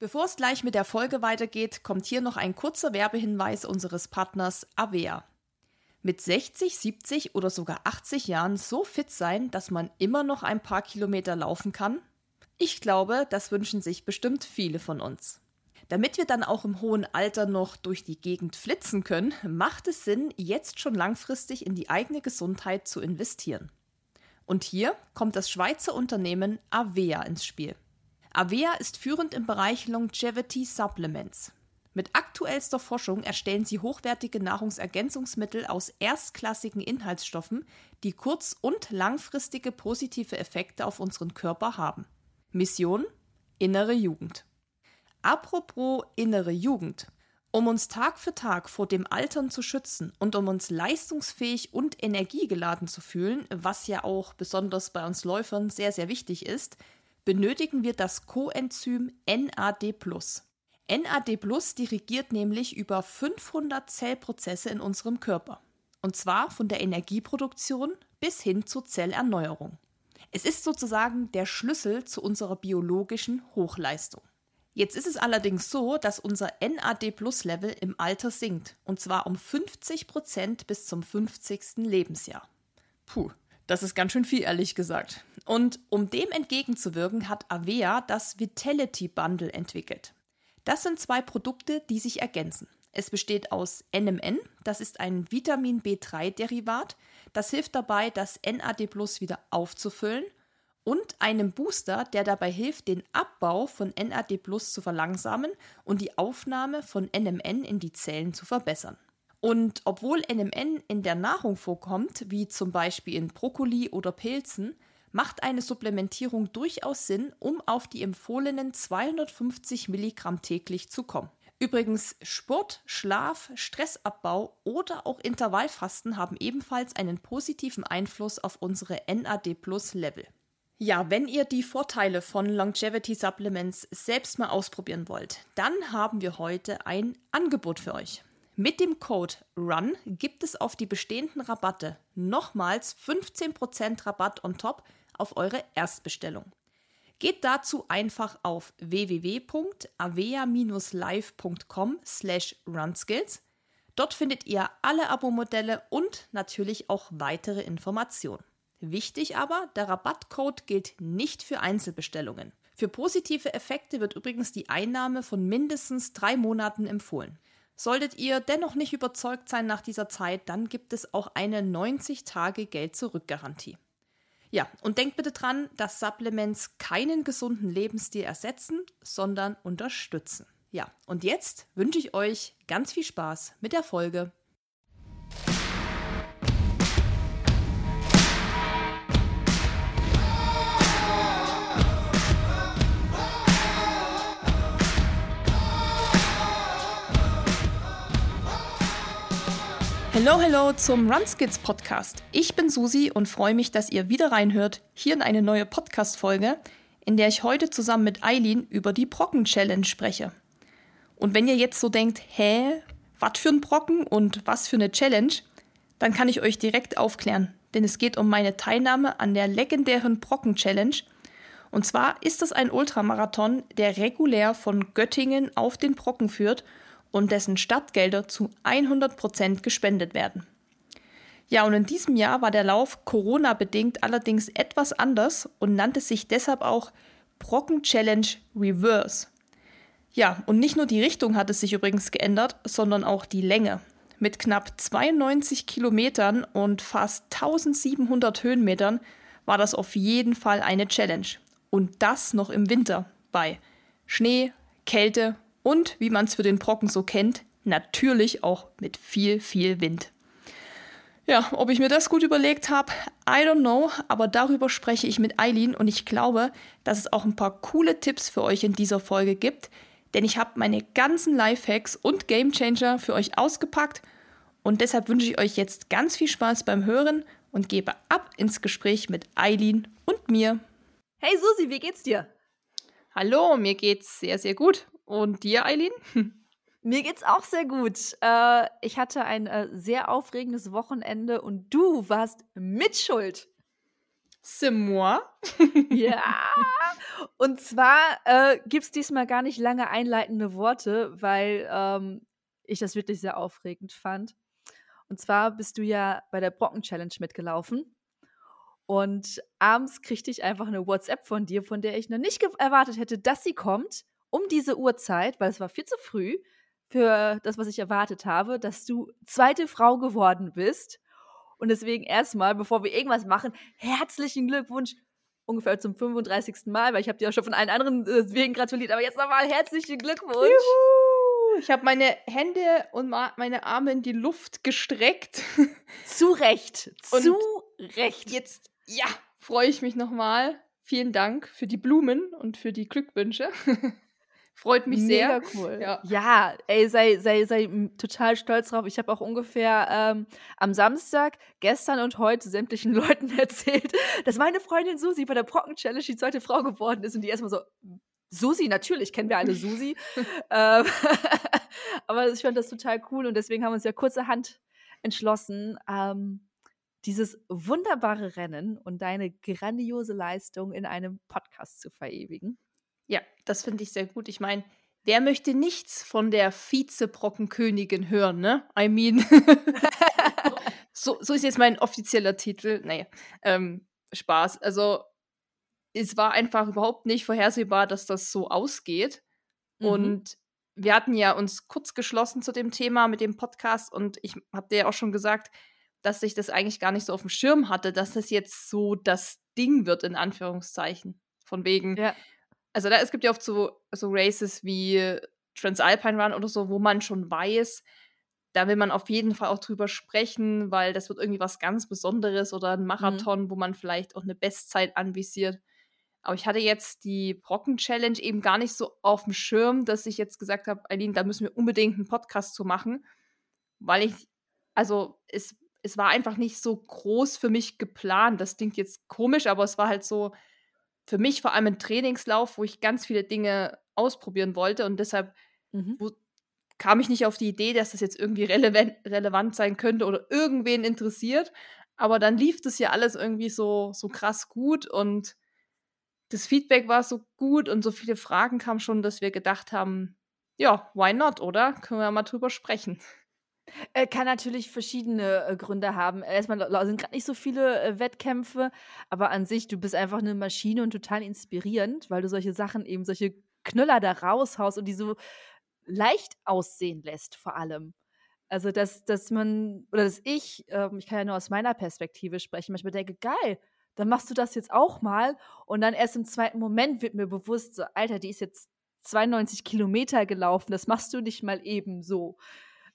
Bevor es gleich mit der Folge weitergeht, kommt hier noch ein kurzer Werbehinweis unseres Partners Avea. Mit 60, 70 oder sogar 80 Jahren so fit sein, dass man immer noch ein paar Kilometer laufen kann? Ich glaube, das wünschen sich bestimmt viele von uns. Damit wir dann auch im hohen Alter noch durch die Gegend flitzen können, macht es Sinn, jetzt schon langfristig in die eigene Gesundheit zu investieren. Und hier kommt das Schweizer Unternehmen Avea ins Spiel. Avea ist führend im Bereich Longevity Supplements. Mit aktuellster Forschung erstellen sie hochwertige Nahrungsergänzungsmittel aus erstklassigen Inhaltsstoffen, die kurz- und langfristige positive Effekte auf unseren Körper haben. Mission Innere Jugend. Apropos innere Jugend. Um uns Tag für Tag vor dem Altern zu schützen und um uns leistungsfähig und energiegeladen zu fühlen, was ja auch besonders bei uns Läufern sehr, sehr wichtig ist, benötigen wir das Coenzym NAD+. NAD+ dirigiert nämlich über 500 Zellprozesse in unserem Körper. Und zwar von der Energieproduktion bis hin zur Zellerneuerung. Es ist sozusagen der Schlüssel zu unserer biologischen Hochleistung. Jetzt ist es allerdings so, dass unser NAD-Plus-Level im Alter sinkt, und zwar um 50 Prozent bis zum 50. Lebensjahr. Puh, das ist ganz schön viel, ehrlich gesagt. Und um dem entgegenzuwirken, hat Avea das Vitality Bundle entwickelt. Das sind zwei Produkte, die sich ergänzen. Es besteht aus NMN, das ist ein Vitamin B3-Derivat, das hilft dabei, das NAD Plus wieder aufzufüllen und einem Booster, der dabei hilft, den Abbau von NAD Plus zu verlangsamen und die Aufnahme von NMN in die Zellen zu verbessern. Und obwohl NMN in der Nahrung vorkommt, wie zum Beispiel in Brokkoli oder Pilzen, macht eine Supplementierung durchaus Sinn, um auf die empfohlenen 250 Milligramm täglich zu kommen. Übrigens, Sport, Schlaf, Stressabbau oder auch Intervallfasten haben ebenfalls einen positiven Einfluss auf unsere NAD-Plus-Level. Ja, wenn ihr die Vorteile von Longevity Supplements selbst mal ausprobieren wollt, dann haben wir heute ein Angebot für euch. Mit dem Code RUN gibt es auf die bestehenden Rabatte nochmals 15% Rabatt on top auf eure Erstbestellung. Geht dazu einfach auf www.avea-live.com slash runskills. Dort findet ihr alle Abo-Modelle und natürlich auch weitere Informationen. Wichtig aber, der Rabattcode gilt nicht für Einzelbestellungen. Für positive Effekte wird übrigens die Einnahme von mindestens drei Monaten empfohlen. Solltet ihr dennoch nicht überzeugt sein nach dieser Zeit, dann gibt es auch eine 90-Tage-Geld-Zurück-Garantie. Ja, und denkt bitte dran, dass Supplements keinen gesunden Lebensstil ersetzen, sondern unterstützen. Ja, und jetzt wünsche ich euch ganz viel Spaß mit der Folge. Hallo, hallo zum Runskids Podcast. Ich bin Susi und freue mich, dass ihr wieder reinhört, hier in eine neue Podcast-Folge, in der ich heute zusammen mit Eileen über die Brocken-Challenge spreche. Und wenn ihr jetzt so denkt, hä, was für ein Brocken und was für eine Challenge, dann kann ich euch direkt aufklären, denn es geht um meine Teilnahme an der legendären Brocken-Challenge. Und zwar ist es ein Ultramarathon, der regulär von Göttingen auf den Brocken führt – und dessen Stadtgelder zu 100 Prozent gespendet werden. Ja, und in diesem Jahr war der Lauf Corona-bedingt allerdings etwas anders und nannte sich deshalb auch Brocken Challenge Reverse. Ja, und nicht nur die Richtung hat es sich übrigens geändert, sondern auch die Länge. Mit knapp 92 Kilometern und fast 1700 Höhenmetern war das auf jeden Fall eine Challenge. Und das noch im Winter bei Schnee, Kälte und, wie man es für den Brocken so kennt, natürlich auch mit viel, viel Wind. Ja, ob ich mir das gut überlegt habe, I don't know, aber darüber spreche ich mit Eileen und ich glaube, dass es auch ein paar coole Tipps für euch in dieser Folge gibt, denn ich habe meine ganzen Lifehacks und Gamechanger für euch ausgepackt und deshalb wünsche ich euch jetzt ganz viel Spaß beim Hören und gebe ab ins Gespräch mit Eileen und mir. Hey Susi, wie geht's dir? Hallo, mir geht's sehr, sehr gut. Und dir, Eileen? Mir geht's auch sehr gut. Äh, ich hatte ein äh, sehr aufregendes Wochenende und du warst mitschuld. C'est moi. ja. Und zwar äh, gibt es diesmal gar nicht lange einleitende Worte, weil ähm, ich das wirklich sehr aufregend fand. Und zwar bist du ja bei der Brocken-Challenge mitgelaufen. Und abends kriegte ich einfach eine WhatsApp von dir, von der ich noch nicht erwartet hätte, dass sie kommt, um diese Uhrzeit, weil es war viel zu früh für das, was ich erwartet habe, dass du zweite Frau geworden bist. Und deswegen erstmal, bevor wir irgendwas machen, herzlichen Glückwunsch. Ungefähr zum 35. Mal, weil ich habe dir ja schon von allen anderen äh, wegen gratuliert. Aber jetzt nochmal herzlichen Glückwunsch. Juhu. Ich habe meine Hände und meine Arme in die Luft gestreckt. Zu Recht. Und zu Recht. Jetzt, ja, freue ich mich nochmal. Vielen Dank für die Blumen und für die Glückwünsche. Freut mich Mega sehr. cool. Ja. ja, ey, sei, sei, sei total stolz drauf. Ich habe auch ungefähr ähm, am Samstag, gestern und heute sämtlichen Leuten erzählt, dass meine Freundin Susi bei der Brocken Challenge die zweite Frau geworden ist und die erstmal so, Susi, natürlich kennen wir alle Susi. ähm, aber ich fand das total cool und deswegen haben wir uns ja kurzerhand entschlossen, ähm, dieses wunderbare Rennen und deine grandiose Leistung in einem Podcast zu verewigen. Ja, das finde ich sehr gut. Ich meine, wer möchte nichts von der Vizebrockenkönigin hören, ne? I mean. so, so ist jetzt mein offizieller Titel. Naja, ähm, Spaß. Also, es war einfach überhaupt nicht vorhersehbar, dass das so ausgeht. Mhm. Und wir hatten ja uns kurz geschlossen zu dem Thema mit dem Podcast und ich habe dir ja auch schon gesagt, dass ich das eigentlich gar nicht so auf dem Schirm hatte, dass das jetzt so das Ding wird, in Anführungszeichen. Von wegen, ja also da, es gibt ja oft so, so Races wie Transalpine Run oder so, wo man schon weiß, da will man auf jeden Fall auch drüber sprechen, weil das wird irgendwie was ganz Besonderes oder ein mhm. Marathon, mhm. wo man vielleicht auch eine Bestzeit anvisiert. Aber ich hatte jetzt die Brocken-Challenge eben gar nicht so auf dem Schirm, dass ich jetzt gesagt habe, Eileen, da müssen wir unbedingt einen Podcast zu machen, weil ich, also es, es war einfach nicht so groß für mich geplant. Das klingt jetzt komisch, aber es war halt so, für mich vor allem ein Trainingslauf, wo ich ganz viele Dinge ausprobieren wollte und deshalb mhm. wo, kam ich nicht auf die Idee, dass das jetzt irgendwie relevant, relevant sein könnte oder irgendwen interessiert. Aber dann lief das ja alles irgendwie so, so krass gut und das Feedback war so gut und so viele Fragen kamen schon, dass wir gedacht haben, ja, why not, oder? Können wir mal drüber sprechen. Äh, kann natürlich verschiedene äh, Gründe haben. Erstmal sind gerade nicht so viele äh, Wettkämpfe, aber an sich, du bist einfach eine Maschine und total inspirierend, weil du solche Sachen eben, solche Knüller da raushaust und die so leicht aussehen lässt, vor allem. Also, dass, dass man, oder dass ich, ähm, ich kann ja nur aus meiner Perspektive sprechen, manchmal denke, geil, dann machst du das jetzt auch mal. Und dann erst im zweiten Moment wird mir bewusst, so, Alter, die ist jetzt 92 Kilometer gelaufen, das machst du nicht mal eben so.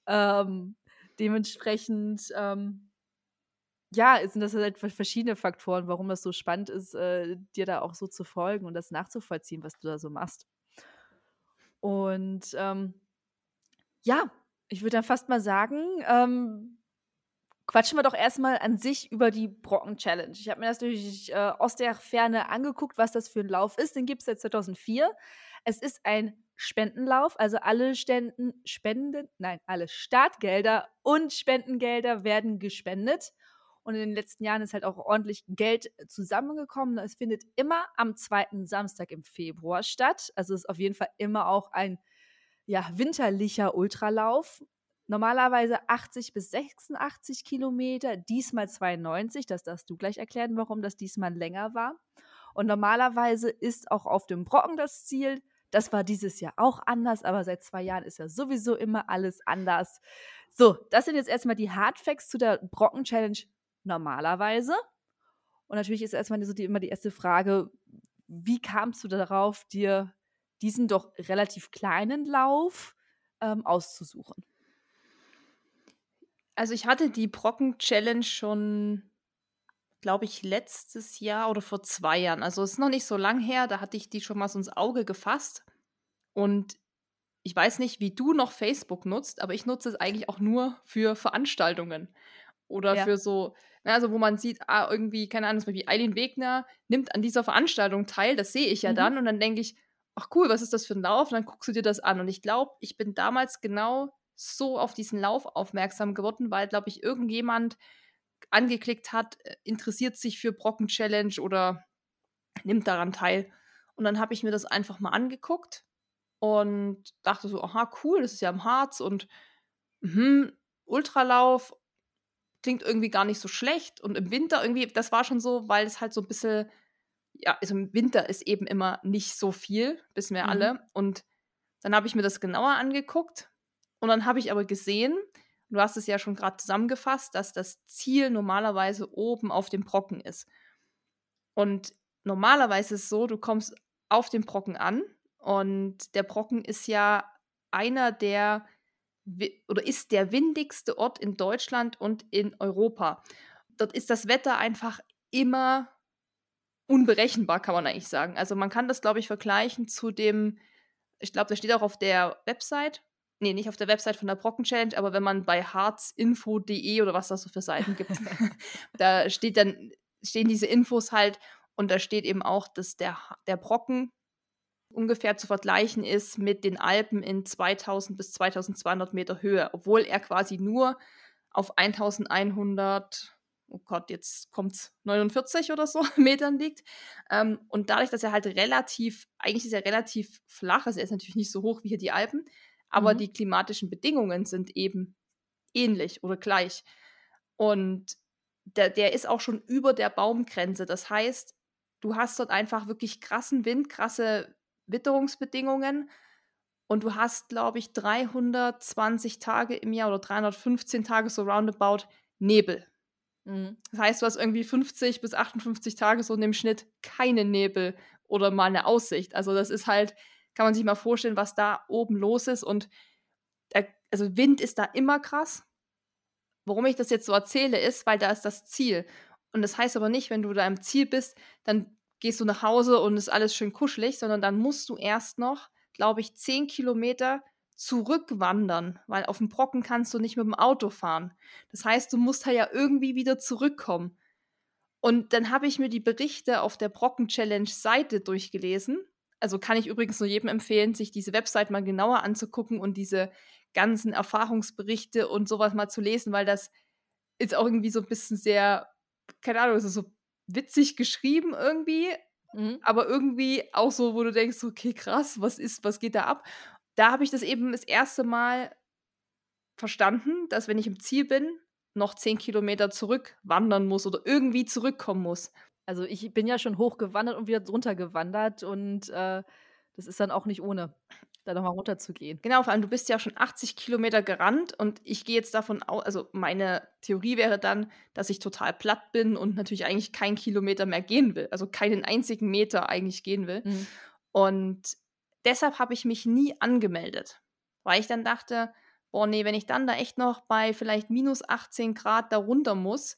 Ähm, dementsprechend, ähm, ja, sind das halt verschiedene Faktoren, warum das so spannend ist, äh, dir da auch so zu folgen und das nachzuvollziehen, was du da so machst. Und ähm, ja, ich würde dann fast mal sagen, ähm, quatschen wir doch erstmal an sich über die Brocken Challenge. Ich habe mir das natürlich äh, aus der Ferne angeguckt, was das für ein Lauf ist. Den gibt es seit 2004. Es ist ein Spendenlauf, also alle Ständen, Spenden, nein, alle Startgelder und Spendengelder werden gespendet. Und in den letzten Jahren ist halt auch ordentlich Geld zusammengekommen. Es findet immer am zweiten Samstag im Februar statt. Also ist auf jeden Fall immer auch ein ja, winterlicher Ultralauf. Normalerweise 80 bis 86 Kilometer, diesmal 92. Das darfst du gleich erklären, warum das diesmal länger war. Und normalerweise ist auch auf dem Brocken das Ziel das war dieses Jahr auch anders, aber seit zwei Jahren ist ja sowieso immer alles anders. So, das sind jetzt erstmal die Hardfacts zu der Brocken-Challenge normalerweise. Und natürlich ist erstmal so die, immer die erste Frage, wie kamst du darauf, dir diesen doch relativ kleinen Lauf ähm, auszusuchen? Also ich hatte die Brocken-Challenge schon, glaube ich, letztes Jahr oder vor zwei Jahren. Also es ist noch nicht so lang her, da hatte ich die schon mal so ins Auge gefasst. Und ich weiß nicht, wie du noch Facebook nutzt, aber ich nutze es eigentlich auch nur für Veranstaltungen. Oder ja. für so, ne, also wo man sieht, ah, irgendwie, keine Ahnung, zum Beispiel Eileen Wegner nimmt an dieser Veranstaltung teil, das sehe ich ja mhm. dann und dann denke ich, ach cool, was ist das für ein Lauf? Und dann guckst du dir das an. Und ich glaube, ich bin damals genau so auf diesen Lauf aufmerksam geworden, weil, glaube ich, irgendjemand angeklickt hat, äh, interessiert sich für Brocken Challenge oder nimmt daran teil. Und dann habe ich mir das einfach mal angeguckt und dachte so, aha, cool, das ist ja im Harz und mh, Ultralauf klingt irgendwie gar nicht so schlecht. Und im Winter irgendwie, das war schon so, weil es halt so ein bisschen, ja, also im Winter ist eben immer nicht so viel, wissen wir mhm. alle. Und dann habe ich mir das genauer angeguckt und dann habe ich aber gesehen, du hast es ja schon gerade zusammengefasst, dass das Ziel normalerweise oben auf dem Brocken ist. Und normalerweise ist es so, du kommst auf dem Brocken an und der Brocken ist ja einer der oder ist der windigste Ort in Deutschland und in Europa. Dort ist das Wetter einfach immer unberechenbar, kann man eigentlich sagen. Also man kann das, glaube ich, vergleichen zu dem, ich glaube, das steht auch auf der Website, nee, nicht auf der Website von der Brocken Challenge, aber wenn man bei harzinfo.de oder was das so für Seiten gibt, da steht dann, stehen diese Infos halt und da steht eben auch, dass der, der Brocken ungefähr zu vergleichen ist mit den Alpen in 2000 bis 2200 Meter Höhe, obwohl er quasi nur auf 1100, oh Gott, jetzt kommt es 49 oder so Metern liegt. Ähm, und dadurch, dass er halt relativ, eigentlich ist er relativ flach, also er ist natürlich nicht so hoch wie hier die Alpen, aber mhm. die klimatischen Bedingungen sind eben ähnlich oder gleich. Und der, der ist auch schon über der Baumgrenze. Das heißt, du hast dort einfach wirklich krassen Wind, krasse Witterungsbedingungen und du hast, glaube ich, 320 Tage im Jahr oder 315 Tage so roundabout Nebel. Mhm. Das heißt, du hast irgendwie 50 bis 58 Tage so in dem Schnitt keine Nebel oder mal eine Aussicht. Also das ist halt, kann man sich mal vorstellen, was da oben los ist. Und der, also Wind ist da immer krass. Warum ich das jetzt so erzähle, ist, weil da ist das Ziel. Und das heißt aber nicht, wenn du da im Ziel bist, dann gehst du nach Hause und ist alles schön kuschelig, sondern dann musst du erst noch, glaube ich, zehn Kilometer zurückwandern, weil auf dem Brocken kannst du nicht mit dem Auto fahren. Das heißt, du musst halt ja irgendwie wieder zurückkommen. Und dann habe ich mir die Berichte auf der Brocken Challenge Seite durchgelesen. Also kann ich übrigens nur jedem empfehlen, sich diese Website mal genauer anzugucken und diese ganzen Erfahrungsberichte und sowas mal zu lesen, weil das ist auch irgendwie so ein bisschen sehr, keine Ahnung, so witzig geschrieben irgendwie, mhm. aber irgendwie auch so, wo du denkst, okay, krass, was ist, was geht da ab? Da habe ich das eben das erste Mal verstanden, dass wenn ich im Ziel bin, noch zehn Kilometer zurück wandern muss oder irgendwie zurückkommen muss. Also ich bin ja schon hochgewandert und wieder drunter gewandert und äh, das ist dann auch nicht ohne da nochmal runterzugehen. Genau, vor allem du bist ja schon 80 Kilometer gerannt und ich gehe jetzt davon aus, also meine Theorie wäre dann, dass ich total platt bin und natürlich eigentlich keinen Kilometer mehr gehen will, also keinen einzigen Meter eigentlich gehen will. Mhm. Und deshalb habe ich mich nie angemeldet, weil ich dann dachte, boah, nee, wenn ich dann da echt noch bei vielleicht minus 18 Grad da runter muss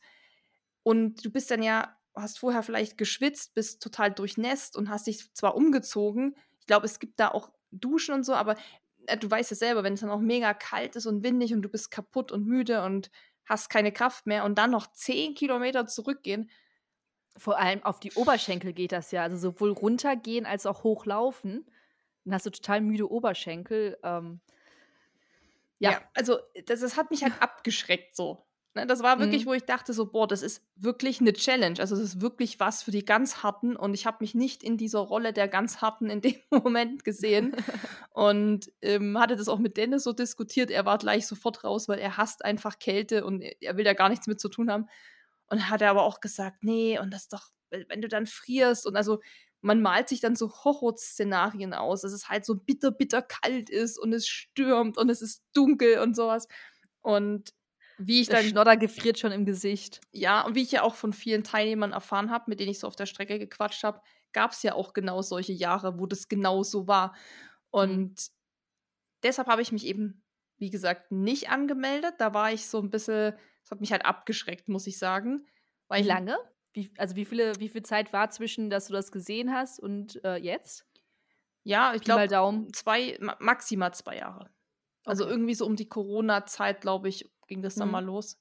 und du bist dann ja, hast vorher vielleicht geschwitzt, bist total durchnässt und hast dich zwar umgezogen, ich glaube, es gibt da auch duschen und so, aber äh, du weißt ja selber, wenn es dann auch mega kalt ist und windig und du bist kaputt und müde und hast keine Kraft mehr und dann noch zehn Kilometer zurückgehen. Vor allem auf die Oberschenkel geht das ja. Also sowohl runtergehen als auch hochlaufen. Dann hast du total müde Oberschenkel. Ähm, ja. ja. also das, das hat mich halt abgeschreckt so. Ne, das war wirklich, mhm. wo ich dachte so, boah, das ist wirklich eine Challenge. Also das ist wirklich was für die ganz Harten. Und ich habe mich nicht in dieser Rolle der ganz Harten in dem Moment gesehen. und ähm, hatte das auch mit Dennis so diskutiert. Er war gleich sofort raus, weil er hasst einfach Kälte und er will da gar nichts mit zu tun haben. Und hat er aber auch gesagt, nee, und das doch, wenn du dann frierst und also man malt sich dann so Horrorszenarien aus, dass es halt so bitter, bitter kalt ist und es stürmt und es ist dunkel und sowas. Und wie ich Der dann. Schnodder gefriert schon im Gesicht. Ja, und wie ich ja auch von vielen Teilnehmern erfahren habe, mit denen ich so auf der Strecke gequatscht habe, gab es ja auch genau solche Jahre, wo das genau so war. Und mhm. deshalb habe ich mich eben, wie gesagt, nicht angemeldet. Da war ich so ein bisschen, das hat mich halt abgeschreckt, muss ich sagen. Wie lange? Wie, also wie, viele, wie viel Zeit war zwischen, dass du das gesehen hast und äh, jetzt? Ja, ich glaube, zwei, maximal zwei Jahre. Also okay. irgendwie so um die Corona-Zeit, glaube ich, ging das dann mhm. mal los,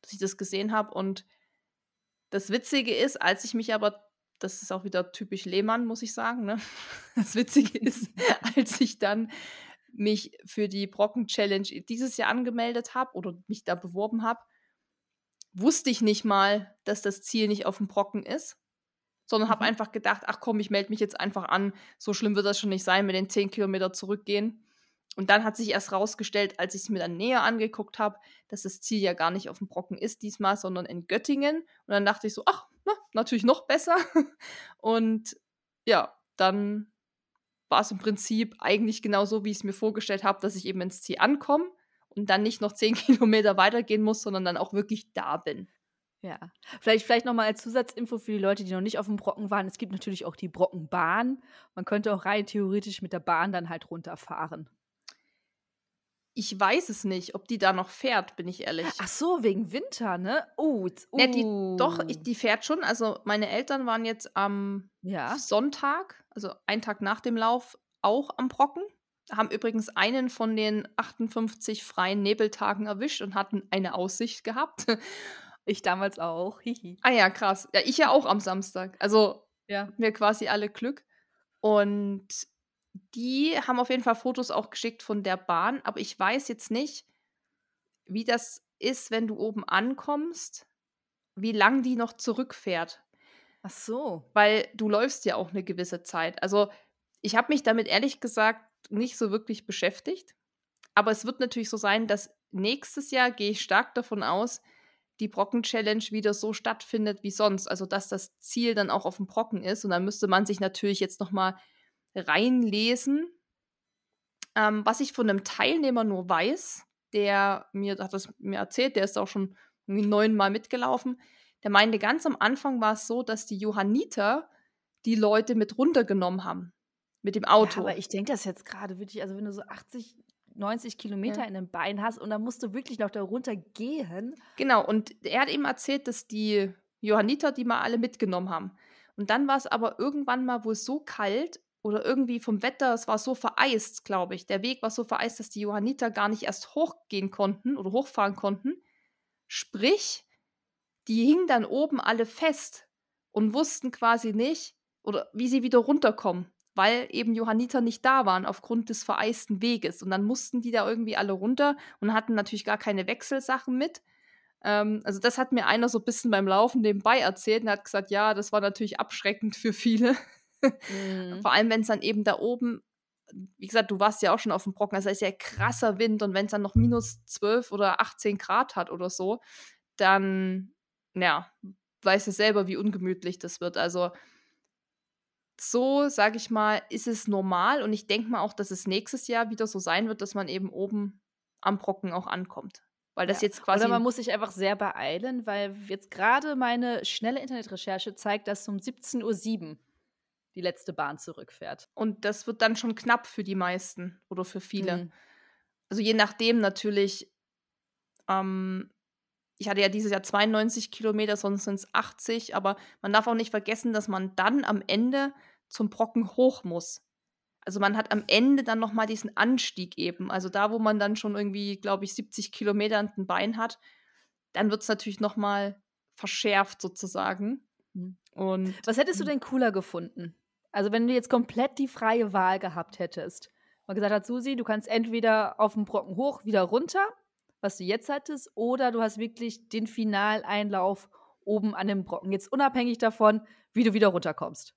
dass ich das gesehen habe. Und das Witzige ist, als ich mich aber, das ist auch wieder typisch Lehmann, muss ich sagen, ne? Das Witzige ist, als ich dann mich für die Brocken Challenge dieses Jahr angemeldet habe oder mich da beworben habe, wusste ich nicht mal, dass das Ziel nicht auf dem Brocken ist, sondern habe Mhm. einfach gedacht, ach komm, ich melde mich jetzt einfach an. So schlimm wird das schon nicht sein mit den 10 Kilometer zurückgehen. Und dann hat sich erst rausgestellt, als ich es mir dann näher angeguckt habe, dass das Ziel ja gar nicht auf dem Brocken ist diesmal, sondern in Göttingen. Und dann dachte ich so, ach, na, natürlich noch besser. Und ja, dann war es im Prinzip eigentlich genau so, wie ich es mir vorgestellt habe, dass ich eben ins Ziel ankomme und dann nicht noch 10 Kilometer weitergehen muss, sondern dann auch wirklich da bin. Ja. Vielleicht, vielleicht nochmal als Zusatzinfo für die Leute, die noch nicht auf dem Brocken waren. Es gibt natürlich auch die Brockenbahn. Man könnte auch rein theoretisch mit der Bahn dann halt runterfahren. Ich weiß es nicht, ob die da noch fährt, bin ich ehrlich. Ach so, wegen Winter, ne? Oh, jetzt- Ne, die, uh. doch, ich, die fährt schon. Also meine Eltern waren jetzt am Ja. Sonntag, also einen Tag nach dem Lauf, auch am Brocken. Haben übrigens einen von den 58 freien Nebeltagen erwischt und hatten eine Aussicht gehabt. Ich damals auch. Hihi. ah ja, krass. Ja, ich ja auch am Samstag. Also Ja. wir quasi alle Glück. Und die haben auf jeden Fall Fotos auch geschickt von der Bahn, aber ich weiß jetzt nicht, wie das ist, wenn du oben ankommst, wie lang die noch zurückfährt. Ach so. Weil du läufst ja auch eine gewisse Zeit. Also ich habe mich damit ehrlich gesagt nicht so wirklich beschäftigt. Aber es wird natürlich so sein, dass nächstes Jahr gehe ich stark davon aus, die Brocken-Challenge wieder so stattfindet wie sonst. Also dass das Ziel dann auch auf dem Brocken ist. Und dann müsste man sich natürlich jetzt noch mal reinlesen. Ähm, was ich von einem Teilnehmer nur weiß, der mir hat das mir erzählt, der ist auch schon irgendwie neunmal mitgelaufen. Der meinte, ganz am Anfang war es so, dass die Johanniter die Leute mit runtergenommen haben. Mit dem Auto. Ja, aber ich denke das jetzt gerade wirklich, also wenn du so 80, 90 Kilometer Ja. in einem Bein hast und dann musst du wirklich noch darunter gehen. Genau, und er hat eben erzählt, dass die Johanniter die mal alle mitgenommen haben. Und dann war es aber irgendwann mal wohl so kalt oder irgendwie vom Wetter, es war so vereist, glaube ich. Der Weg war so vereist, dass die Johanniter gar nicht erst hochgehen konnten oder hochfahren konnten. Sprich, die hingen dann oben alle fest und wussten quasi nicht, oder wie sie wieder runterkommen, weil eben Johanniter nicht da waren aufgrund des vereisten Weges. Und dann mussten die da irgendwie alle runter und hatten natürlich gar keine Wechselsachen mit. Ähm, also das hat mir einer so ein bisschen beim Laufen nebenbei erzählt und hat gesagt, ja, das war natürlich abschreckend für viele. Mhm. Vor allem, wenn es dann eben da oben, wie gesagt, du warst ja auch schon auf dem Brocken, also ist ja krasser Wind und wenn es dann noch minus 12 oder 18 Grad hat oder so, dann, ja, weißt du selber, wie ungemütlich das wird. Also so, sage ich mal, ist es normal und ich denke mal auch, dass es nächstes Jahr wieder so sein wird, dass man eben oben am Brocken auch ankommt. Weil das Ja. jetzt quasi. Oder man muss sich einfach sehr beeilen, weil jetzt gerade meine schnelle Internetrecherche zeigt, dass um 17.07 Uhr die letzte Bahn zurückfährt. und das wird dann schon knapp für die meisten oder für viele. Mhm. Also je nachdem natürlich. Ähm, ich hatte ja dieses Jahr 92 Kilometer, sonst sind es 80, aber man darf auch nicht vergessen, dass man dann am Ende zum Brocken hoch muss. Also man hat am Ende dann nochmal diesen Anstieg eben. Also da, wo man dann schon irgendwie, glaube ich, 70 Kilometer an den Bein hat, dann wird es natürlich nochmal verschärft sozusagen. Mhm. Und Was hättest du denn cooler gefunden? Also, wenn du jetzt komplett die freie Wahl gehabt hättest. Man gesagt hat, Susi, du kannst entweder auf dem Brocken hoch, wieder runter, was du jetzt hattest, oder du hast wirklich den Finaleinlauf oben an dem Brocken. Jetzt unabhängig davon, wie du wieder runterkommst.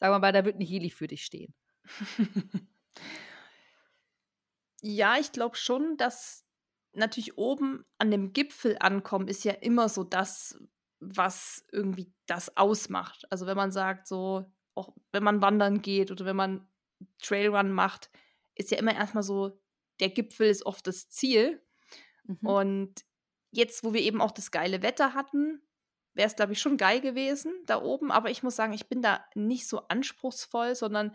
Sagen wir mal, da wird ein Heli für dich stehen. Ja, ich glaube schon, dass natürlich oben an dem Gipfel ankommen ist ja immer so das, was irgendwie das ausmacht. Also wenn man sagt, so, auch wenn man wandern geht oder wenn man Trailrun macht, ist ja immer erstmal so, der Gipfel ist oft das Ziel. Mhm. Und jetzt, wo wir eben auch das geile Wetter hatten, wäre es, glaube ich, schon geil gewesen da oben. Aber ich muss sagen, ich bin da nicht so anspruchsvoll, sondern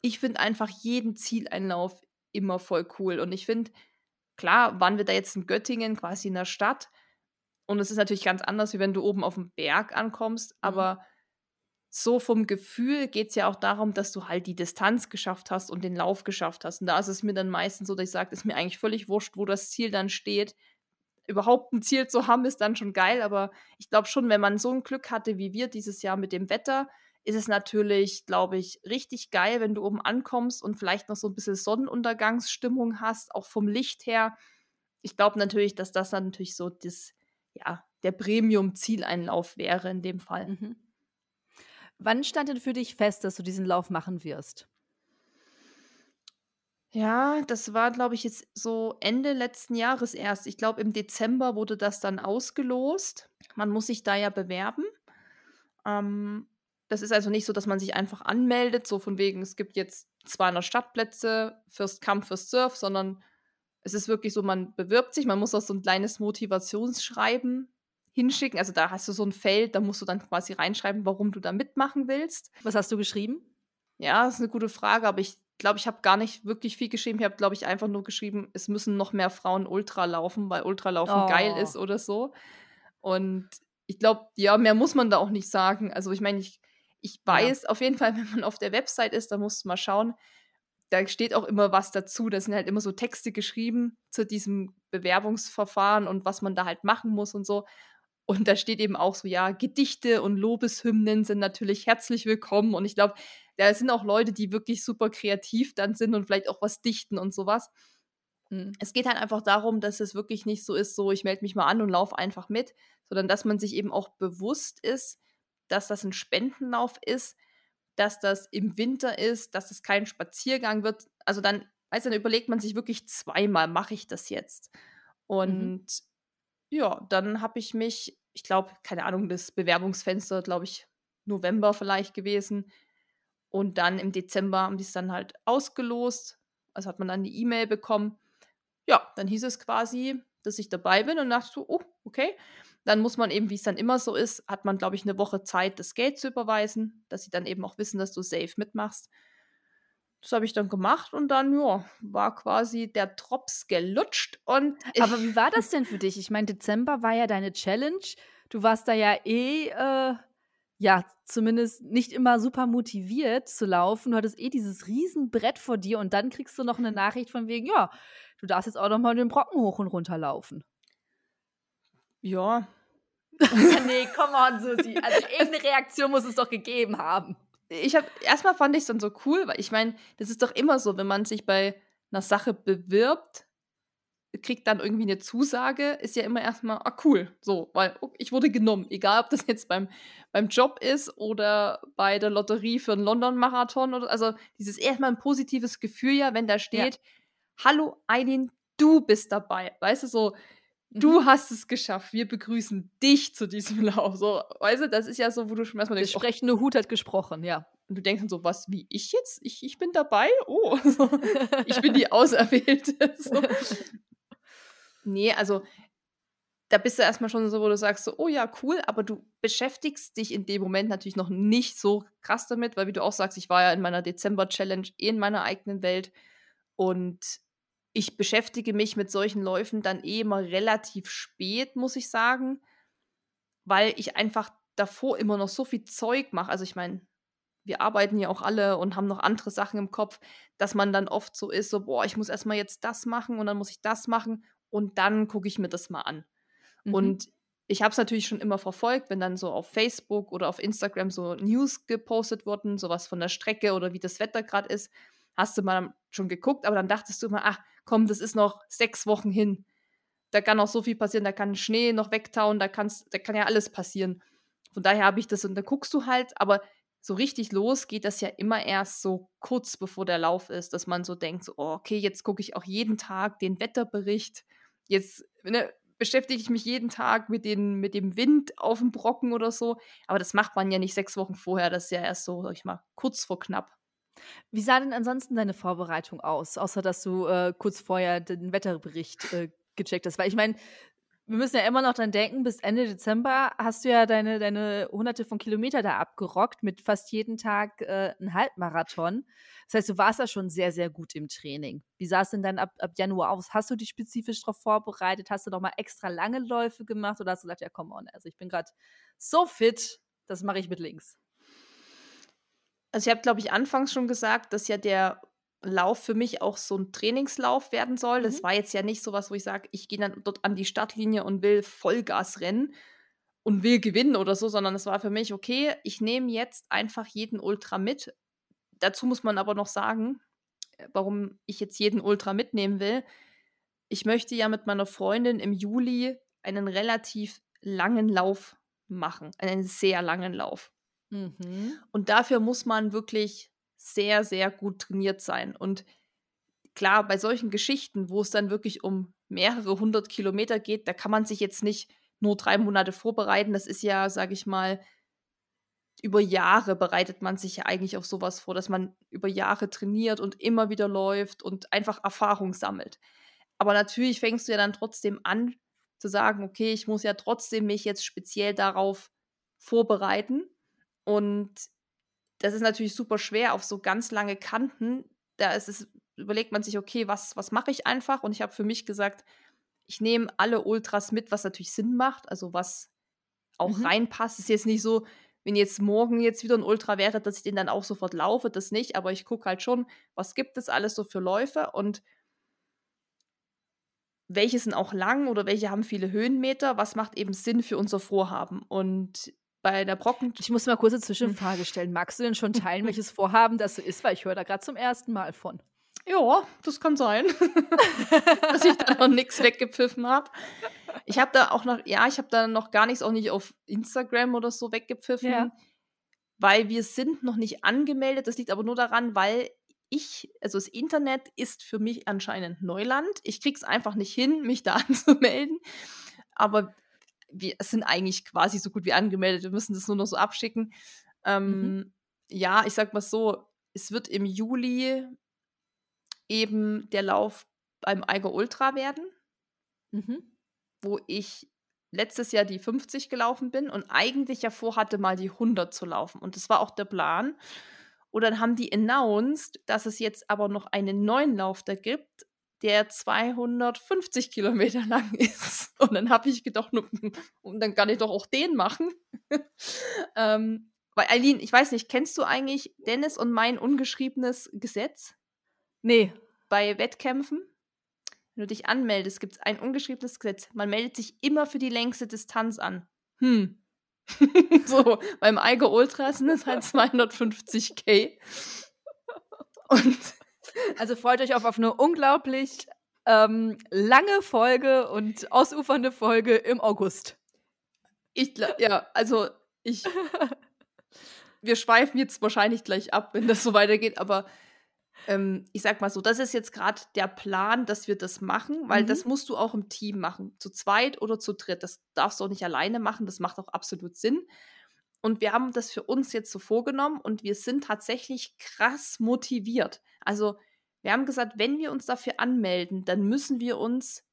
ich finde einfach jeden Zieleinlauf immer voll cool. Und ich finde, klar, waren wir da jetzt in Göttingen, quasi in der Stadt. Und es ist natürlich ganz anders, wie wenn du oben auf dem Berg ankommst. Aber so vom Gefühl geht es ja auch darum, dass du halt die Distanz geschafft hast und den Lauf geschafft hast. Und da ist es mir dann meistens so, dass ich sage, ist mir eigentlich völlig wurscht, wo das Ziel dann steht. Überhaupt ein Ziel zu haben, ist dann schon geil. Aber ich glaube schon, wenn man so ein Glück hatte wie wir dieses Jahr mit dem Wetter, ist es natürlich, glaube ich, richtig geil, wenn du oben ankommst und vielleicht noch so ein bisschen Sonnenuntergangsstimmung hast, auch vom Licht her. Ich glaube natürlich, dass das dann natürlich so das, ja, der Premium-Zieleinlauf wäre in dem Fall. Mhm. Wann stand denn für dich fest, dass du diesen Lauf machen wirst? Ja, das war, glaube ich, jetzt so Ende letzten Jahres erst. Ich glaube, im Dezember wurde das dann ausgelost. Man muss sich da ja bewerben. Ähm, das ist also nicht so, dass man sich einfach anmeldet, so von wegen, es gibt jetzt 200 Stadtplätze, First Come, First Surf, sondern es ist wirklich so, man bewirbt sich, man muss auch so ein kleines Motivationsschreiben hinschicken. Also da hast du so ein Feld, da musst du dann quasi reinschreiben, warum du da mitmachen willst. Was hast du geschrieben? Ja, das ist eine gute Frage, aber ich glaube, ich habe gar nicht wirklich viel geschrieben. Ich habe, glaube ich, einfach nur geschrieben, es müssen noch mehr Frauen Ultra laufen, weil Ultralaufen oh. geil ist oder so. Und ich glaube, ja, mehr muss man da auch nicht sagen. Also ich meine, ich, ich weiß ja. auf jeden Fall, wenn man auf der Website ist, da musst du mal schauen, da steht auch immer was dazu. Da sind halt immer so Texte geschrieben zu diesem Bewerbungsverfahren und was man da halt machen muss und so. Und da steht eben auch so, ja, Gedichte und Lobeshymnen sind natürlich herzlich willkommen. Und ich glaube, da sind auch Leute, die wirklich super kreativ dann sind und vielleicht auch was dichten und sowas. Mhm. Es geht halt einfach darum, dass es wirklich nicht so ist, so ich melde mich mal an und laufe einfach mit, sondern dass man sich eben auch bewusst ist, dass das ein Spendenlauf ist, dass das im Winter ist, dass es kein Spaziergang wird. Also dann, du, dann überlegt man sich wirklich zweimal, mache ich das jetzt? Mhm. Und mhm. Ja, dann habe ich mich, ich glaube, keine Ahnung, das Bewerbungsfenster, glaube ich, November vielleicht gewesen, und dann im Dezember haben die es dann halt ausgelost. Also hat man dann die E-Mail bekommen. Ja, dann hieß es quasi, dass ich dabei bin und dachte so, oh, okay. Dann muss man eben, wie es dann immer so ist, hat man, glaube ich, eine Woche Zeit, das Geld zu überweisen, dass sie dann eben auch wissen, dass du safe mitmachst. Das habe ich dann gemacht und dann, ja, war quasi der Drops gelutscht und. Aber wie war das denn für dich? Ich meine, Dezember war ja deine Challenge. Du warst da ja eh äh, ja, zumindest nicht immer super motiviert zu laufen. Du hattest eh dieses Riesenbrett vor dir und dann kriegst du noch eine Nachricht von wegen, ja, du darfst jetzt auch noch mal den Brocken hoch und runter laufen. Ja. nee, come on, Susi. Also irgendeine Reaktion muss es doch gegeben haben. Ich habe erstmal fand ich es dann so cool, weil ich meine, das ist doch immer so, wenn man sich bei einer Sache bewirbt, kriegt dann irgendwie eine Zusage, ist ja immer erstmal, ah cool, so, weil ich wurde genommen, egal ob das jetzt beim, beim Job ist oder bei der Lotterie für einen London-Marathon oder also dieses erstmal ein positives Gefühl ja, wenn da steht, ja. hallo Eileen, du bist dabei, weißt du, so, du mhm. hast es geschafft, wir begrüßen dich zu diesem Lauf, so, weißt du, das ist ja so, wo du schon erstmal denkst, der sprechende Hut hat gesprochen, ja. Und du denkst dann so, was, wie ich jetzt? Ich, ich bin dabei? Oh, ich bin die Auserwählte. So. Nee, also da bist du erstmal schon so, wo du sagst, so, oh ja, cool, aber du beschäftigst dich in dem Moment natürlich noch nicht so krass damit, weil wie du auch sagst, ich war ja in meiner Dezember-Challenge eh in meiner eigenen Welt und ich beschäftige mich mit solchen Läufen dann eh immer relativ spät, muss ich sagen, weil ich einfach davor immer noch so viel Zeug mache. Also ich meine, wir arbeiten ja auch alle und haben noch andere Sachen im Kopf, dass man dann oft so ist, so, boah, ich muss erstmal jetzt das machen und dann muss ich das machen und dann gucke ich mir das mal an. Mhm. Und ich habe es natürlich schon immer verfolgt, wenn dann so auf Facebook oder auf Instagram so News gepostet wurden, sowas von der Strecke oder wie das Wetter gerade ist, hast du mal schon geguckt, aber dann dachtest du immer, ach komm, das ist noch sechs Wochen hin. Da kann auch so viel passieren, da kann Schnee noch wegtauen, da, kann's, da kann ja alles passieren. Von daher habe ich das und da guckst du halt, aber so richtig los geht das ja immer erst so kurz bevor der Lauf ist, dass man so denkt, so, oh, okay, jetzt gucke ich auch jeden Tag den Wetterbericht Jetzt ne, beschäftige ich mich jeden Tag mit, den, mit dem Wind auf dem Brocken oder so. Aber das macht man ja nicht sechs Wochen vorher. Das ist ja erst so, sag ich mal, kurz vor knapp. Wie sah denn ansonsten deine Vorbereitung aus, außer dass du äh, kurz vorher den Wetterbericht äh, gecheckt hast? Weil ich meine, wir müssen ja immer noch dran denken, bis Ende Dezember hast du ja deine, deine hunderte von Kilometer da abgerockt mit fast jeden Tag äh, einem Halbmarathon. Das heißt, du warst ja schon sehr, sehr gut im Training. Wie sah es denn dann ab, ab Januar aus? Hast du dich spezifisch darauf vorbereitet? Hast du noch mal extra lange Läufe gemacht oder hast du gesagt, ja, komm on, also ich bin gerade so fit, das mache ich mit links? Also ich habe, glaube ich, anfangs schon gesagt, dass ja der Lauf für mich auch so ein Trainingslauf werden soll. Das mhm. war jetzt ja nicht so was, wo ich sage, ich gehe dann dort an die Startlinie und will Vollgas rennen und will gewinnen oder so, sondern es war für mich, okay, ich nehme jetzt einfach jeden Ultra mit. Dazu muss man aber noch sagen, äh, warum ich jetzt jeden Ultra mitnehmen will. Ich möchte ja mit meiner Freundin im Juli einen relativ langen Lauf machen, einen sehr langen Lauf. Mhm. Und dafür muss man wirklich sehr, sehr gut trainiert sein. Und klar, bei solchen Geschichten, wo es dann wirklich um mehrere hundert Kilometer geht, da kann man sich jetzt nicht nur drei Monate vorbereiten. Das ist ja, sage ich mal, über Jahre bereitet man sich ja eigentlich auf sowas vor, dass man über Jahre trainiert und immer wieder läuft und einfach Erfahrung sammelt. Aber natürlich fängst du ja dann trotzdem an zu sagen, okay, ich muss ja trotzdem mich jetzt speziell darauf vorbereiten. Und das ist natürlich super schwer auf so ganz lange Kanten. Da ist es, überlegt man sich, okay, was, was mache ich einfach? Und ich habe für mich gesagt, ich nehme alle Ultras mit, was natürlich Sinn macht, also was auch mhm. reinpasst. Es ist jetzt nicht so, wenn jetzt morgen jetzt wieder ein Ultra wäre, dass ich den dann auch sofort laufe, das nicht, aber ich gucke halt schon, was gibt es alles so für Läufe und welche sind auch lang oder welche haben viele Höhenmeter, was macht eben Sinn für unser Vorhaben. Und bei der Brocken. Ich muss mal kurz eine Zwischenfrage stellen. Magst du denn schon teilen, welches Vorhaben das so ist? Weil ich höre da gerade zum ersten Mal von. Ja, das kann sein, dass ich da noch nichts weggepfiffen habe. Ich habe da auch noch, ja, ich habe da noch gar nichts auch nicht auf Instagram oder so weggepfiffen, ja. weil wir sind noch nicht angemeldet. Das liegt aber nur daran, weil ich, also das Internet ist für mich anscheinend Neuland. Ich krieg's einfach nicht hin, mich da anzumelden. Aber wir sind eigentlich quasi so gut wie angemeldet. Wir müssen das nur noch so abschicken. Ähm, mhm. Ja, ich sag mal so, es wird im Juli eben der Lauf beim Eiger Ultra werden, mhm. wo ich letztes Jahr die 50 gelaufen bin und eigentlich ja vorhatte, mal die 100 zu laufen. Und das war auch der Plan. Und dann haben die announced, dass es jetzt aber noch einen neuen Lauf da gibt, der 250 Kilometer lang ist. Und dann habe ich gedacht, und dann kann ich doch auch den machen. ähm, weil, Eileen, ich weiß nicht, kennst du eigentlich Dennis und mein ungeschriebenes Gesetz? Nee. Bei Wettkämpfen, wenn du dich anmeldest, gibt es ein ungeschriebenes Gesetz. Man meldet sich immer für die längste Distanz an. Hm. so, beim Eiger Ultra sind es halt 250k. Und also freut euch auf, auf eine unglaublich ähm, lange Folge und ausufernde Folge im August. Ich, ja, also ich. wir schweifen jetzt wahrscheinlich gleich ab, wenn das so weitergeht, aber ähm, ich sag mal so, das ist jetzt gerade der Plan, dass wir das machen, weil mhm. das musst du auch im Team machen. Zu zweit oder zu dritt. Das darfst du auch nicht alleine machen, das macht auch absolut Sinn. Und wir haben das für uns jetzt so vorgenommen und wir sind tatsächlich krass motiviert. Also, wir haben gesagt, wenn wir uns dafür anmelden, dann müssen wir uns,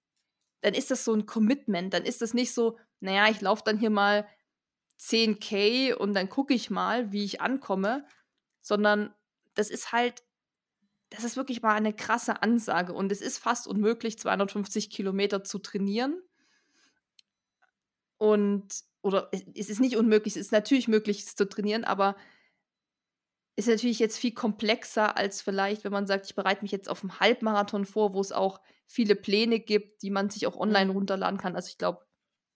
dann ist das so ein Commitment. Dann ist das nicht so, naja, ich laufe dann hier mal 10k und dann gucke ich mal, wie ich ankomme, sondern das ist halt das ist wirklich mal eine krasse Ansage und es ist fast unmöglich, 250 Kilometer zu trainieren. Und, oder es ist nicht unmöglich, es ist natürlich möglich, es zu trainieren, aber ist natürlich jetzt viel komplexer als vielleicht, wenn man sagt, ich bereite mich jetzt auf einen Halbmarathon vor, wo es auch viele Pläne gibt, die man sich auch online mhm. runterladen kann. Also ich glaube,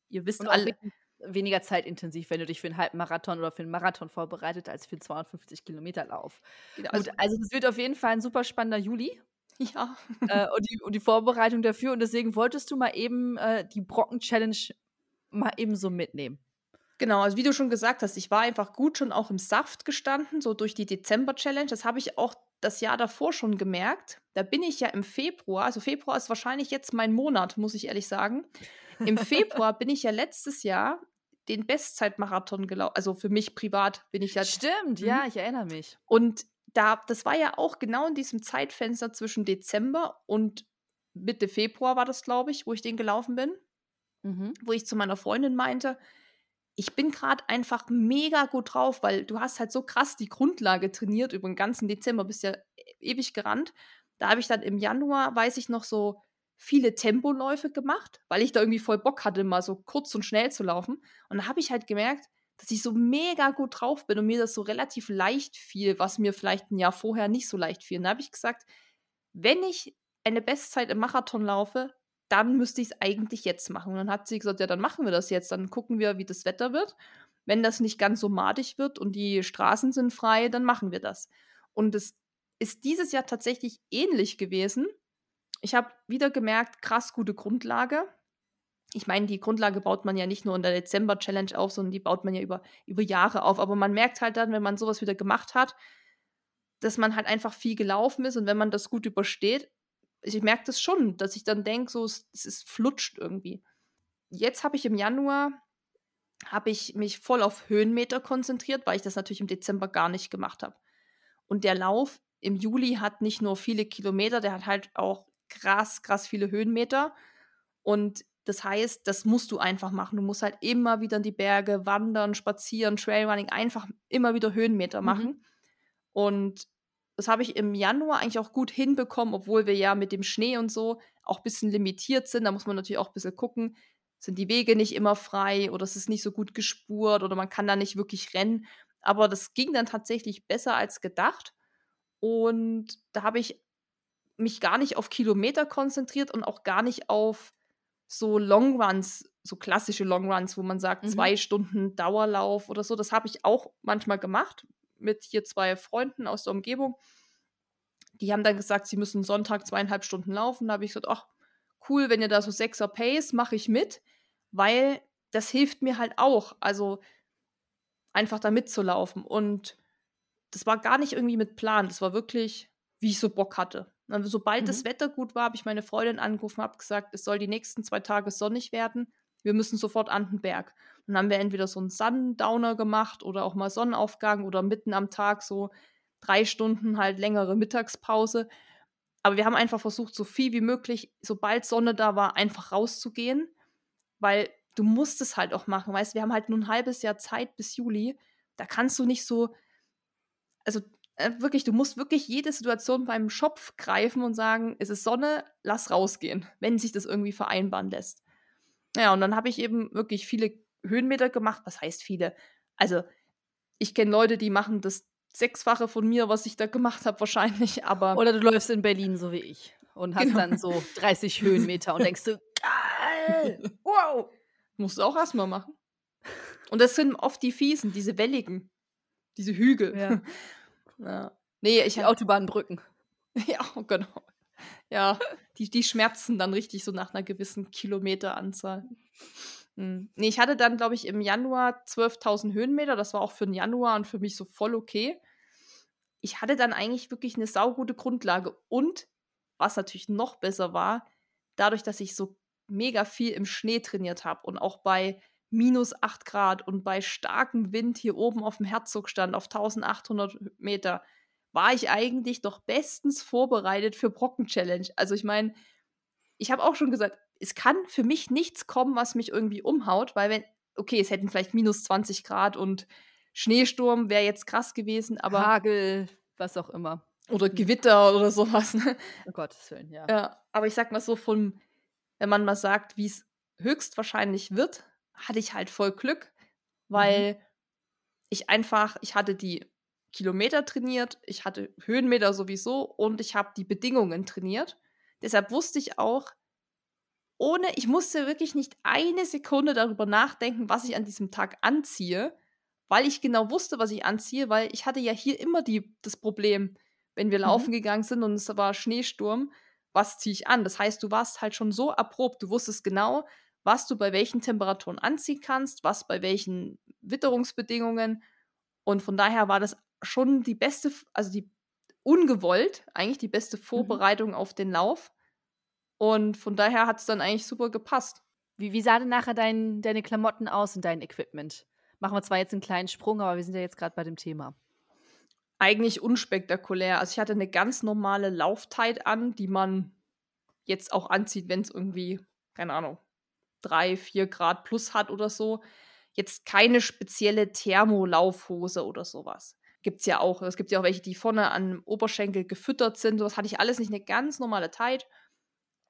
ihr wisst alle weniger zeitintensiv, wenn du dich für einen Halbmarathon oder für einen Marathon vorbereitet, als für einen 250 Kilometer Lauf. Genau. Also, Gut, also das wird auf jeden Fall ein super spannender Juli. Ja. Äh, und, die, und, die, Vorbereitung dafür. Und deswegen wolltest du mal eben äh, die Brocken-Challenge mal eben so mitnehmen. Genau, also wie du schon gesagt hast, ich war einfach gut schon auch im Saft gestanden, so durch die Dezember-Challenge. Das habe ich auch das Jahr davor schon gemerkt. Da bin ich ja im Februar, also Februar ist wahrscheinlich jetzt mein Monat, muss ich ehrlich sagen. Im Februar bin ich ja letztes Jahr den Bestzeitmarathon gelaufen. Also für mich privat bin ich ja. Stimmt, mhm. ja, ich erinnere mich. Und da, das war ja auch genau in diesem Zeitfenster zwischen Dezember und Mitte Februar war das, glaube ich, wo ich den gelaufen bin. Mhm. Wo ich zu meiner Freundin meinte, ich bin gerade einfach mega gut drauf, weil du hast halt so krass die Grundlage trainiert über den ganzen Dezember, bist ja ewig gerannt. Da habe ich dann im Januar, weiß ich noch, so viele Tempoläufe gemacht, weil ich da irgendwie voll Bock hatte, mal so kurz und schnell zu laufen. Und da habe ich halt gemerkt, dass ich so mega gut drauf bin und mir das so relativ leicht fiel, was mir vielleicht ein Jahr vorher nicht so leicht fiel. Und da habe ich gesagt, wenn ich eine Bestzeit im Marathon laufe, dann müsste ich es eigentlich jetzt machen. Und dann hat sie gesagt, ja, dann machen wir das jetzt, dann gucken wir, wie das Wetter wird. Wenn das nicht ganz so madig wird und die Straßen sind frei, dann machen wir das. Und es ist dieses Jahr tatsächlich ähnlich gewesen. Ich habe wieder gemerkt, krass gute Grundlage. ich meine, die Grundlage baut man ja nicht nur in der Dezember-Challenge auf, sondern die baut man ja über, über Jahre auf. Aber man merkt halt dann, wenn man sowas wieder gemacht hat, dass man halt einfach viel gelaufen ist und wenn man das gut übersteht, ich merke das schon, dass ich dann denke, so, es, es ist flutscht irgendwie. Jetzt habe ich im Januar, habe ich mich voll auf Höhenmeter konzentriert, weil ich das natürlich im Dezember gar nicht gemacht habe. Und der Lauf im Juli hat nicht nur viele Kilometer, der hat halt auch krass, krass viele Höhenmeter. Und das heißt, das musst du einfach machen. Du musst halt immer wieder in die Berge wandern, spazieren, Trailrunning, einfach immer wieder Höhenmeter mhm. machen. Mhm. Und das habe ich im Januar eigentlich auch gut hinbekommen, obwohl wir ja mit dem Schnee und so auch ein bisschen limitiert sind. Da muss man natürlich auch ein bisschen gucken, sind die Wege nicht immer frei oder es ist nicht so gut gespurt oder man kann da nicht wirklich rennen. Aber das ging dann tatsächlich besser als gedacht. Und da habe ich mich gar nicht auf Kilometer konzentriert und auch gar nicht auf so Longruns, so klassische Longruns, wo man sagt, mhm. zwei Stunden Dauerlauf oder so. Das habe ich auch manchmal gemacht mit hier zwei Freunden aus der Umgebung. Die haben dann gesagt, sie müssen Sonntag zweieinhalb Stunden laufen. Da habe ich gesagt, ach, cool, wenn ihr da so Sechser Pace, mache ich mit, weil das hilft mir halt auch. Also einfach da mitzulaufen. Und das war gar nicht irgendwie mit Plan. Das war wirklich, wie ich so Bock hatte. Und sobald mhm. das Wetter gut war, habe ich meine Freundin angerufen, habe gesagt, es soll die nächsten zwei Tage sonnig werden. Wir müssen sofort an den Berg. Dann haben wir entweder so einen Sundowner gemacht oder auch mal Sonnenaufgang oder mitten am Tag so drei Stunden halt längere Mittagspause. Aber wir haben einfach versucht, so viel wie möglich, sobald Sonne da war, einfach rauszugehen, weil du musst es halt auch machen. Weißt, wir haben halt nur ein halbes Jahr Zeit bis Juli. Da kannst du nicht so, also äh, wirklich, du musst wirklich jede Situation beim Schopf greifen und sagen, es ist Sonne, lass rausgehen, wenn sich das irgendwie vereinbaren lässt. Ja, und dann habe ich eben wirklich viele Höhenmeter gemacht. Was heißt viele? Also, ich kenne Leute, die machen das Sechsfache von mir, was ich da gemacht habe, wahrscheinlich, aber. Oder du läufst in Berlin, so wie ich. Und hast genau. dann so 30 Höhenmeter und denkst du, geil! Wow! Musst du auch erstmal machen. Und das sind oft die fiesen, diese welligen, diese Hügel. Ja. ja. Nee, ich die Autobahnbrücken. Ja, genau. Ja, die, die schmerzen dann richtig so nach einer gewissen Kilometeranzahl. Mhm. Nee, ich hatte dann, glaube ich, im Januar 12.000 Höhenmeter. Das war auch für den Januar und für mich so voll okay. Ich hatte dann eigentlich wirklich eine saugute Grundlage. Und was natürlich noch besser war, dadurch, dass ich so mega viel im Schnee trainiert habe und auch bei minus 8 Grad und bei starkem Wind hier oben auf dem Herzogstand auf 1800 Meter, war ich eigentlich doch bestens vorbereitet für Brocken Challenge. Also ich meine, ich habe auch schon gesagt, es kann für mich nichts kommen, was mich irgendwie umhaut, weil wenn, okay, es hätten vielleicht minus 20 Grad und Schneesturm wäre jetzt krass gewesen, aber. Hagel, was auch immer. Oder Gewitter oder sowas. Ne? Oh Gottes Willen, ja. Ja, aber ich sag mal so, von, wenn man mal sagt, wie es höchstwahrscheinlich wird, hatte ich halt voll Glück, weil mhm. ich einfach, ich hatte die Kilometer trainiert, ich hatte Höhenmeter sowieso und ich habe die Bedingungen trainiert. Deshalb wusste ich auch, ohne, ich musste wirklich nicht eine Sekunde darüber nachdenken, was ich an diesem Tag anziehe, weil ich genau wusste, was ich anziehe, weil ich hatte ja hier immer die, das Problem, wenn wir laufen mhm. gegangen sind und es war Schneesturm, was ziehe ich an? Das heißt, du warst halt schon so erprobt, du wusstest genau, was du bei welchen Temperaturen anziehen kannst, was bei welchen Witterungsbedingungen. Und von daher war das schon die beste, also die ungewollt eigentlich die beste mhm. Vorbereitung mhm. auf den Lauf. Und von daher hat es dann eigentlich super gepasst. Wie, wie sah denn nachher dein, deine Klamotten aus und dein Equipment? Machen wir zwar jetzt einen kleinen Sprung, aber wir sind ja jetzt gerade bei dem Thema. Eigentlich unspektakulär. Also ich hatte eine ganz normale Laufzeit an, die man jetzt auch anzieht, wenn es irgendwie, keine Ahnung, drei, vier Grad plus hat oder so. Jetzt keine spezielle Thermolaufhose oder sowas. Gibt es ja auch. Es gibt ja auch welche, die vorne an Oberschenkel gefüttert sind. Sowas hatte ich alles nicht. Eine ganz normale Zeit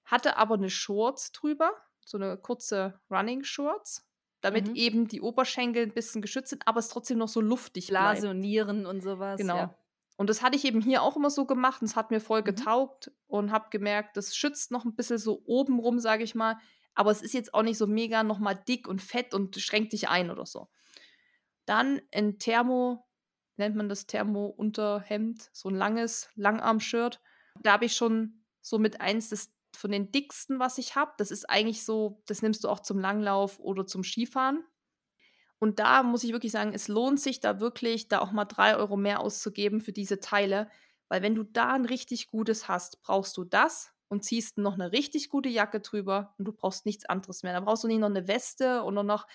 hatte aber eine Shorts drüber, so eine kurze Running Shorts, damit mhm. eben die Oberschenkel ein bisschen geschützt sind, aber es trotzdem noch so luftig Blase bleibt. und Nieren und sowas. Genau. Ja. Und das hatte ich eben hier auch immer so gemacht und es hat mir voll mhm. getaugt und habe gemerkt, das schützt noch ein bisschen so oben rum, sage ich mal, aber es ist jetzt auch nicht so mega nochmal dick und fett und schränkt dich ein oder so. Dann ein Thermo, nennt man das Thermo-Unterhemd, so ein langes Langarm-Shirt. Da habe ich schon so mit eins das von den dicksten, was ich habe. Das ist eigentlich so, das nimmst du auch zum Langlauf oder zum Skifahren. Und da muss ich wirklich sagen, es lohnt sich da wirklich, da auch mal drei Euro mehr auszugeben für diese Teile. Weil wenn du da ein richtig gutes hast, brauchst du das und ziehst noch eine richtig gute Jacke drüber und du brauchst nichts anderes mehr. Da brauchst du nicht noch eine Weste oder noch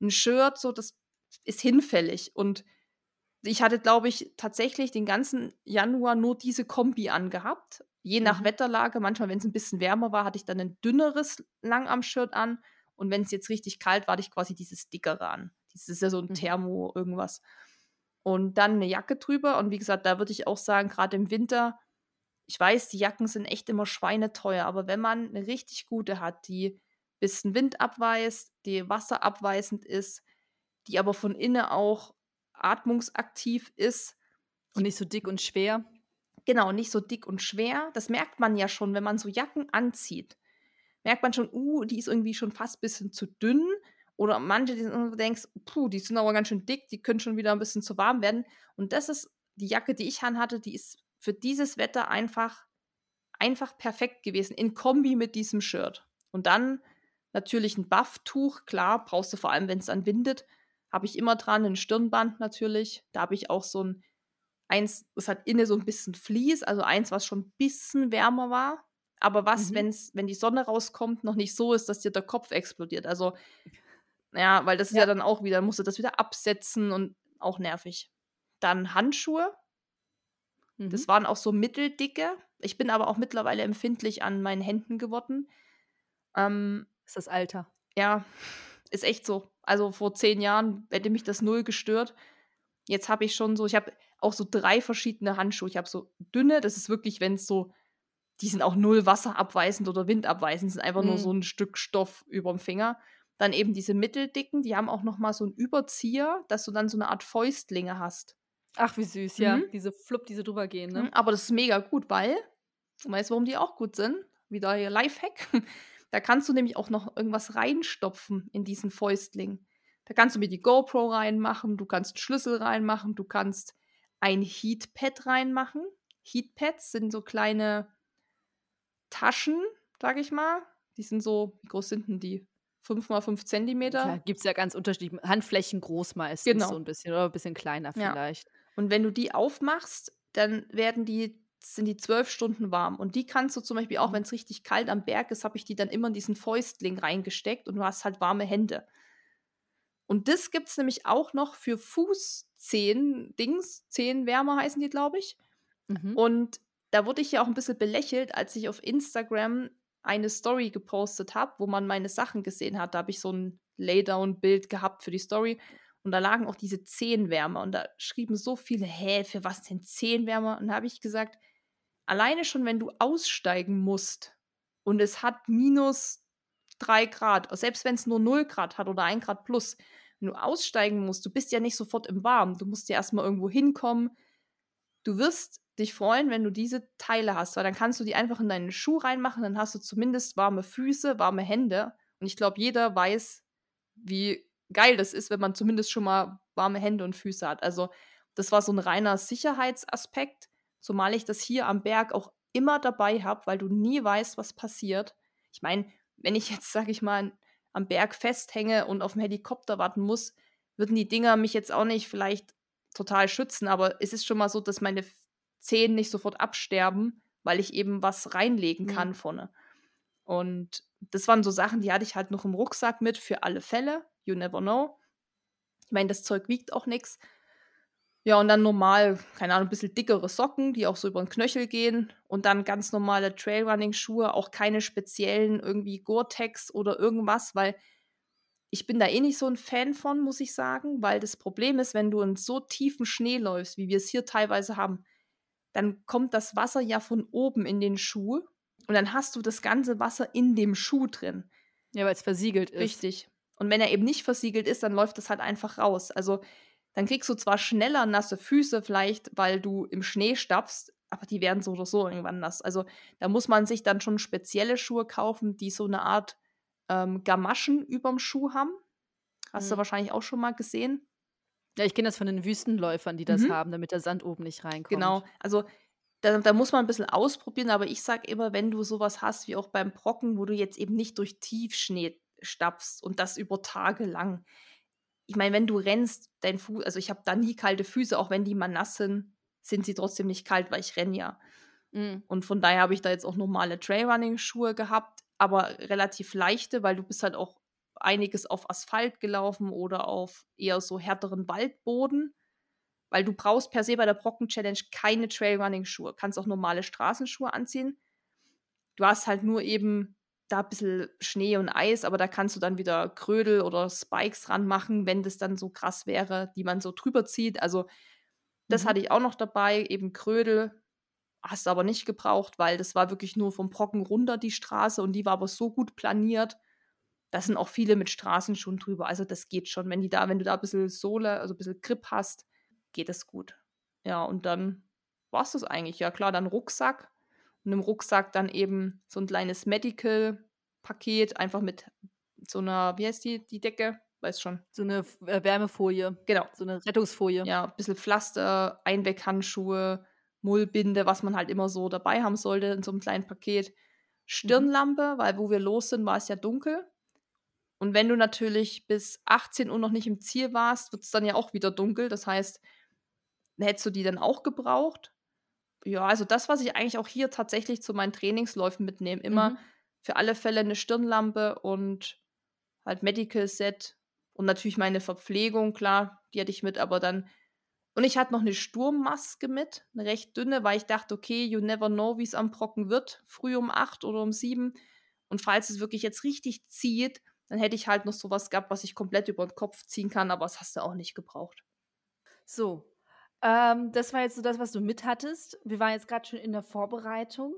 ein Shirt, so das ist hinfällig. Und ich hatte, glaube ich, tatsächlich den ganzen Januar nur diese Kombi angehabt. Je nach mhm. Wetterlage, manchmal, wenn es ein bisschen wärmer war, hatte ich dann ein dünneres Langarm-Shirt an. Und wenn es jetzt richtig kalt war, hatte ich quasi dieses dickere an. Das ist ja so ein mhm. Thermo irgendwas. Und dann eine Jacke drüber. Und wie gesagt, da würde ich auch sagen, gerade im Winter, ich weiß, die Jacken sind echt immer schweineteuer, aber wenn man eine richtig gute hat, die ein bisschen Wind abweist, die wasserabweisend ist, die aber von innen auch atmungsaktiv ist. Und nicht so dick und schwer. Genau, nicht so dick und schwer. Das merkt man ja schon, wenn man so Jacken anzieht. Merkt man schon, uh, die ist irgendwie schon fast ein bisschen zu dünn. Oder manche, die du denkst, puh, die sind aber ganz schön dick, die können schon wieder ein bisschen zu warm werden. Und das ist die Jacke, die ich anhatte, die ist für dieses Wetter einfach, einfach perfekt gewesen, in Kombi mit diesem Shirt. Und dann natürlich ein Bufftuch, klar, brauchst du vor allem, wenn es dann windet, habe ich immer dran, ein Stirnband natürlich. Da habe ich auch so ein, eins, es hat inne so ein bisschen Vlies, also eins, was schon ein bisschen wärmer war. Aber was, mhm. wenn's, wenn die Sonne rauskommt, noch nicht so ist, dass dir der Kopf explodiert. Also ja, weil das ist ja, ja dann auch wieder, musste das wieder absetzen und auch nervig. Dann Handschuhe. Mhm. Das waren auch so mitteldicke. Ich bin aber auch mittlerweile empfindlich an meinen Händen geworden. Ähm, ist das Alter. Ja, ist echt so. Also vor zehn Jahren hätte mich das null gestört. Jetzt habe ich schon so, ich habe auch so drei verschiedene Handschuhe. Ich habe so dünne, das ist wirklich, wenn es so, die sind auch null wasserabweisend oder windabweisend, sind einfach mhm. nur so ein Stück Stoff über dem Finger. Dann eben diese mitteldicken, die haben auch noch mal so einen Überzieher, dass du dann so eine Art Fäustlinge hast. Ach, wie süß, ja. Mhm. Diese Flupp, die so drüber gehen, ne? Mhm, aber das ist mega gut, weil, du weißt, warum die auch gut sind? Wieder hier Lifehack. Da kannst du nämlich auch noch irgendwas reinstopfen in diesen Fäustling. Da kannst du mir die GoPro reinmachen, du kannst Schlüssel reinmachen, du kannst ein Heatpad reinmachen. Heatpads sind so kleine Taschen, sag ich mal. Die sind so, wie groß sind denn die? 5 mal 5 Zentimeter. Ja, gibt es ja ganz unterschiedlich. Handflächen groß meistens genau. so ein bisschen oder ein bisschen kleiner vielleicht. Ja. Und wenn du die aufmachst, dann werden die, sind die zwölf Stunden warm. Und die kannst du zum Beispiel auch, mhm. wenn es richtig kalt am Berg ist, habe ich die dann immer in diesen Fäustling reingesteckt und du hast halt warme Hände. Und das gibt es nämlich auch noch für Fußzehen-Dings. Zehenwärmer heißen die, glaube ich. Mhm. Und da wurde ich ja auch ein bisschen belächelt, als ich auf Instagram eine Story gepostet habe, wo man meine Sachen gesehen hat. Da habe ich so ein Laydown-Bild gehabt für die Story. Und da lagen auch diese Zehenwärmer. Und da schrieben so viele, hä, für was denn Zehenwärmer? Und da habe ich gesagt, alleine schon, wenn du aussteigen musst und es hat minus drei Grad, selbst wenn es nur 0 Grad hat oder ein Grad plus, wenn du aussteigen musst, du bist ja nicht sofort im Warmen. Du musst ja erstmal irgendwo hinkommen. Du wirst dich freuen, wenn du diese Teile hast, weil dann kannst du die einfach in deinen Schuh reinmachen, dann hast du zumindest warme Füße, warme Hände. Und ich glaube, jeder weiß, wie geil das ist, wenn man zumindest schon mal warme Hände und Füße hat. Also, das war so ein reiner Sicherheitsaspekt, zumal ich das hier am Berg auch immer dabei habe, weil du nie weißt, was passiert. Ich meine, wenn ich jetzt, sag ich mal, am Berg festhänge und auf dem Helikopter warten muss, würden die Dinger mich jetzt auch nicht vielleicht total schützen, aber es ist schon mal so, dass meine Zehen nicht sofort absterben, weil ich eben was reinlegen mhm. kann mhm. vorne. Und das waren so Sachen, die hatte ich halt noch im Rucksack mit für alle Fälle. You never know. Ich meine, das Zeug wiegt auch nichts. Ja, und dann normal, keine Ahnung, ein bisschen dickere Socken, die auch so über den Knöchel gehen. Und dann ganz normale Trailrunning-Schuhe, auch keine speziellen irgendwie Gore-Tex oder irgendwas, weil ich bin da eh nicht so ein Fan von, muss ich sagen, weil das Problem ist, wenn du in so tiefen Schnee läufst, wie wir es hier teilweise haben, dann kommt das Wasser ja von oben in den Schuh und dann hast du das ganze Wasser in dem Schuh drin. Ja, weil es versiegelt ist. Richtig. Und wenn er eben nicht versiegelt ist, dann läuft das halt einfach raus. Also dann kriegst du zwar schneller nasse Füße vielleicht, weil du im Schnee stapfst, aber die werden so oder so irgendwann nass. Also da muss man sich dann schon spezielle Schuhe kaufen, die so eine Art ähm, Gamaschen überm Schuh haben. Hast mhm. du wahrscheinlich auch schon mal gesehen. Ja, ich kenne das von den Wüstenläufern, die das mhm. haben, damit der Sand oben nicht reinkommt. Genau, also da, da muss man ein bisschen ausprobieren, aber ich sage immer, wenn du sowas hast wie auch beim Brocken, wo du jetzt eben nicht durch Tiefschnee stapfst und das über Tage lang. Ich meine, wenn du rennst, dein Fuß, also ich habe da nie kalte Füße, auch wenn die mal nass sind, sind sie trotzdem nicht kalt, weil ich renne ja. Mhm. Und von daher habe ich da jetzt auch normale Trailrunning-Schuhe gehabt, aber relativ leichte, weil du bist halt auch einiges auf Asphalt gelaufen oder auf eher so härteren Waldboden. Weil du brauchst per se bei der Brocken Challenge keine Trailrunning-Schuhe. Kannst auch normale Straßenschuhe anziehen. Du hast halt nur eben da ein bisschen Schnee und Eis, aber da kannst du dann wieder Krödel oder Spikes ranmachen, wenn das dann so krass wäre, die man so drüber zieht. Also das mhm. hatte ich auch noch dabei, eben Krödel. Hast du aber nicht gebraucht, weil das war wirklich nur vom Brocken runter die Straße und die war aber so gut planiert. Da sind auch viele mit Straßenschuhen drüber. Also das geht schon. Wenn die da, wenn du da ein bisschen Sohle, also ein bisschen Grip hast, geht es gut. Ja, und dann war es das eigentlich. Ja, klar, dann Rucksack. Und im Rucksack dann eben so ein kleines Medical-Paket, einfach mit so einer, wie heißt die, die Decke? Weiß schon. So eine äh, Wärmefolie. Genau. So eine Rettungsfolie. Ja, ein bisschen Pflaster, Einweghandschuhe, Mullbinde, was man halt immer so dabei haben sollte in so einem kleinen Paket. Mhm. Stirnlampe, mhm. weil wo wir los sind, war es ja dunkel. Und wenn du natürlich bis 18 Uhr noch nicht im Ziel warst, wird es dann ja auch wieder dunkel. Das heißt, hättest du die dann auch gebraucht? Ja, also das, was ich eigentlich auch hier tatsächlich zu meinen Trainingsläufen mitnehme, immer mhm. für alle Fälle eine Stirnlampe und halt Medical Set und natürlich meine Verpflegung, klar, die hatte ich mit, aber dann und ich hatte noch eine Sturmmaske mit, eine recht dünne, weil ich dachte, okay, you never know, wie es am Brocken wird, früh um acht oder um sieben. Und falls es wirklich jetzt richtig zieht, dann hätte ich halt noch sowas gehabt, was ich komplett über den Kopf ziehen kann, aber das hast du auch nicht gebraucht. So, ähm, das war jetzt so das, was du mit hattest. Wir waren jetzt gerade schon in der Vorbereitung.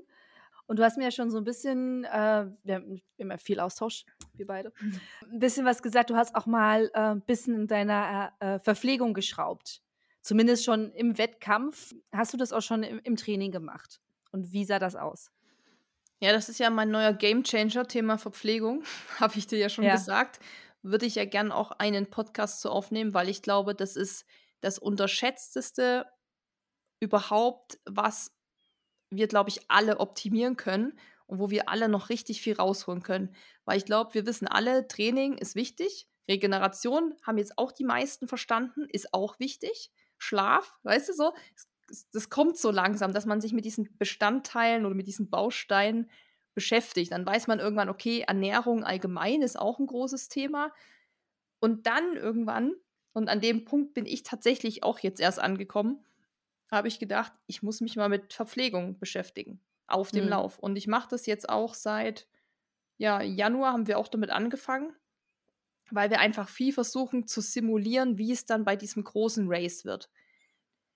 Und du hast mir ja schon so ein bisschen, äh, wir haben immer viel Austausch, wir beide, ein bisschen was gesagt. Du hast auch mal äh, ein bisschen in deiner äh, Verpflegung geschraubt. Zumindest schon im Wettkampf. Hast du das auch schon im, im Training gemacht? Und wie sah das aus? Ja, das ist ja mein neuer Gamechanger, Thema Verpflegung, habe ich dir ja schon ja. gesagt. Würde ich ja gern auch einen Podcast zu aufnehmen, weil ich glaube, das ist das Unterschätzteste überhaupt, was wir, glaube ich, alle optimieren können und wo wir alle noch richtig viel rausholen können. Weil ich glaube, wir wissen alle, Training ist wichtig. Regeneration haben jetzt auch die meisten verstanden, ist auch wichtig. Schlaf, weißt du so, das kommt so langsam, dass man sich mit diesen Bestandteilen oder mit diesen Bausteinen beschäftigt. Dann weiß man irgendwann, okay, Ernährung allgemein ist auch ein großes Thema. Und dann irgendwann, und an dem Punkt bin ich tatsächlich auch jetzt erst angekommen, habe ich gedacht, ich muss mich mal mit Verpflegung beschäftigen auf dem mhm. Lauf. Und ich mache das jetzt auch seit ja, Januar haben wir auch damit angefangen, weil wir einfach viel versuchen zu simulieren, wie es dann bei diesem großen Race wird.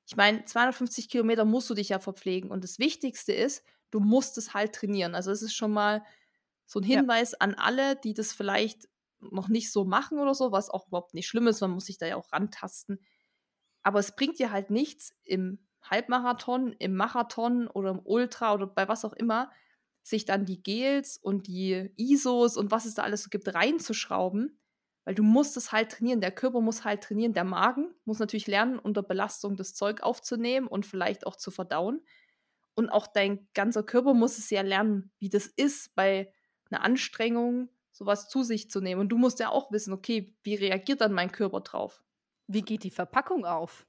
Ich meine, 250 Kilometer musst du dich ja verpflegen. Und das Wichtigste ist, du musst es halt trainieren. Also es ist schon mal so ein Hinweis ja. an alle, die das vielleicht noch nicht so machen oder so, was auch überhaupt nicht schlimm ist, man muss sich da ja auch rantasten. Aber es bringt dir halt nichts im Halbmarathon, im Marathon oder im Ultra oder bei was auch immer, sich dann die Gels und die ISOs und was es da alles so gibt reinzuschrauben, weil du musst es halt trainieren. Der Körper muss halt trainieren. Der Magen muss natürlich lernen, unter Belastung das Zeug aufzunehmen und vielleicht auch zu verdauen. Und auch dein ganzer Körper muss es ja lernen, wie das ist, bei einer Anstrengung sowas zu sich zu nehmen. Und du musst ja auch wissen, okay, wie reagiert dann mein Körper drauf? Wie geht die Verpackung auf?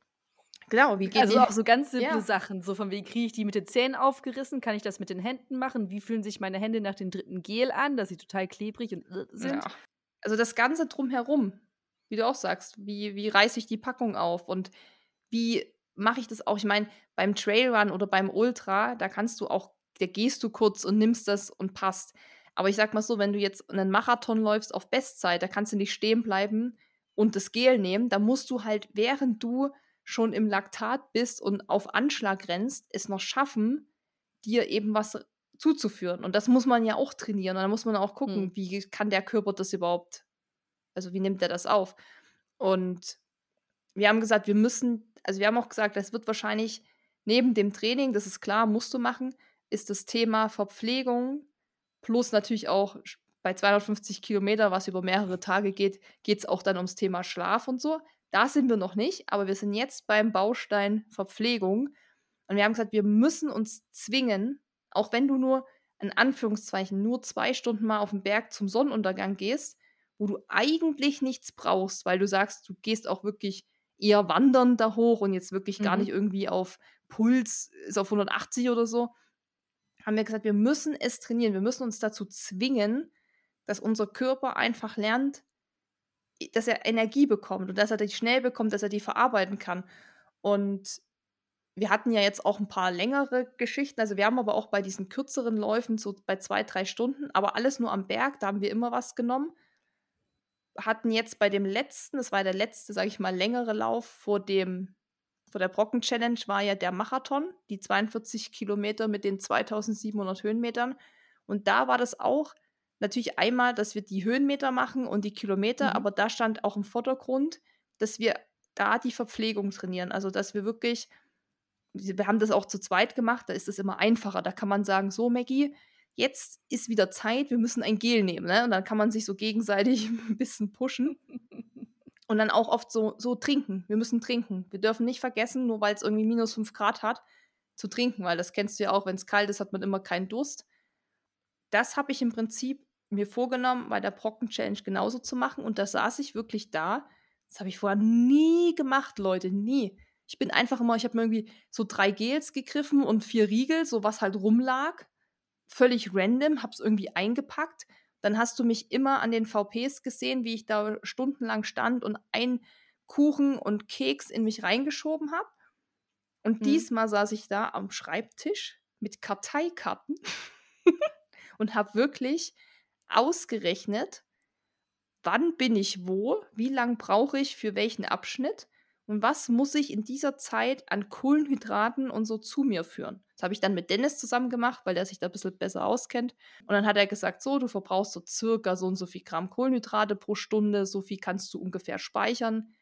Genau, wie geht also die? auch so ganz simple ja. Sachen, so von wie kriege ich die mit den Zähnen aufgerissen, kann ich das mit den Händen machen, wie fühlen sich meine Hände nach dem dritten Gel an, dass sie total klebrig und sind. Ja also das Ganze drumherum, wie du auch sagst, wie, wie reiße ich die Packung auf und wie mache ich das auch? Ich meine, beim Trailrun oder beim Ultra, da kannst du auch, da gehst du kurz und nimmst das und passt. Aber ich sag mal so, wenn du jetzt einen Marathon läufst auf Bestzeit, da kannst du nicht stehen bleiben und das Gel nehmen. Da musst du halt, während du schon im Laktat bist und auf Anschlag rennst, es noch schaffen, dir eben was zuzuführen. Und das muss man ja auch trainieren. Und da muss man auch gucken, mhm. wie kann der Körper das überhaupt, also wie nimmt er das auf? Und wir haben gesagt, wir müssen, also wir haben auch gesagt, das wird wahrscheinlich neben dem Training, das ist klar, musst du machen, ist das Thema Verpflegung plus natürlich auch bei 250 Kilometer, was über mehrere Tage geht, geht es auch dann ums Thema Schlaf und so. Da sind wir noch nicht, aber wir sind jetzt beim Baustein Verpflegung. Und wir haben gesagt, wir müssen uns zwingen, auch wenn du nur, in Anführungszeichen, nur zwei Stunden mal auf den Berg zum Sonnenuntergang gehst, wo du eigentlich nichts brauchst, weil du sagst, du gehst auch wirklich eher wandern da hoch und jetzt wirklich mhm. gar nicht irgendwie auf Puls, ist auf 180 oder so, haben wir gesagt, wir müssen es trainieren, wir müssen uns dazu zwingen, dass unser Körper einfach lernt, dass er Energie bekommt und dass er die schnell bekommt, dass er die verarbeiten kann. Und wir hatten ja jetzt auch ein paar längere Geschichten. Also wir haben aber auch bei diesen kürzeren Läufen so bei zwei, drei Stunden, aber alles nur am Berg, da haben wir immer was genommen. Hatten jetzt bei dem letzten, das war der letzte, sage ich mal, längere Lauf vor dem, vor der Brocken-Challenge war ja der Marathon, die 42 Kilometer mit den 2700 Höhenmetern. Und da war das auch natürlich einmal, dass wir die Höhenmeter machen und die Kilometer, mhm. aber da stand auch im Vordergrund, dass wir da die Verpflegung trainieren. Also, dass wir wirklich, wir haben das auch zu zweit gemacht, da ist es immer einfacher. Da kann man sagen, so Maggie, jetzt ist wieder Zeit, wir müssen ein Gel nehmen. Ne? Und dann kann man sich so gegenseitig ein bisschen pushen. Und dann auch oft so, so trinken. Wir müssen trinken. Wir dürfen nicht vergessen, nur weil es irgendwie minus 5 Grad hat, zu trinken, weil das kennst du ja auch, wenn es kalt ist, hat man immer keinen Durst. Das habe ich im Prinzip mir vorgenommen, bei der Brocken-Challenge genauso zu machen. Und da saß ich wirklich da. Das habe ich vorher nie gemacht, Leute, nie. Ich bin einfach immer, ich habe mir irgendwie so drei Gels gegriffen und vier Riegel, so was halt rumlag. Völlig random, habe es irgendwie eingepackt. Dann hast du mich immer an den VPs gesehen, wie ich da stundenlang stand und ein Kuchen und Keks in mich reingeschoben habe. Und hm. diesmal saß ich da am Schreibtisch mit Karteikarten und habe wirklich ausgerechnet, wann bin ich wo, wie lang brauche ich für welchen Abschnitt und was muss ich in dieser Zeit an Kohlenhydraten und so zu mir führen. Das habe ich dann mit Dennis zusammen gemacht, weil der sich da ein bisschen besser auskennt. Und dann hat er gesagt, so, du verbrauchst so circa so und so viel Gramm Kohlenhydrate pro Stunde, so viel kannst du ungefähr speichern.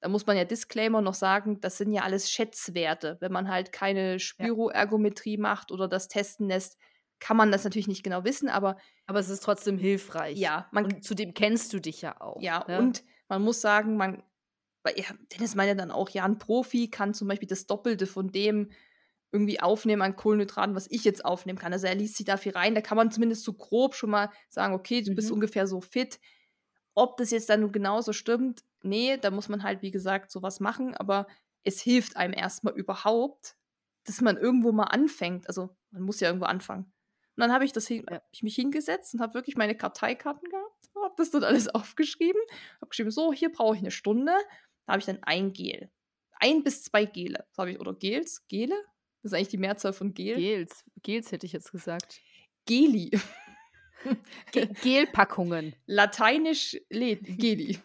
Da muss man ja Disclaimer noch sagen, das sind ja alles Schätzwerte. Wenn man halt keine Spiroergometrie macht oder das testen lässt, kann man das natürlich nicht genau wissen, aber. Aber es ist trotzdem hilfreich. Ja, man, und zudem kennst du dich ja auch. Ja, ne? und man muss sagen, man, weil ja, Dennis meint ja dann auch, ja, ein Profi kann zum Beispiel das Doppelte von dem irgendwie aufnehmen an Kohlenhydraten, was ich jetzt aufnehmen kann. Also er liest sich da viel rein. Da kann man zumindest so grob schon mal sagen, okay, du mhm. bist ungefähr so fit. Ob das jetzt dann genauso stimmt, nee, da muss man halt, wie gesagt, sowas machen, aber es hilft einem erstmal überhaupt, dass man irgendwo mal anfängt. Also man muss ja irgendwo anfangen. Und dann habe ich, das, hab ich mich hingesetzt und habe wirklich meine Karteikarten gehabt, habe das dann alles aufgeschrieben, habe geschrieben, so, hier brauche ich eine Stunde. Da habe ich dann ein Gel. Ein bis zwei Gele. Das ich, oder Gels? Gele? Das ist eigentlich die Mehrzahl von Gel. Gels. Gels hätte ich jetzt gesagt. Geli. Gelpackungen. Lateinisch Le Geli.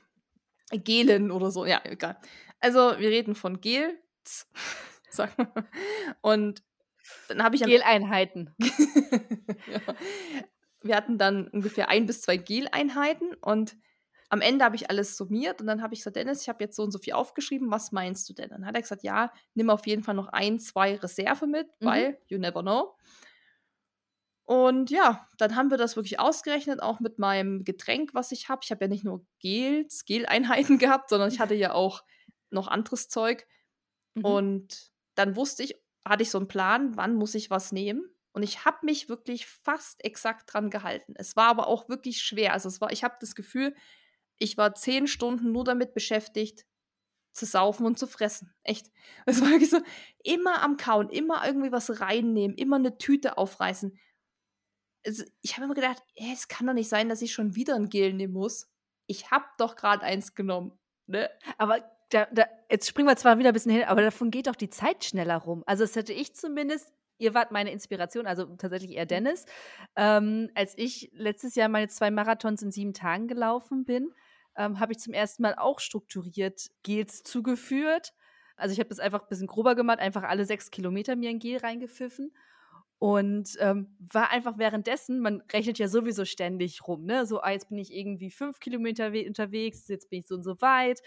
Gelen oder so, ja, egal. Also, wir reden von Gels. Sagen wir. Und dann habe ich Geleinheiten. ja. Wir hatten dann ungefähr ein bis zwei Geleinheiten und am Ende habe ich alles summiert und dann habe ich gesagt, Dennis, ich habe jetzt so und so viel aufgeschrieben, was meinst du denn? Dann hat er gesagt, ja, nimm auf jeden Fall noch ein, zwei Reserve mit, mhm. weil you never know. Und ja, dann haben wir das wirklich ausgerechnet, auch mit meinem Getränk, was ich habe. Ich habe ja nicht nur Gels, Geleinheiten gehabt, sondern ich hatte ja auch noch anderes Zeug. Mhm. Und dann wusste ich, hatte ich so einen Plan, wann muss ich was nehmen. Und ich habe mich wirklich fast exakt dran gehalten. Es war aber auch wirklich schwer. Also es war, ich habe das Gefühl, ich war zehn Stunden nur damit beschäftigt, zu saufen und zu fressen. Echt. Es war wirklich so, immer am Kauen, immer irgendwie was reinnehmen, immer eine Tüte aufreißen. Also ich habe immer gedacht, es kann doch nicht sein, dass ich schon wieder ein Gel nehmen muss. Ich habe doch gerade eins genommen. Ne? Aber da, da, jetzt springen wir zwar wieder ein bisschen hin, aber davon geht doch die Zeit schneller rum. Also das hätte ich zumindest, ihr wart meine Inspiration, also tatsächlich eher Dennis, ähm, als ich letztes Jahr meine zwei Marathons in sieben Tagen gelaufen bin, ähm, habe ich zum ersten Mal auch strukturiert Gels zugeführt. Also ich habe das einfach ein bisschen grober gemacht, einfach alle sechs Kilometer mir ein Gel reingepfiffen und ähm, war einfach währenddessen, man rechnet ja sowieso ständig rum, ne? So, ah, jetzt bin ich irgendwie fünf Kilometer unterwegs, jetzt bin ich so und so weit.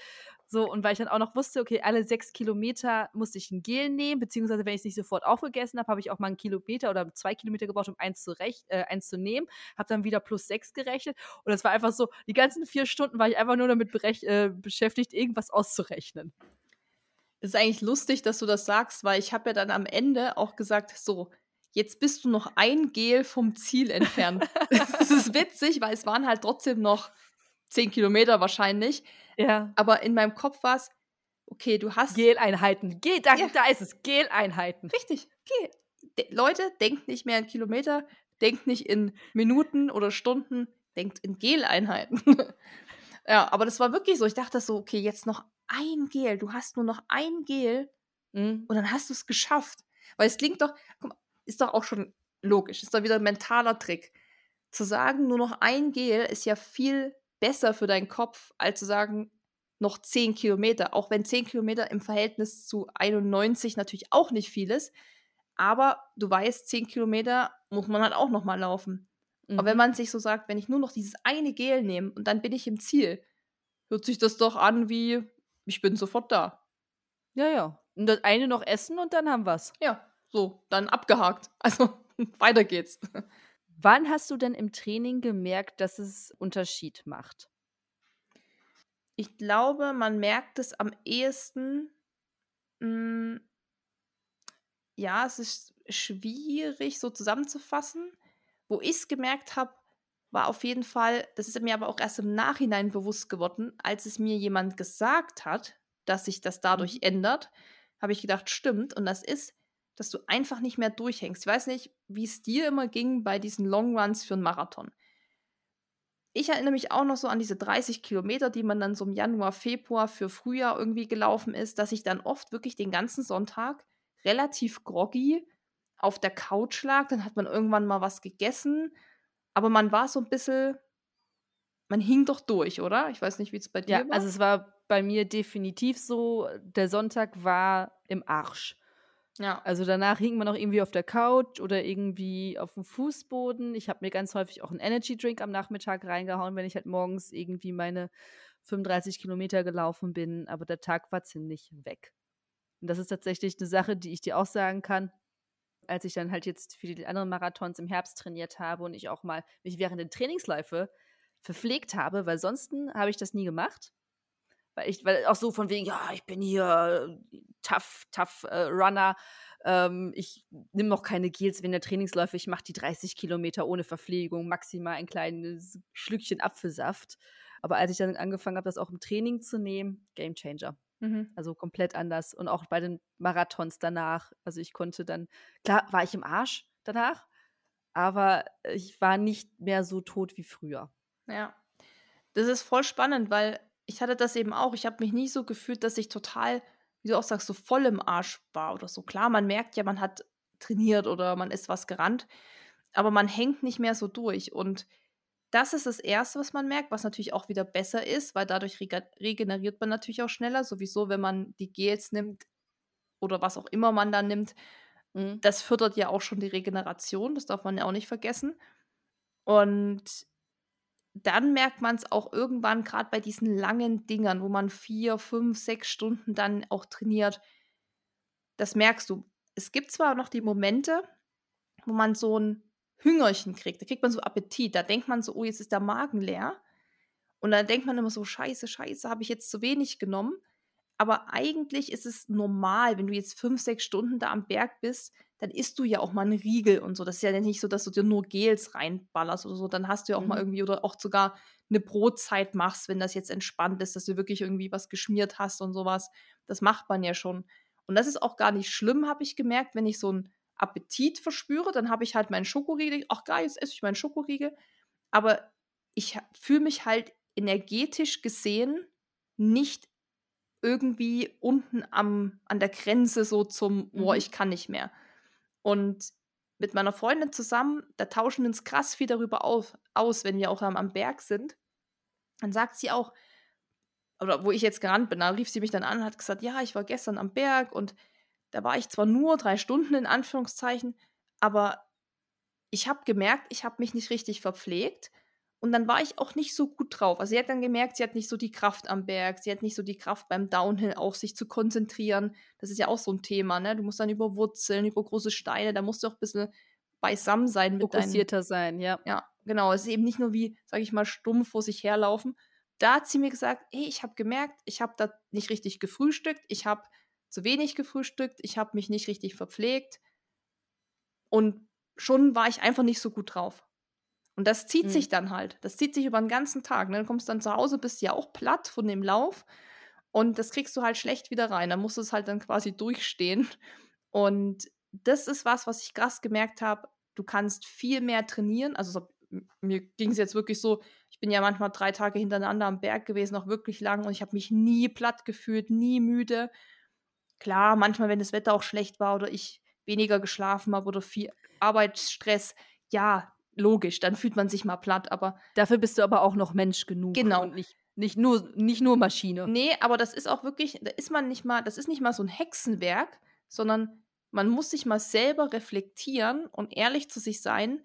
So, und weil ich dann auch noch wusste, okay, alle sechs Kilometer musste ich ein Gel nehmen, beziehungsweise wenn ich es nicht sofort aufgegessen habe, habe ich auch mal einen Kilometer oder zwei Kilometer gebraucht, um eins zu, äh, eins zu nehmen, habe dann wieder plus sechs gerechnet. Und das war einfach so, die ganzen vier Stunden war ich einfach nur damit äh, beschäftigt, irgendwas auszurechnen ist eigentlich lustig, dass du das sagst, weil ich habe ja dann am Ende auch gesagt, so, jetzt bist du noch ein Gel vom Ziel entfernt. das ist witzig, weil es waren halt trotzdem noch zehn Kilometer wahrscheinlich. Ja. Aber in meinem Kopf war es, okay, du hast. Geleinheiten. Gel, da, Ja. da ist es. Geleinheiten. Richtig, okay. De Leute, denkt nicht mehr in Kilometer, denkt nicht in Minuten oder Stunden, denkt in Geleinheiten. ja, aber das war wirklich so. Ich dachte so, okay, jetzt noch ein Gel. Du hast nur noch ein Gel Mhm. und dann hast du es geschafft. Weil es klingt doch, guck mal, ist doch auch schon logisch, ist doch wieder ein mentaler Trick. Zu sagen, nur noch ein Gel ist ja viel besser für deinen Kopf, als zu sagen, noch 10 Kilometer. Auch wenn 10 Kilometer im Verhältnis zu 91 natürlich auch nicht viel ist. Aber du weißt, 10 Kilometer muss man halt auch noch mal laufen. Aber wenn Mhm. man sich so sagt, wenn ich nur noch dieses eine Gel nehme und dann bin ich im Ziel, hört sich das doch an wie, ich bin sofort da. Ja, ja. Und das eine noch essen und dann haben wir's. Ja, so, dann abgehakt. Also, weiter geht's. Wann hast du denn im Training gemerkt, dass es Unterschied macht? Ich glaube, man merkt es am ehesten. Mh, ja, es ist schwierig so zusammenzufassen. Wo ich es gemerkt habe, war auf jeden Fall, das ist mir aber auch erst im Nachhinein bewusst geworden, als es mir jemand gesagt hat, dass sich das dadurch Mhm. ändert, habe ich gedacht, stimmt. Und das ist, dass du einfach nicht mehr durchhängst. Ich weiß nicht, wie es dir immer ging bei diesen Long Runs für einen Marathon. Ich erinnere mich auch noch so an diese 30 Kilometer, die man dann so im Januar, Februar für Frühjahr irgendwie gelaufen ist, dass ich dann oft wirklich den ganzen Sonntag relativ groggy auf der Couch lag. Dann hat man irgendwann mal was gegessen, aber man war so ein bisschen, man hing doch durch, oder? Ich weiß nicht, wie es bei dir Ja, war. also es war bei mir definitiv so, der Sonntag war im Arsch. Ja. Also danach hing man noch irgendwie auf der Couch oder irgendwie auf dem Fußboden. Ich habe mir ganz häufig auch einen Energy Drink am Nachmittag reingehauen, wenn ich halt morgens irgendwie meine 35 Kilometer gelaufen bin. Aber der Tag war ziemlich weg. Und das ist tatsächlich eine Sache, die ich dir auch sagen kann. Als ich dann halt jetzt für die anderen Marathons im Herbst trainiert habe und ich auch mal mich während den Trainingsläufe verpflegt habe, weil sonst habe ich das nie gemacht. Weil ich, weil auch so von wegen, ja, ich bin hier äh, tough, tough äh, Runner. Ähm, ich nehme noch keine Gels wenn der Trainingsläufe. Ich mache die 30 Kilometer ohne Verpflegung, maximal ein kleines Schlückchen Apfelsaft. Aber als ich dann angefangen habe, das auch im Training zu nehmen, Game Changer. Mhm. Also komplett anders. Und auch bei den Marathons danach. Also ich konnte dann, klar war ich im Arsch danach, aber ich war nicht mehr so tot wie früher. Ja. Das ist voll spannend, weil ich hatte das eben auch. Ich habe mich nie so gefühlt, dass ich total, wie du auch sagst, so voll im Arsch war oder so. Klar, man merkt ja, man hat trainiert oder man ist was gerannt, aber man hängt nicht mehr so durch. Und das ist das Erste, was man merkt, was natürlich auch wieder besser ist, weil dadurch regeneriert man natürlich auch schneller. Sowieso, wenn man die Gels nimmt oder was auch immer man dann nimmt, Mhm. das fördert ja auch schon die Regeneration, das darf man ja auch nicht vergessen. Und dann merkt man es auch irgendwann, gerade bei diesen langen Dingern, wo man vier, fünf, sechs Stunden dann auch trainiert. Das merkst du. Es gibt zwar noch die Momente, wo man so ein Hüngerchen kriegt. Da kriegt man so Appetit. Da denkt man so, oh, jetzt ist der Magen leer. Und dann denkt man immer so, scheiße, scheiße, habe ich jetzt zu wenig genommen. Aber eigentlich ist es normal, wenn du jetzt fünf, sechs Stunden da am Berg bist, dann isst du ja auch mal einen Riegel und so. Das ist ja nicht so, dass du dir nur Gels reinballerst oder so. Dann hast du ja auch mal Mhm. irgendwie oder auch sogar eine Brotzeit machst, wenn das jetzt entspannt ist, dass du wirklich irgendwie was geschmiert hast und sowas. Das macht man ja schon. Und das ist auch gar nicht schlimm, habe ich gemerkt, wenn ich so einen Appetit verspüre, dann habe ich halt meinen Schokoriegel. Ach geil, jetzt esse ich meinen Schokoriegel. Aber ich fühle mich halt energetisch gesehen nicht irgendwie unten am, an der Grenze so zum, boah, Mhm. ich kann nicht mehr. Und mit meiner Freundin zusammen, da tauschen wir uns krass viel darüber auf, aus, wenn wir auch am, am Berg sind. Dann sagt sie auch, oder wo ich jetzt gerannt bin, da rief sie mich dann an und hat gesagt, ja, ich war gestern am Berg und da war ich zwar nur drei Stunden in Anführungszeichen, aber ich habe gemerkt, ich habe mich nicht richtig verpflegt und dann war ich auch nicht so gut drauf. Also sie hat dann gemerkt, sie hat nicht so die Kraft am Berg, sie hat nicht so die Kraft beim Downhill auch sich zu konzentrieren. Das ist ja auch so ein Thema, ne? Du musst dann über Wurzeln, über große Steine, da musst du auch ein bisschen beisammen sein mit deinen Fokussierter sein, ja. ja, genau. Es ist eben nicht nur wie, sage ich mal, stumpf vor sich herlaufen. Da hat sie mir gesagt, hey, ich habe gemerkt, ich habe da nicht richtig gefrühstückt. Ich habe zu wenig gefrühstückt, ich habe mich nicht richtig verpflegt und schon war ich einfach nicht so gut drauf. Und das zieht mhm. sich dann halt. Das zieht sich über den ganzen Tag. Ne? Dann kommst du dann zu Hause, bist ja auch platt von dem Lauf und das kriegst du halt schlecht wieder rein. Da musst du es halt dann quasi durchstehen. Und das ist was, was ich krass gemerkt habe. Du kannst viel mehr trainieren. Also mir ging es jetzt wirklich so, ich bin ja manchmal drei Tage hintereinander am Berg gewesen, auch wirklich lang und ich habe mich nie platt gefühlt, nie müde. Klar, manchmal, wenn das Wetter auch schlecht war oder ich weniger geschlafen habe oder viel Arbeitsstress, ja, logisch, dann fühlt man sich mal platt, aber. Dafür bist du aber auch noch Mensch genug. Genau. Und nicht, nicht, nur, nicht nur Maschine. Nee, aber das ist auch wirklich, da ist man nicht mal, das ist nicht mal so ein Hexenwerk, sondern man muss sich mal selber reflektieren und ehrlich zu sich sein,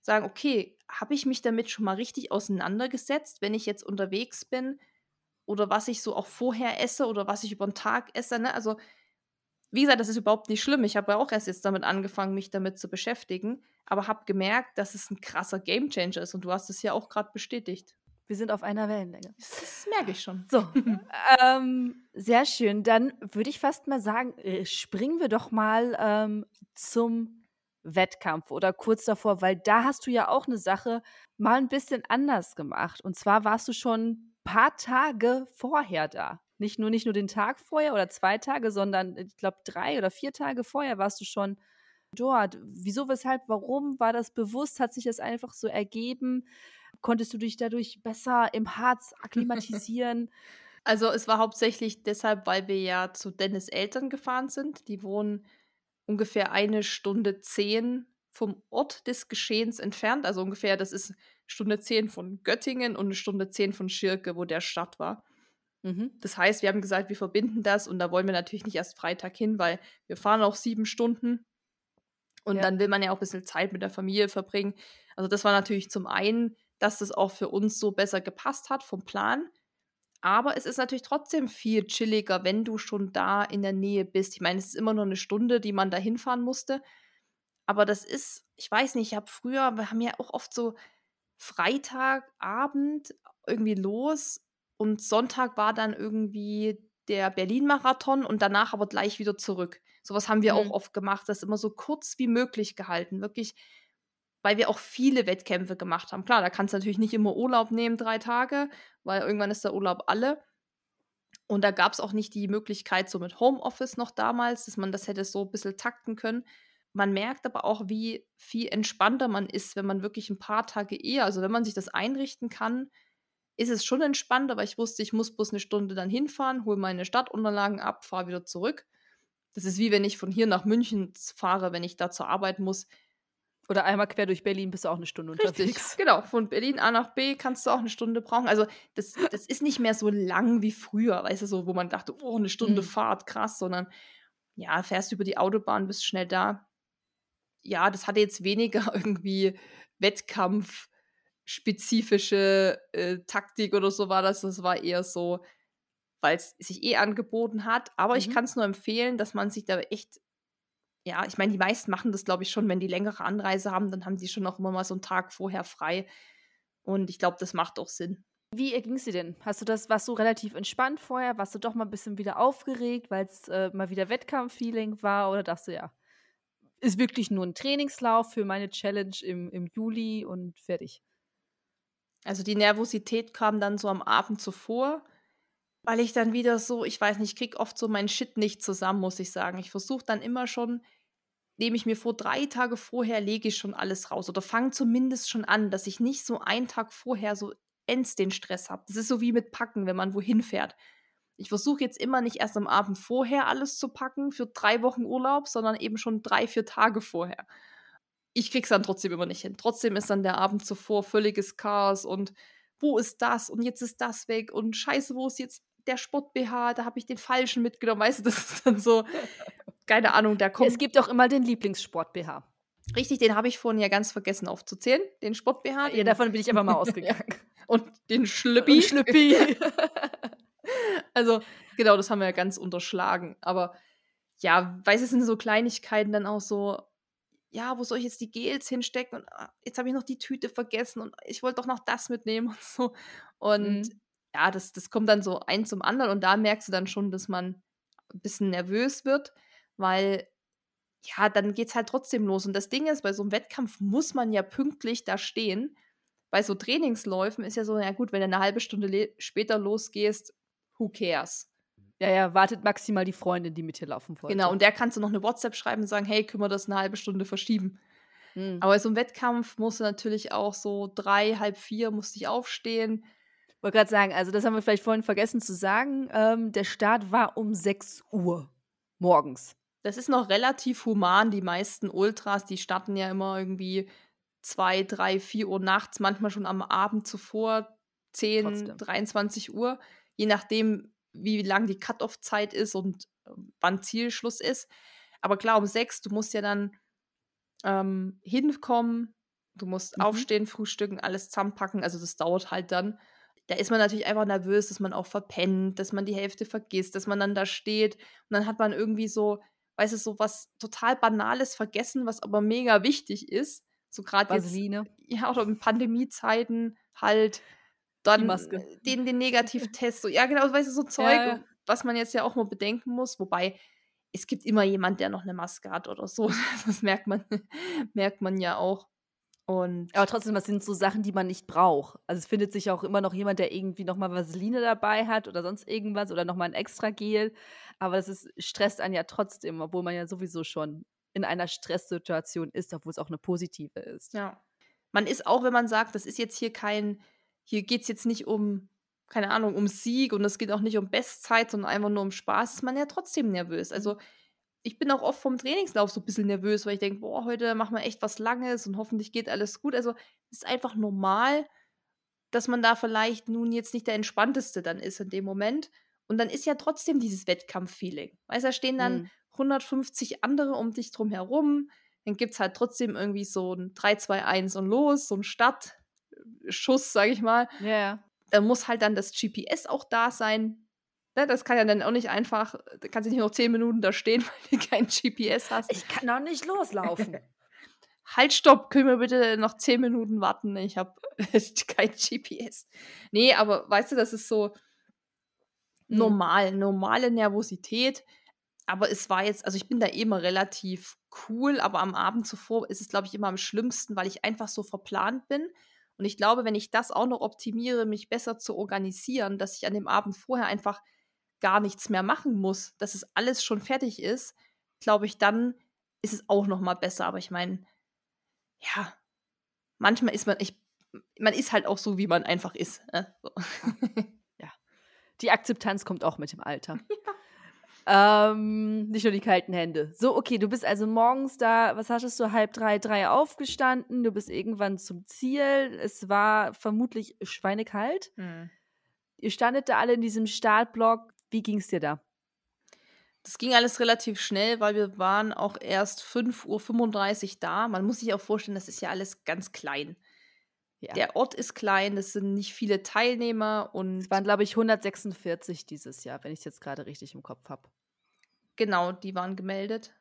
sagen, okay, habe ich mich damit schon mal richtig auseinandergesetzt, wenn ich jetzt unterwegs bin oder was ich so auch vorher esse oder was ich über den Tag esse. Ne? Also, wie gesagt, das ist überhaupt nicht schlimm. Ich habe ja auch erst jetzt damit angefangen, mich damit zu beschäftigen, aber habe gemerkt, dass es ein krasser Gamechanger ist und du hast es ja auch gerade bestätigt. Wir sind auf einer Wellenlänge. Das merke ich schon. So, ähm, sehr schön. Dann würde ich fast mal sagen, äh, springen wir doch mal ähm, zum Wettkampf oder kurz davor, weil da hast du ja auch eine Sache mal ein bisschen anders gemacht. Und zwar warst du schon ein paar Tage vorher da. Nicht nur, nicht nur den Tag vorher oder zwei Tage, sondern ich glaube drei oder vier Tage vorher warst du schon dort. Wieso, weshalb, warum war das bewusst? Hat sich das einfach so ergeben? Konntest du dich dadurch besser im Harz akklimatisieren? Also es war hauptsächlich deshalb, weil wir ja zu Dennis Eltern gefahren sind. Die wohnen ungefähr eine Stunde zehn vom Ort des Geschehens entfernt. Also ungefähr, das ist Stunde zehn von Göttingen und eine Stunde zehn von Schirke, wo der Stadt war. Mhm. Das heißt, wir haben gesagt, wir verbinden das und da wollen wir natürlich nicht erst Freitag hin, weil wir fahren auch sieben Stunden und ja. dann will man ja auch ein bisschen Zeit mit der Familie verbringen. Also das war natürlich zum einen dass das auch für uns so besser gepasst hat vom Plan. Aber es ist natürlich trotzdem viel chilliger, wenn du schon da in der Nähe bist. Ich meine, es ist immer nur eine Stunde, die man da hinfahren musste. Aber das ist, ich weiß nicht, ich habe früher, wir haben ja auch oft so Freitagabend irgendwie los und Sonntag war dann irgendwie der Berlin-Marathon und danach aber gleich wieder zurück. Sowas haben wir mhm. auch oft gemacht, das immer so kurz wie möglich gehalten. Wirklich weil wir auch viele Wettkämpfe gemacht haben. Klar, da kannst du natürlich nicht immer Urlaub nehmen, drei Tage, weil irgendwann ist der Urlaub alle. Und da gab es auch nicht die Möglichkeit, so mit Homeoffice noch damals, dass man das hätte so ein bisschen takten können. Man merkt aber auch, wie viel entspannter man ist, wenn man wirklich ein paar Tage eher, also wenn man sich das einrichten kann, ist es schon entspannt, aber ich wusste, ich muss bloß eine Stunde dann hinfahren, hole meine Stadtunterlagen ab, fahre wieder zurück. Das ist wie wenn ich von hier nach München fahre, wenn ich da zur Arbeit muss. Oder einmal quer durch Berlin bist du auch eine Stunde Richtig, unterwegs. Genau, von Berlin A nach B kannst du auch eine Stunde brauchen. Also das, das ist nicht mehr so lang wie früher, weißt du, so, wo man dachte, oh, eine Stunde mhm. Fahrt, krass, sondern ja, fährst über die Autobahn, bist schnell da. Ja, das hatte jetzt weniger irgendwie Wettkampf-spezifische äh, Taktik oder so war das. Das war eher so, weil es sich eh angeboten hat. Aber mhm. ich kann es nur empfehlen, dass man sich da echt ja, ich meine, die meisten machen das, glaube ich, schon, wenn die längere Anreise haben, dann haben die schon auch immer mal so einen Tag vorher frei. Und ich glaube, das macht auch Sinn. Wie erging es dir denn? Hast du das, warst du relativ entspannt vorher? Warst du doch mal ein bisschen wieder aufgeregt, weil es äh, mal wieder Wettkampf-Feeling war? Oder dachtest du, ja, ist wirklich nur ein Trainingslauf für meine Challenge im, im Juli und fertig? Also die Nervosität kam dann so am Abend zuvor weil ich dann wieder so, ich weiß nicht, ich krieg oft so mein Shit nicht zusammen, muss ich sagen. Ich versuche dann immer schon, nehme ich mir vor, drei Tage vorher lege ich schon alles raus oder fange zumindest schon an, dass ich nicht so einen Tag vorher so ends den Stress habe. Das ist so wie mit Packen, wenn man wohin fährt. Ich versuche jetzt immer nicht erst am Abend vorher alles zu packen für drei Wochen Urlaub, sondern eben schon drei, vier Tage vorher. Ich krieg's dann trotzdem immer nicht hin. Trotzdem ist dann der Abend zuvor völliges Chaos und wo ist das und jetzt ist das weg und scheiße, wo ist jetzt der Sport-BH, da habe ich den falschen mitgenommen. Weißt du, das ist dann so, keine Ahnung, der kommt. Es gibt auch immer den Lieblingssport-BH. Richtig, den habe ich vorhin ja ganz vergessen aufzuzählen, den Sport-BH. Ja, davon bin ich einfach mal ausgegangen. Und den Schlüppi. Und Schlüppi. also, genau, das haben wir ja ganz unterschlagen. Aber ja, weiß es sind so Kleinigkeiten dann auch so, ja, wo soll ich jetzt die Gels hinstecken? Und ah, jetzt habe ich noch die Tüte vergessen und ich wollte doch noch das mitnehmen und so. Und mhm ja, das, das kommt dann so ein zum anderen und da merkst du dann schon, dass man ein bisschen nervös wird, weil ja, dann geht es halt trotzdem los. Und das Ding ist, bei so einem Wettkampf muss man ja pünktlich da stehen. Bei so Trainingsläufen ist ja so, ja gut, wenn du eine halbe Stunde später losgehst, who cares? Ja, ja, wartet maximal die Freundin, die mit dir laufen wollte. Genau, und der kannst du noch eine WhatsApp schreiben und sagen, hey, können wir das eine halbe Stunde verschieben? Mhm. Aber so ein Wettkampf musst du natürlich auch so drei, halb vier musste ich aufstehen. Ich wollte gerade sagen, also das haben wir vielleicht vorhin vergessen zu sagen. Ähm, der Start war um 6 Uhr morgens. Das ist noch relativ human. Die meisten Ultras, die starten ja immer irgendwie 2, 3, 4 Uhr nachts, manchmal schon am Abend zuvor, 10, Trotzdem. 23 Uhr, je nachdem, wie lang die Cut-Off-Zeit ist und äh, wann Zielschluss ist. Aber klar, um 6, du musst ja dann ähm, hinkommen, du musst mhm. aufstehen, frühstücken, alles zusammenpacken. Also das dauert halt dann. Da ist man natürlich einfach nervös, dass man auch verpennt, dass man die Hälfte vergisst, dass man dann da steht und dann hat man irgendwie so, weißt du, so was total Banales vergessen, was aber mega wichtig ist. So gerade jetzt. Ja, oder in Pandemiezeiten halt dann den, den Negativtest. So, ja, genau, weißt du, so Zeug, ja. was man jetzt ja auch mal bedenken muss. Wobei, es gibt immer jemand, der noch eine Maske hat oder so. Das merkt man, merkt man ja auch. Und Aber trotzdem, das sind so Sachen, die man nicht braucht. Also es findet sich auch immer noch jemand, der irgendwie nochmal Vaseline dabei hat oder sonst irgendwas oder nochmal ein extra Gel. Aber das ist, stresst einen ja trotzdem, obwohl man ja sowieso schon in einer Stresssituation ist, obwohl es auch eine positive ist. Ja. Man ist auch, wenn man sagt, das ist jetzt hier kein, hier geht es jetzt nicht um, keine Ahnung, um Sieg und es geht auch nicht um Bestzeit, sondern einfach nur um Spaß, ist man ja trotzdem nervös. Also mhm. ich bin auch oft vom Trainingslauf so ein bisschen nervös, weil ich denke, boah, heute machen wir echt was Langes und hoffentlich geht alles gut. Also es ist einfach normal, dass man da vielleicht nun jetzt nicht der Entspannteste dann ist in dem Moment. Und dann ist ja trotzdem dieses Wettkampf-Feeling. Weißt du, da stehen dann mhm. 150 andere um dich drum herum. Dann gibt es halt trotzdem irgendwie so ein 3-2-1 und los, so ein Startschuss, sag ich mal. Ja. Yeah. Da muss halt dann das GPS auch da sein. Ne, das kann ja dann auch nicht einfach, da kannst du nicht noch 10 Minuten da stehen, weil du kein GPS hast. Ich kann doch nicht loslaufen. halt, stopp, können wir bitte noch 10 Minuten warten? Ich habe kein GPS. Nee, aber weißt du, das ist so mhm. normal, normale Nervosität aber es war jetzt, also ich bin da immer relativ cool, aber am Abend zuvor ist es, glaube ich, immer am schlimmsten, weil ich einfach so verplant bin. Und ich glaube, wenn ich das auch noch optimiere, mich besser zu organisieren, dass ich an dem Abend vorher einfach gar nichts mehr machen muss, dass es alles schon fertig ist, glaube ich, dann ist es auch noch mal besser. Aber ich meine, ja, manchmal ist man, ich, man ist halt auch so, wie man einfach ist. Äh? So. Ja. Die Akzeptanz kommt auch mit dem Alter. Ja. Ähm, nicht nur die kalten Hände. So, okay, du bist also morgens da, was hattest du, halb drei, drei aufgestanden, du bist irgendwann zum Ziel. Es war vermutlich schweinekalt. Hm. Ihr standet da alle in diesem Startblock. Wie ging es dir da? Das ging alles relativ schnell, weil wir waren auch erst 5.35 Uhr da. Man muss sich auch vorstellen, das ist ja alles ganz klein. Ja. Der Ort ist klein, es sind nicht viele Teilnehmer und. Es waren, glaube ich, 146 dieses Jahr, wenn ich es jetzt gerade richtig im Kopf habe. Genau, die waren gemeldet.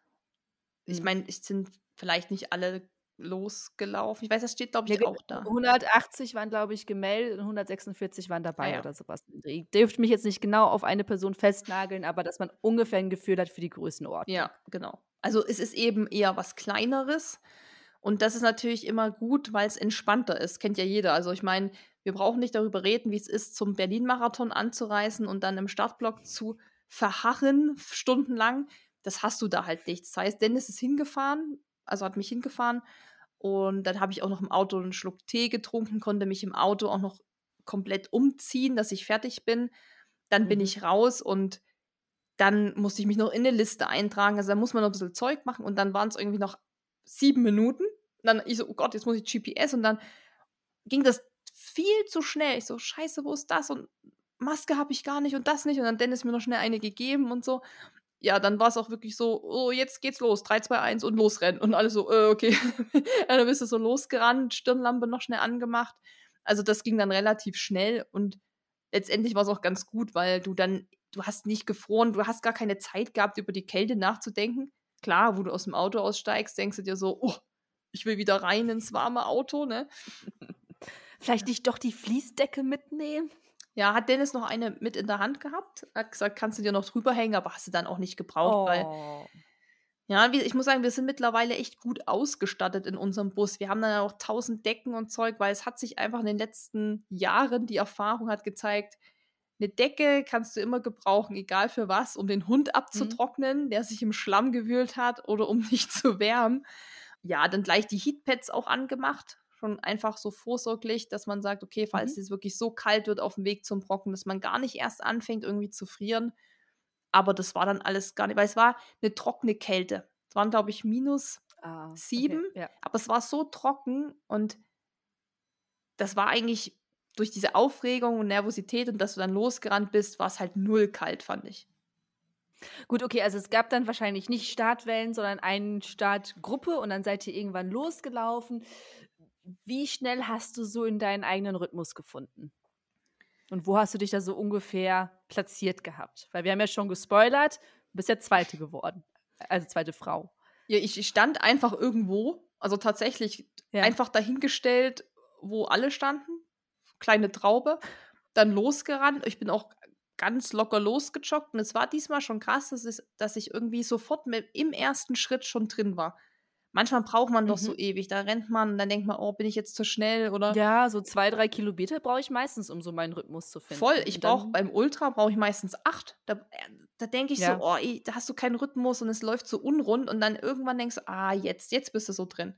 Mhm. Ich meine, es sind vielleicht nicht alle losgelaufen. Ich weiß, das steht, glaube ich, ja, auch da. 180 waren, glaube ich, gemeldet und 146 waren dabei ah, ja. oder sowas. Ich dürfte mich jetzt nicht genau auf eine Person festnageln, aber dass man ungefähr ein Gefühl hat für die Größenordnung. Ja, genau. Also es ist eben eher was Kleineres. Und das ist natürlich immer gut, weil es entspannter ist. Kennt ja jeder. Also ich meine, wir brauchen nicht darüber reden, wie es ist, zum Berlin-Marathon anzureisen und dann im Startblock zu verharren, stundenlang. Das hast du da halt nicht. Das heißt, Dennis ist hingefahren, also hat mich hingefahren. Und dann habe ich auch noch im Auto einen Schluck Tee getrunken, konnte mich im Auto auch noch komplett umziehen, dass ich fertig bin. Dann mhm. bin ich raus und dann musste ich mich noch in eine Liste eintragen. Also da muss man noch ein bisschen Zeug machen und dann waren es irgendwie noch sieben Minuten. Und dann ich so, oh Gott, jetzt muss ich GPS und dann ging das viel zu schnell. Ich so, scheiße, wo ist das? Und Maske habe ich gar nicht und das nicht. Und dann Dennis mir noch schnell eine gegeben und so. Ja, dann war es auch wirklich so, oh, jetzt geht's los, 3, 2, 1 und losrennen. Und alles so, äh, okay. dann bist du so losgerannt, Stirnlampe noch schnell angemacht. Also das ging dann relativ schnell und letztendlich war es auch ganz gut, weil du dann, du hast nicht gefroren, du hast gar keine Zeit gehabt, über die Kälte nachzudenken klar, wo du aus dem Auto aussteigst, denkst du dir so, oh, ich will wieder rein ins warme Auto, ne? Vielleicht nicht doch die Fließdecke mitnehmen? Ja, hat Dennis noch eine mit in der Hand gehabt. Hat gesagt, kannst du dir noch drüber hängen, aber hast du dann auch nicht gebraucht, oh. weil. Ja, ich muss sagen, wir sind mittlerweile echt gut ausgestattet in unserem Bus. Wir haben dann auch tausend Decken und Zeug, weil es hat sich einfach in den letzten Jahren, die Erfahrung hat gezeigt, eine Decke kannst du immer gebrauchen, egal für was, um den Hund mhm. abzutrocknen, mhm. der sich im Schlamm gewühlt hat oder um dich zu wärmen. Ja, dann gleich die Heatpads auch angemacht schon einfach so vorsorglich, dass man sagt, okay, falls mhm. es wirklich so kalt wird auf dem Weg zum Brocken, dass man gar nicht erst anfängt, irgendwie zu frieren. Aber das war dann alles gar nicht, weil es war eine trockene Kälte. Es waren, glaube ich, minus ah, sieben, okay, ja. aber es war so trocken und das war eigentlich durch diese Aufregung und Nervosität und dass du dann losgerannt bist, war es halt null kalt, fand ich. Gut, okay, also es gab dann wahrscheinlich nicht Startwellen, sondern eine Startgruppe und dann seid ihr irgendwann losgelaufen. Wie schnell hast du so in deinen eigenen Rhythmus gefunden? Und wo hast du dich da so ungefähr platziert gehabt? Weil wir haben ja schon gespoilert, du bist ja Zweite geworden. Also zweite Frau. Ja, ich stand einfach irgendwo, also tatsächlich ja. einfach dahingestellt, wo alle standen. Kleine Traube. Dann losgerannt. Ich bin auch ganz locker losgejoggt. Und es war diesmal schon krass, dass, es, dass ich irgendwie sofort mit, im ersten Schritt schon drin war. Manchmal braucht man doch mhm. so ewig. Da rennt man, dann denkt man, oh, bin ich jetzt zu schnell oder. Ja, so zwei, drei Kilometer brauche ich meistens, um so meinen Rhythmus zu finden. Voll. Ich brauche beim Ultra brauche ich meistens acht. Da, da denke ich ja. so, oh, ey, da hast du keinen Rhythmus und es läuft so unrund und dann irgendwann denkst du, ah, jetzt, jetzt bist du so drin.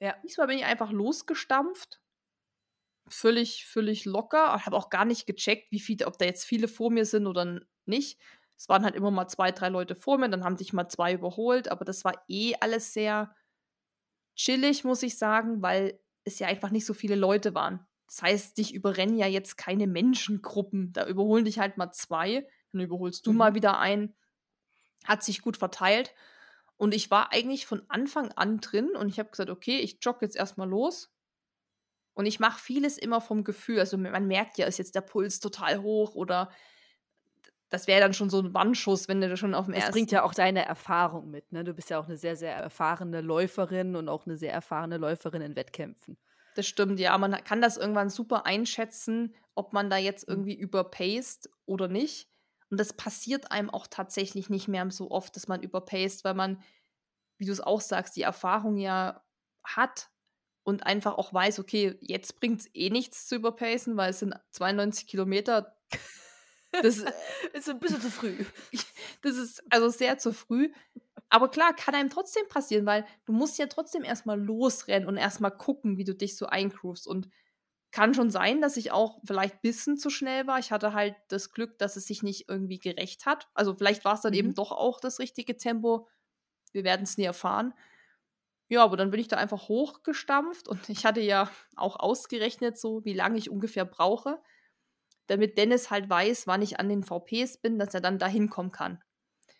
Ja. Diesmal bin ich einfach losgestampft. Völlig, völlig locker. Habe auch gar nicht gecheckt, wie viele, ob da jetzt viele vor mir sind oder nicht. Es waren halt immer mal zwei, drei Leute vor mir, dann haben sich mal zwei überholt, aber das war eh alles sehr chillig, muss ich sagen, weil es ja einfach nicht so viele Leute waren. Das heißt, dich überrennen ja jetzt keine Menschengruppen. Da überholen dich halt mal zwei, dann überholst du mhm. mal wieder ein. Hat sich gut verteilt. Und ich war eigentlich von Anfang an drin und ich habe gesagt, okay, ich jogge jetzt erstmal los. Und ich mache vieles immer vom Gefühl. Also man merkt ja, ist jetzt der Puls total hoch oder das wäre dann schon so ein Wandschuss, wenn du schon auf dem ersten. Das bringt ja auch deine Erfahrung mit, ne? Du bist ja auch eine sehr, sehr erfahrene Läuferin und auch eine sehr erfahrene Läuferin in Wettkämpfen. Das stimmt, ja. Man kann das irgendwann super einschätzen, ob man da jetzt mhm. irgendwie überpaced oder nicht. Und das passiert einem auch tatsächlich nicht mehr so oft, dass man überpaced, weil man, wie du es auch sagst, die Erfahrung ja hat und einfach auch weiß, okay, jetzt bringt es eh nichts zu überpacen, weil es sind 92 Kilometer. Das ist ein bisschen zu früh. Das ist also sehr zu früh. Aber klar, kann einem trotzdem passieren, weil du musst ja trotzdem erstmal losrennen und erstmal gucken, wie du dich so eingroovst. Und kann schon sein, dass ich auch vielleicht ein bisschen zu schnell war. Ich hatte halt das Glück, dass es sich nicht irgendwie gerecht hat. Also vielleicht war es dann mhm. eben doch auch das richtige Tempo. Wir werden es nie erfahren. Ja, aber dann bin ich da einfach hochgestampft und ich hatte ja auch ausgerechnet, so wie lange ich ungefähr brauche damit Dennis halt weiß, wann ich an den VPs bin, dass er dann da hinkommen kann.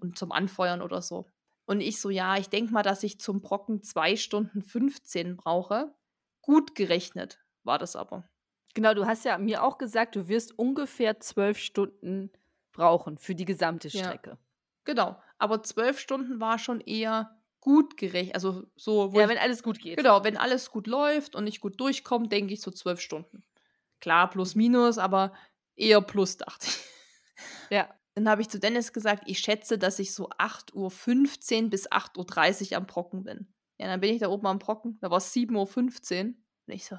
Und zum Anfeuern oder so. Und ich so, ja, ich denke mal, dass ich zum Brocken 2 Stunden 15 brauche. Gut gerechnet war das aber. Genau, du hast ja mir auch gesagt, du wirst ungefähr zwölf Stunden brauchen für die gesamte Strecke. Ja, genau, aber zwölf Stunden war schon eher gut gerechnet. Also so, ja, ich, wenn alles gut geht. Genau, wenn alles gut läuft und ich gut durchkomme, denke ich so zwölf Stunden. Klar, plus minus, aber eher plus, dachte ich. Ja. Dann habe ich zu Dennis gesagt, ich schätze, dass ich so 8.15 Uhr bis 8.30 Uhr am Brocken bin. Ja, dann bin ich da oben am Brocken. Da war es 7.15 Uhr. Und ich so,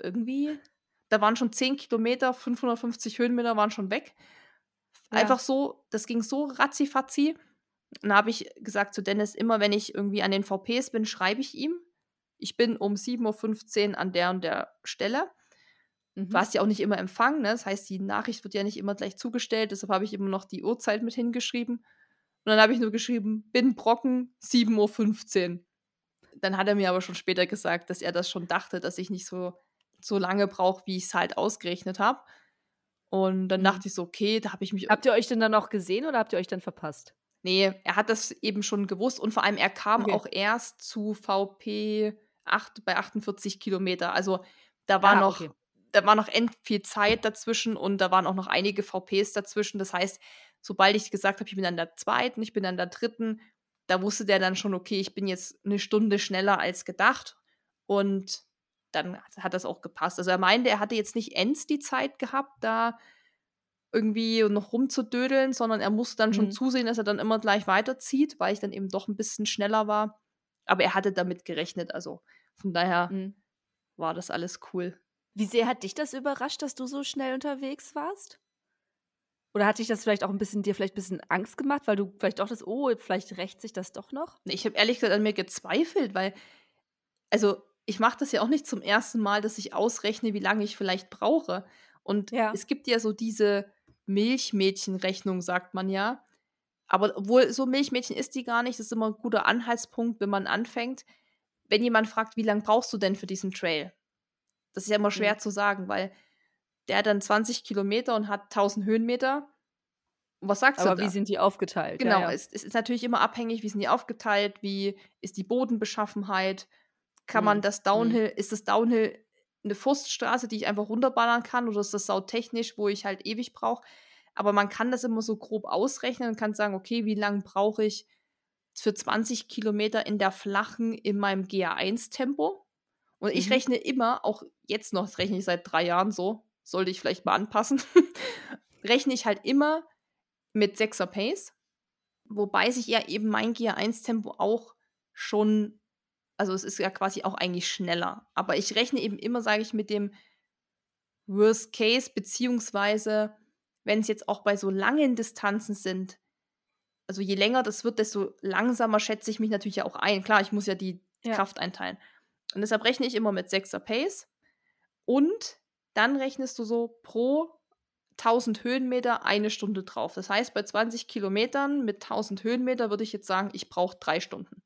irgendwie, da waren schon 10 Kilometer, 550 Höhenmeter waren schon weg. Ja. Einfach so, das ging so ratzifatzi. Dann habe ich gesagt zu Dennis, immer wenn ich irgendwie an den VPs bin, schreibe ich ihm. Ich bin um 7.15 Uhr an der und der Stelle. Mhm. Du hast ja auch nicht immer empfangen, ne? Das heißt, die Nachricht wird ja nicht immer gleich zugestellt, deshalb habe ich immer noch die Uhrzeit mit hingeschrieben. Und dann habe ich nur geschrieben, bin Brocken, 7.15 Uhr. Dann hat er mir aber schon später gesagt, dass er das schon dachte, dass ich nicht so, so lange brauche, wie ich es halt ausgerechnet habe. Und dann mhm. dachte ich so, okay, da habe ich mich. Habt ihr euch denn dann noch gesehen oder habt ihr euch dann verpasst? Nee, er hat das eben schon gewusst und vor allem er kam okay. auch erst zu VP 8 bei 48 Kilometer. Also da war ah, noch okay da war noch end viel Zeit dazwischen und da waren auch noch einige VPs dazwischen. Das heißt, sobald ich gesagt habe, ich bin an der zweiten, ich bin an der dritten, da wusste der dann schon, okay, ich bin jetzt eine Stunde schneller als gedacht. Und dann hat das auch gepasst. Also er meinte, er hatte jetzt nicht ends die Zeit gehabt, da irgendwie noch rumzudödeln, sondern er musste dann schon Mhm. zusehen, dass er dann immer gleich weiterzieht, weil ich dann eben doch ein bisschen schneller war. Aber er hatte damit gerechnet, also von daher Mhm. war das alles cool. Wie sehr hat dich das überrascht, dass du so schnell unterwegs warst? Oder hat dich das vielleicht auch ein bisschen dir vielleicht ein bisschen Angst gemacht, weil du vielleicht auch das, oh, vielleicht rächt sich das doch noch? Ich habe ehrlich gesagt an mir gezweifelt, weil, also ich mache das ja auch nicht zum ersten Mal, dass ich ausrechne, wie lange ich vielleicht brauche. Und Ja. es gibt ja so diese Milchmädchenrechnung, sagt man ja. Aber obwohl so Milchmädchen ist die gar nicht, das ist immer ein guter Anhaltspunkt, wenn man anfängt. Wenn jemand fragt, wie lange brauchst du denn für diesen Trail? Das ist ja immer schwer Mhm. zu sagen, weil der hat dann 20 Kilometer und hat 1000 Höhenmeter. Und was sagst Aber du wie da? sind die aufgeteilt? Genau, ja, ja. Es, es ist natürlich immer abhängig, wie sind die aufgeteilt, wie ist die Bodenbeschaffenheit, kann man Mhm. das Downhill, ist das Downhill eine Forststraße, die ich einfach runterballern kann, oder ist das sautechnisch, wo ich halt ewig brauche? Aber man kann das immer so grob ausrechnen und kann sagen, okay, wie lange brauche ich für 20 Kilometer in der flachen in meinem GA1-Tempo? Und ich Mhm. rechne immer, auch jetzt noch, das rechne ich seit drei Jahren so, sollte ich vielleicht mal anpassen, rechne ich halt immer mit 6er Pace, wobei sich ja eben mein GA1-Tempo auch schon, also es ist ja quasi auch eigentlich schneller. Aber ich rechne eben immer, sage ich, mit dem Worst Case, beziehungsweise wenn es jetzt auch bei so langen Distanzen sind, also je länger das wird, desto langsamer schätze ich mich natürlich auch ein. Klar, ich muss ja die Ja. Kraft einteilen. Und deshalb rechne ich immer mit 6er Pace. Und dann rechnest du so pro 1000 Höhenmeter eine Stunde drauf. Das heißt, bei 20 Kilometern mit 1000 Höhenmeter würde ich jetzt sagen, ich brauche drei Stunden.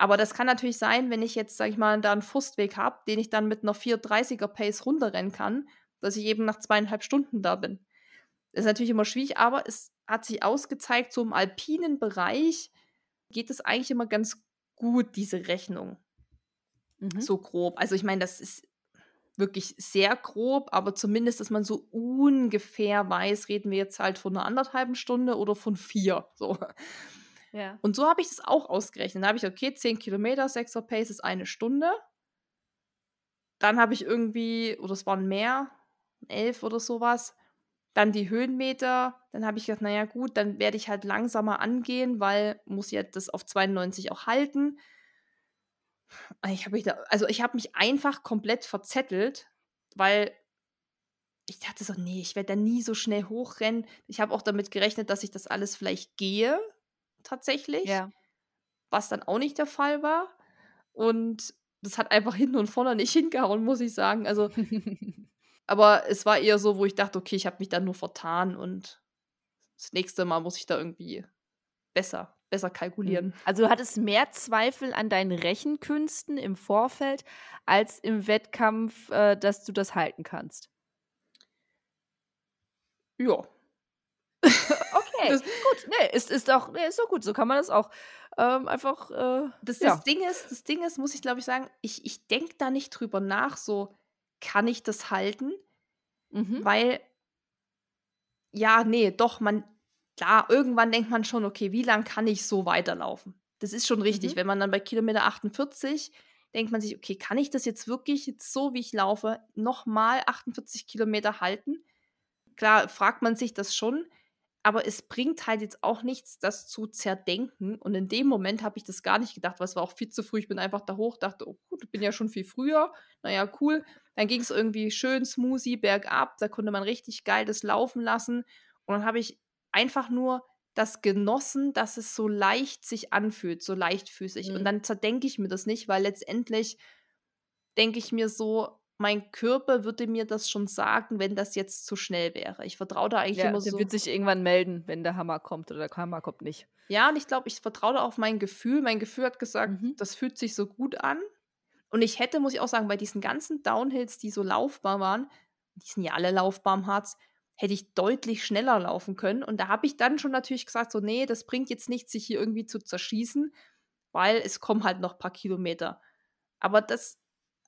Aber das kann natürlich sein, wenn ich jetzt, sag ich mal, da einen Frustweg habe, den ich dann mit einer 430er Pace runterrennen kann, dass ich eben nach zweieinhalb Stunden da bin. Das ist natürlich immer schwierig, aber es hat sich ausgezeigt, so im alpinen Bereich geht es eigentlich immer ganz gut, diese Rechnung. Mhm. So grob. Also ich meine, das ist wirklich sehr grob, aber zumindest, dass man so ungefähr weiß, reden wir jetzt halt von einer anderthalben Stunde oder von vier. So. Ja. Und so habe ich das auch ausgerechnet. Da habe ich, okay, 10 Kilometer, 6er Pace ist eine Stunde. Dann habe ich irgendwie, oder es waren mehr, elf oder sowas. Dann die Höhenmeter. Dann habe ich gedacht, naja, gut, dann werde ich halt langsamer angehen, weil muss ja das auf 92 auch halten. Ich mich da, also ich habe mich einfach komplett verzettelt, weil ich dachte so, nee, ich werde da nie so schnell hochrennen. Ich habe auch damit gerechnet, dass ich das alles vielleicht gehe, tatsächlich, Ja. was dann auch nicht der Fall war. Und das hat einfach hinten und vorne nicht hingehauen, muss ich sagen. Also, aber es war eher so, wo ich dachte, okay, ich habe mich dann nur vertan und das nächste Mal muss ich da irgendwie besser, besser kalkulieren. Also du hattest mehr Zweifel an deinen Rechenkünsten im Vorfeld als im Wettkampf, äh, dass du das halten kannst. Ja. Okay, Das- gut. Nee, ist, ist, doch, nee, ist doch gut. So kann man das auch ähm, einfach. Äh, Das, ja. das Ding ist, das Ding ist, muss ich glaube ich sagen, ich, ich denke da nicht drüber nach, so kann ich das halten, Mhm. weil ja, nee, doch, man, klar, irgendwann denkt man schon, okay, wie lang kann ich so weiterlaufen? Das ist schon richtig. Mhm. Wenn man dann bei Kilometer 48 denkt man sich, okay, kann ich das jetzt wirklich jetzt so, wie ich laufe, nochmal 48 Kilometer halten? Klar, fragt man sich das schon, aber es bringt halt jetzt auch nichts, das zu zerdenken. Und in dem Moment habe ich das gar nicht gedacht, weil es war auch viel zu früh. Ich bin einfach da hoch, dachte, oh gut, ich bin ja schon viel früher. Naja, cool. Dann ging es irgendwie schön smoothie bergab. Da konnte man richtig geil das laufen lassen. Und dann habe ich einfach nur das genossen, dass es so leicht sich anfühlt, so leichtfüßig. Mhm. Und dann zerdenke ich mir das nicht, weil letztendlich denke ich mir so, mein Körper würde mir das schon sagen, wenn das jetzt zu schnell wäre. Ich vertraue da eigentlich Ja, immer der so. wird sich irgendwann melden, wenn der Hammer kommt oder der Hammer kommt nicht. Ja, und ich glaube, ich vertraue da auf mein Gefühl. Mein Gefühl hat gesagt, Mhm. das fühlt sich so gut an. Und ich hätte, muss ich auch sagen, bei diesen ganzen Downhills, die so laufbar waren, die sind ja alle laufbar im Harz, hätte ich deutlich schneller laufen können. Und da habe ich dann schon natürlich gesagt, so, nee, das bringt jetzt nichts, sich hier irgendwie zu zerschießen, weil es kommen halt noch ein paar Kilometer. Aber das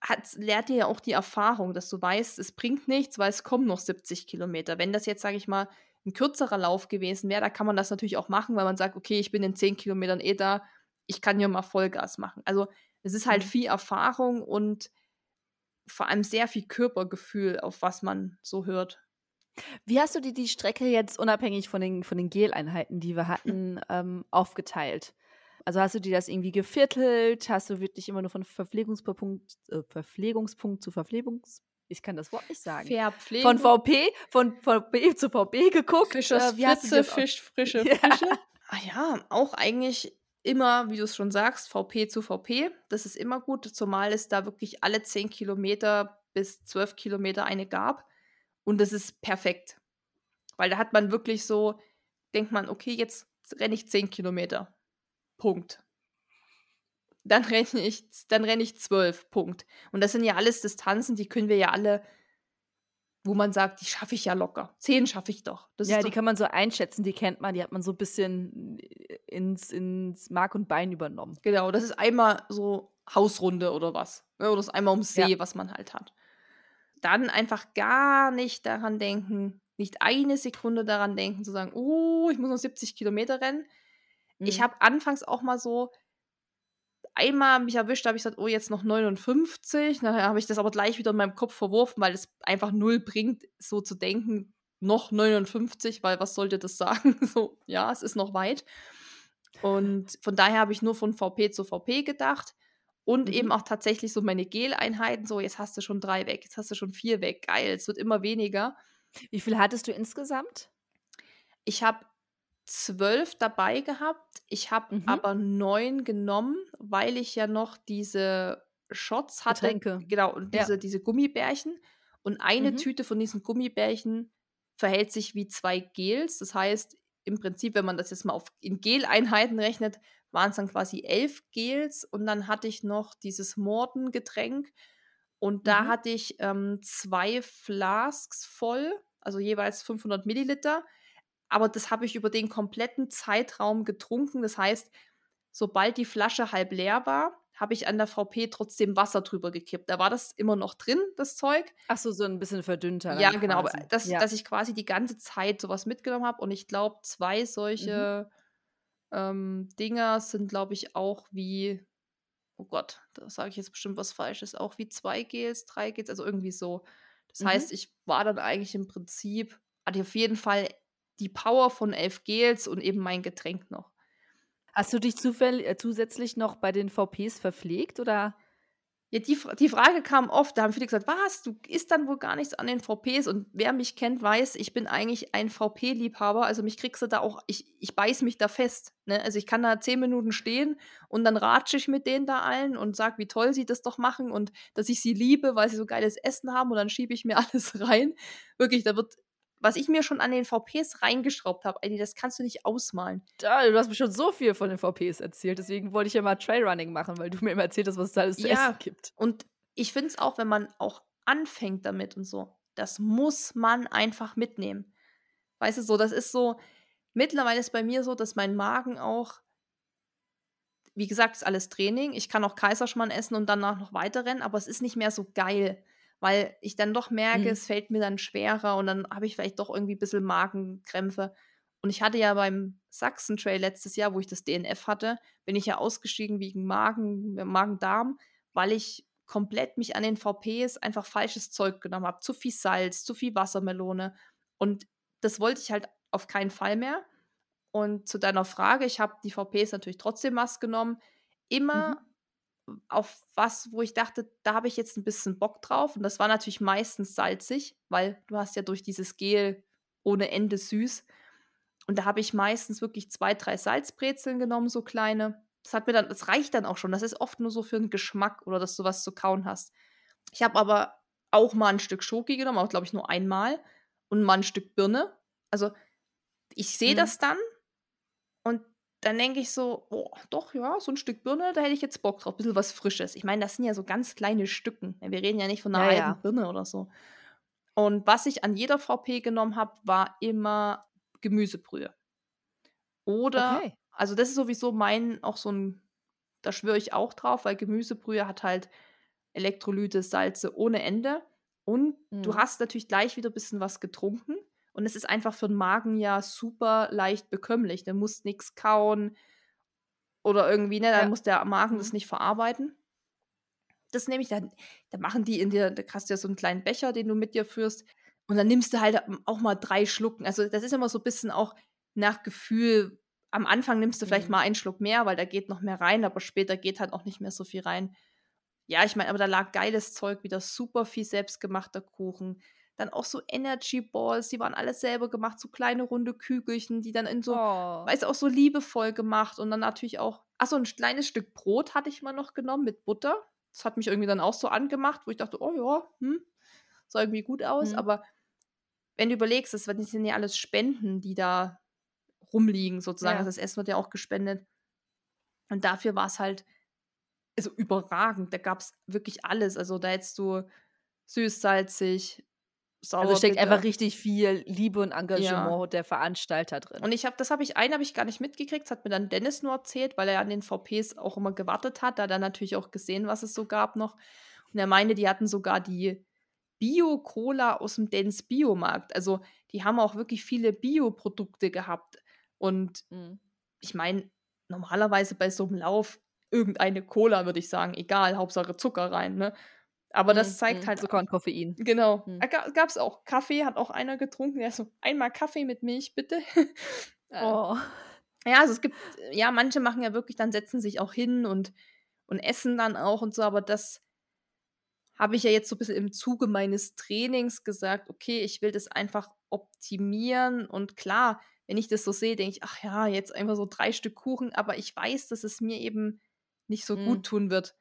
hat, lehrt dir ja auch die Erfahrung, dass du weißt, es bringt nichts, weil es kommen noch 70 Kilometer. Wenn das jetzt, sage ich mal, ein kürzerer Lauf gewesen wäre, da kann man das natürlich auch machen, weil man sagt, okay, ich bin in 10 Kilometern eh da, ich kann hier mal Vollgas machen. Also es ist halt Mhm. viel Erfahrung und vor allem sehr viel Körpergefühl, auf was man so hört. Wie hast du dir die Strecke jetzt unabhängig von den, von den Geleinheiten, die wir hatten, ähm, aufgeteilt? Also hast du dir das irgendwie geviertelt? Hast du wirklich immer nur von Verpflegungspunkt, äh, Verpflegungspunkt zu Verpflegungs ich kann das Wort nicht sagen. Verpflegung. Von VP, von VP zu VP geguckt. Äh, wie hast du Fritze, Fisch, frische Ja. Fische. Ah ja, auch eigentlich immer, wie du es schon sagst, VP zu VP. Das ist immer gut, zumal es da wirklich alle 10 Kilometer bis 12 Kilometer eine gab. Und das ist perfekt. Weil da hat man wirklich so, denkt man, okay, jetzt renne ich 10 Kilometer. Punkt. Dann renne ich, dann renne ich 12. Punkt. Und das sind ja alles Distanzen, die können wir ja alle, wo man sagt, die schaffe ich ja locker. 10 schaffe ich doch. Das Ja, ist die doch kann man so einschätzen, die kennt man, die hat man so ein bisschen ins, ins Mark und Bein übernommen. Genau, das ist einmal so Hausrunde oder was. Ne? Oder das ist einmal ums See, Ja. was man halt hat. Dann einfach gar nicht daran denken, nicht eine Sekunde daran denken, zu sagen, oh, ich muss noch 70 Kilometer rennen. Ich Mhm. habe anfangs auch mal so einmal mich erwischt, da habe ich gesagt, oh, jetzt noch 59. Dann habe ich das aber gleich wieder in meinem Kopf verworfen, weil es einfach null bringt, so zu denken, noch 59, weil was sollte das sagen? So, ja, es ist noch weit. Und von daher habe ich nur von VP zu VP gedacht. Und Mhm. eben auch tatsächlich so meine Gel-Einheiten, so jetzt hast du schon drei weg, jetzt hast du schon vier weg, geil, es wird immer weniger. Wie viel hattest du insgesamt? Ich habe zwölf dabei gehabt. Ich habe Mhm. aber neun genommen, weil ich ja noch diese Shots hatte. Getränke. Genau, und Ja. diese, diese Gummibärchen. Und eine Mhm. Tüte von diesen Gummibärchen verhält sich wie zwei Gels. Das heißt, im Prinzip, wenn man das jetzt mal auf, in Gel-Einheiten rechnet, waren es dann quasi elf Gels. Und dann hatte ich noch dieses Morten-Getränk. Und da Mhm. hatte ich ähm, zwei Flasks voll, also jeweils 500 Milliliter. Aber das habe ich über den kompletten Zeitraum getrunken. Das heißt, sobald die Flasche halb leer war, habe ich an der VP trotzdem Wasser drüber gekippt. Da war das immer noch drin, das Zeug. Ach so, so ein bisschen verdünnter. Ja, genau. Das, ja. dass ich quasi die ganze Zeit sowas mitgenommen habe. Und ich glaube, zwei solche ähm, Dinger sind, glaube ich, auch wie, oh Gott, da sage ich jetzt bestimmt was Falsches, auch wie zwei Gels, drei Gels, also irgendwie so. Das Mhm. heißt, ich war dann eigentlich im Prinzip, hatte auf jeden Fall die Power von elf Gels und eben mein Getränk noch. Hast du dich äh, zusätzlich noch bei den VPs verpflegt oder? Ja, die, die Frage kam oft, da haben viele gesagt, was, du isst dann wohl gar nichts an den VPs und wer mich kennt, weiß, ich bin eigentlich ein VP-Liebhaber, also mich kriegst du da auch, ich, ich beiß mich da fest, ne? also ich kann da zehn Minuten stehen und dann ratsche ich mit denen da allen und sag, wie toll sie das doch machen und dass ich sie liebe, weil sie so geiles Essen haben und dann schiebe ich mir alles rein. Wirklich, da wird, was ich mir schon an den VPs reingeschraubt habe, Eddie, das kannst du nicht ausmalen. Da, du hast mir schon so viel von den VPs erzählt, deswegen wollte ich ja mal Trailrunning machen, weil du mir immer erzählt hast, was es da alles zu Ja. essen gibt. Und ich finde es auch, wenn man auch anfängt damit und so, das muss man einfach mitnehmen. Weißt du, so, das ist so, mittlerweile ist bei mir so, dass mein Magen auch, wie gesagt, ist alles Training. Ich kann auch Kaiserschmarrn essen und danach noch weiter rennen, aber es ist nicht mehr so geil, weil ich dann doch merke, Mhm. es fällt mir dann schwerer und dann habe ich vielleicht doch irgendwie ein bisschen Magenkrämpfe. Und ich hatte ja beim Sachsen-Trail letztes Jahr, wo ich das DNF hatte, bin ich ja ausgestiegen wegen Magen, Magen-Darm, weil ich komplett mich an den VPs einfach falsches Zeug genommen habe. Zu viel Salz, zu viel Wassermelone. Und das wollte ich halt auf keinen Fall mehr. Und zu deiner Frage, ich habe die VPs natürlich trotzdem was genommen. Immer auf was, wo ich dachte, da habe ich jetzt ein bisschen Bock drauf. Und das war natürlich meistens salzig, weil du hast ja durch dieses Gel ohne Ende süß. Und da habe ich meistens wirklich zwei, drei Salzbrezeln genommen, so kleine. Das hat mir dann, das reicht dann auch schon. Das ist oft nur so für einen Geschmack oder dass du was zu kauen hast. Ich habe aber auch mal ein Stück Schoki genommen, auch glaube ich nur einmal und mal ein Stück Birne. Also ich sehe Mhm. das dann dann denke ich so, oh, doch, ja, so ein Stück Birne, da hätte ich jetzt Bock drauf. Ein bisschen was Frisches. Ich meine, das sind ja so ganz kleine Stücken. Wir reden ja nicht von einer Ja, halben ja. Birne oder so. Und was ich an jeder VP genommen habe, war immer Gemüsebrühe. Oder, Okay. also das ist sowieso mein, auch so ein, da schwöre ich auch drauf, weil Gemüsebrühe hat halt Elektrolyte, Salze ohne Ende. Und du Mhm. hast natürlich gleich wieder ein bisschen was getrunken. Und es ist einfach für den Magen ja super leicht bekömmlich. Der muss nichts kauen oder irgendwie, ne, dann Ja. muss der Magen das Mhm. nicht verarbeiten. das nehme ich dann, da machen die in dir, da hast du ja so einen kleinen Becher, den du mit dir führst. Und dann nimmst du halt auch mal drei Schlucken. Also das ist immer so ein bisschen auch nach Gefühl. Am Anfang nimmst du vielleicht mhm. mal einen Schluck mehr, weil da geht noch mehr rein, aber später geht halt auch nicht mehr so viel rein. Ja, ich meine, aber da lag geiles Zeug, wieder super viel selbstgemachter Kuchen. Dann auch so Energy Balls, die waren alles selber gemacht, so kleine runde Kügelchen, die dann in so, oh. weißt du, auch so liebevoll gemacht. Und dann natürlich auch, achso, ein kleines Stück Brot hatte ich mal noch genommen mit Butter. Das hat mich irgendwie dann auch so angemacht, wo ich dachte, oh ja, hm, sah irgendwie gut aus. Mhm. Aber wenn du überlegst, das sind ja alles Spenden, die da rumliegen, sozusagen. Ja. Also das Essen wird ja auch gespendet. Und dafür war es halt also überragend. Da gab es wirklich alles. Also da hättest du süß, salzig, sauer. Also steckt bitter. einfach richtig viel Liebe und Engagement ja. der Veranstalter drin. Und ich habe, das habe ich, einen habe ich gar nicht mitgekriegt, das hat mir dann Dennis nur erzählt, weil er an den VPs auch immer gewartet hat. Da hat er natürlich auch gesehen, was es so gab noch. Und er meinte, die hatten sogar die Bio-Cola aus dem Dens Biomarkt. Also die haben auch wirklich viele Bioprodukte gehabt. Und mhm. ich meine, normalerweise bei so einem Lauf irgendeine Cola, würde ich sagen, egal, Hauptsache Zucker rein, ne? Aber das mhm, zeigt mhm. halt. Zucker und Koffein. Genau. Mhm. Gab es auch Kaffee, hat auch einer getrunken, der so, einmal Kaffee mit Milch, bitte. Äh, oh. Ja, also es gibt, ja, manche machen ja wirklich, dann setzen sich auch hin und, und essen dann auch und so, aber das habe ich ja jetzt so ein bisschen im Zuge meines Trainings gesagt, okay, ich will das einfach optimieren und klar, wenn ich das so sehe, denke ich, ach ja, jetzt einfach so drei Stück Kuchen, aber ich weiß, dass es mir eben nicht so mhm. gut tun wird.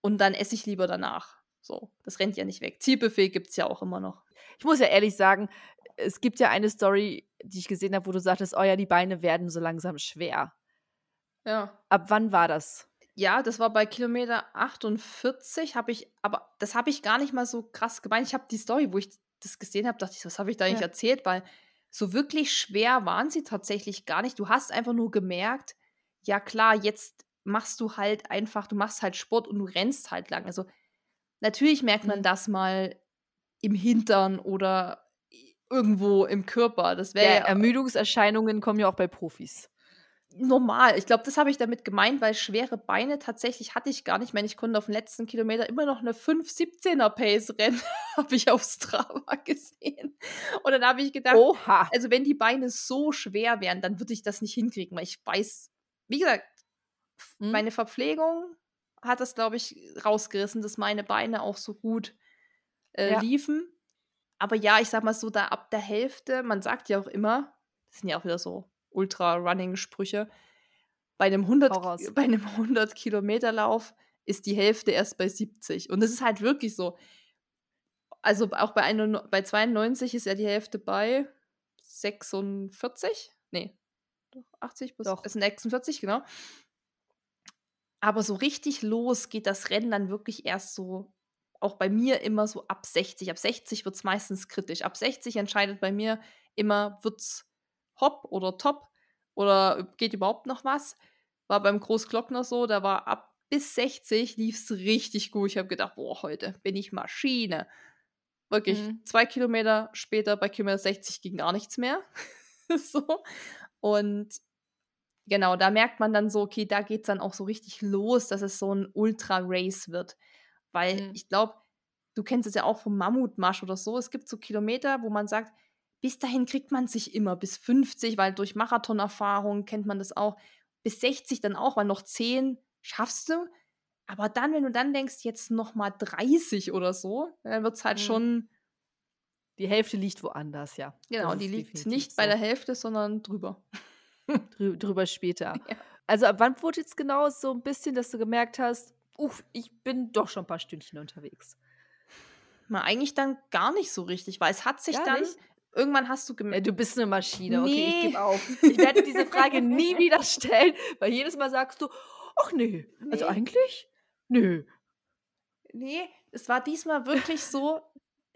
Und dann esse ich lieber danach. So, das rennt ja nicht weg. Zielbuffet gibt es ja auch immer noch. Ich muss ja ehrlich sagen, es gibt ja eine Story, die ich gesehen habe, wo du sagtest, oh ja, die Beine werden so langsam schwer. Ja. Ab wann war das? Ja, das war bei Kilometer 48, habe ich, aber das habe ich gar nicht mal so krass gemeint. Ich habe die Story, wo ich das gesehen habe, dachte ich, was habe ich da ja. erzählt? Weil so wirklich schwer waren sie tatsächlich gar nicht. Du hast einfach nur gemerkt, ja klar, jetzt machst du halt einfach, du machst halt Sport und du rennst halt lang. Also natürlich merkt man mhm. das mal im Hintern oder irgendwo im Körper. Das wäre ja, Ermüdungserscheinungen kommen ja auch bei Profis normal. Ich glaube, das habe ich damit gemeint, weil schwere Beine tatsächlich hatte ich gar nicht. Ich meine, ich konnte auf den letzten Kilometer immer noch eine 5-17er Pace rennen, habe ich auf Strava gesehen. Und dann habe ich gedacht, Oha. also wenn die Beine so schwer wären, dann würde ich das nicht hinkriegen, weil ich weiß, wie gesagt, hm? meine Verpflegung hat das, glaube ich, rausgerissen, dass meine Beine auch so gut äh, ja. liefen. Aber ja, ich sag mal so, da ab der Hälfte, man sagt ja auch immer, das sind ja auch wieder so Ultra-Running-Sprüche. Bei einem 100, bei einem 100 Kilometer Lauf ist die Hälfte erst bei 70. Und das ist halt wirklich so. Also auch bei, ein, bei 92 ist ja die Hälfte bei 46? Nee, 80 bis Doch. Es sind 46, genau. Aber so richtig los geht das Rennen dann wirklich erst so, auch bei mir immer so ab 60. Ab 60 wird es meistens kritisch. Ab 60 entscheidet bei mir immer, wird es hopp oder top oder geht überhaupt noch was. War beim Großglockner so, da war ab bis 60 lief es richtig gut. Ich habe gedacht, boah, heute bin ich Maschine. Wirklich, mhm. zwei Kilometer später bei Kilometer 60 ging gar nichts mehr. so. Und genau, da merkt man dann so, okay, da geht es dann auch so richtig los, dass es so ein Ultra-Race wird. Weil mhm. ich glaube, du kennst es ja auch vom Mammutmarsch oder so. Es gibt so Kilometer, wo man sagt, bis dahin kriegt man sich immer bis 50, weil durch Marathonerfahrung kennt man das auch. Bis 60 dann auch, weil noch 10 schaffst du. Aber dann, wenn du dann denkst, jetzt noch mal 30 oder so, dann wird es halt mhm. schon. Die Hälfte liegt woanders, ja. Genau, die liegt nicht so. bei der Hälfte, sondern drüber. Drü drüber später. Ja. Also ab wann wurde jetzt genau so ein bisschen, dass du gemerkt hast, uff, ich bin doch schon ein paar Stündchen unterwegs? Na, eigentlich dann gar nicht so richtig, weil es hat sich gar dann, nicht? Irgendwann hast du gemerkt. Ja, du bist eine Maschine. Nee. Okay, ich gebe auf. Ich werde diese Frage nie wieder stellen, weil jedes Mal sagst du, ach nee, also nee. also eigentlich? Nö. Nee, es war diesmal wirklich so,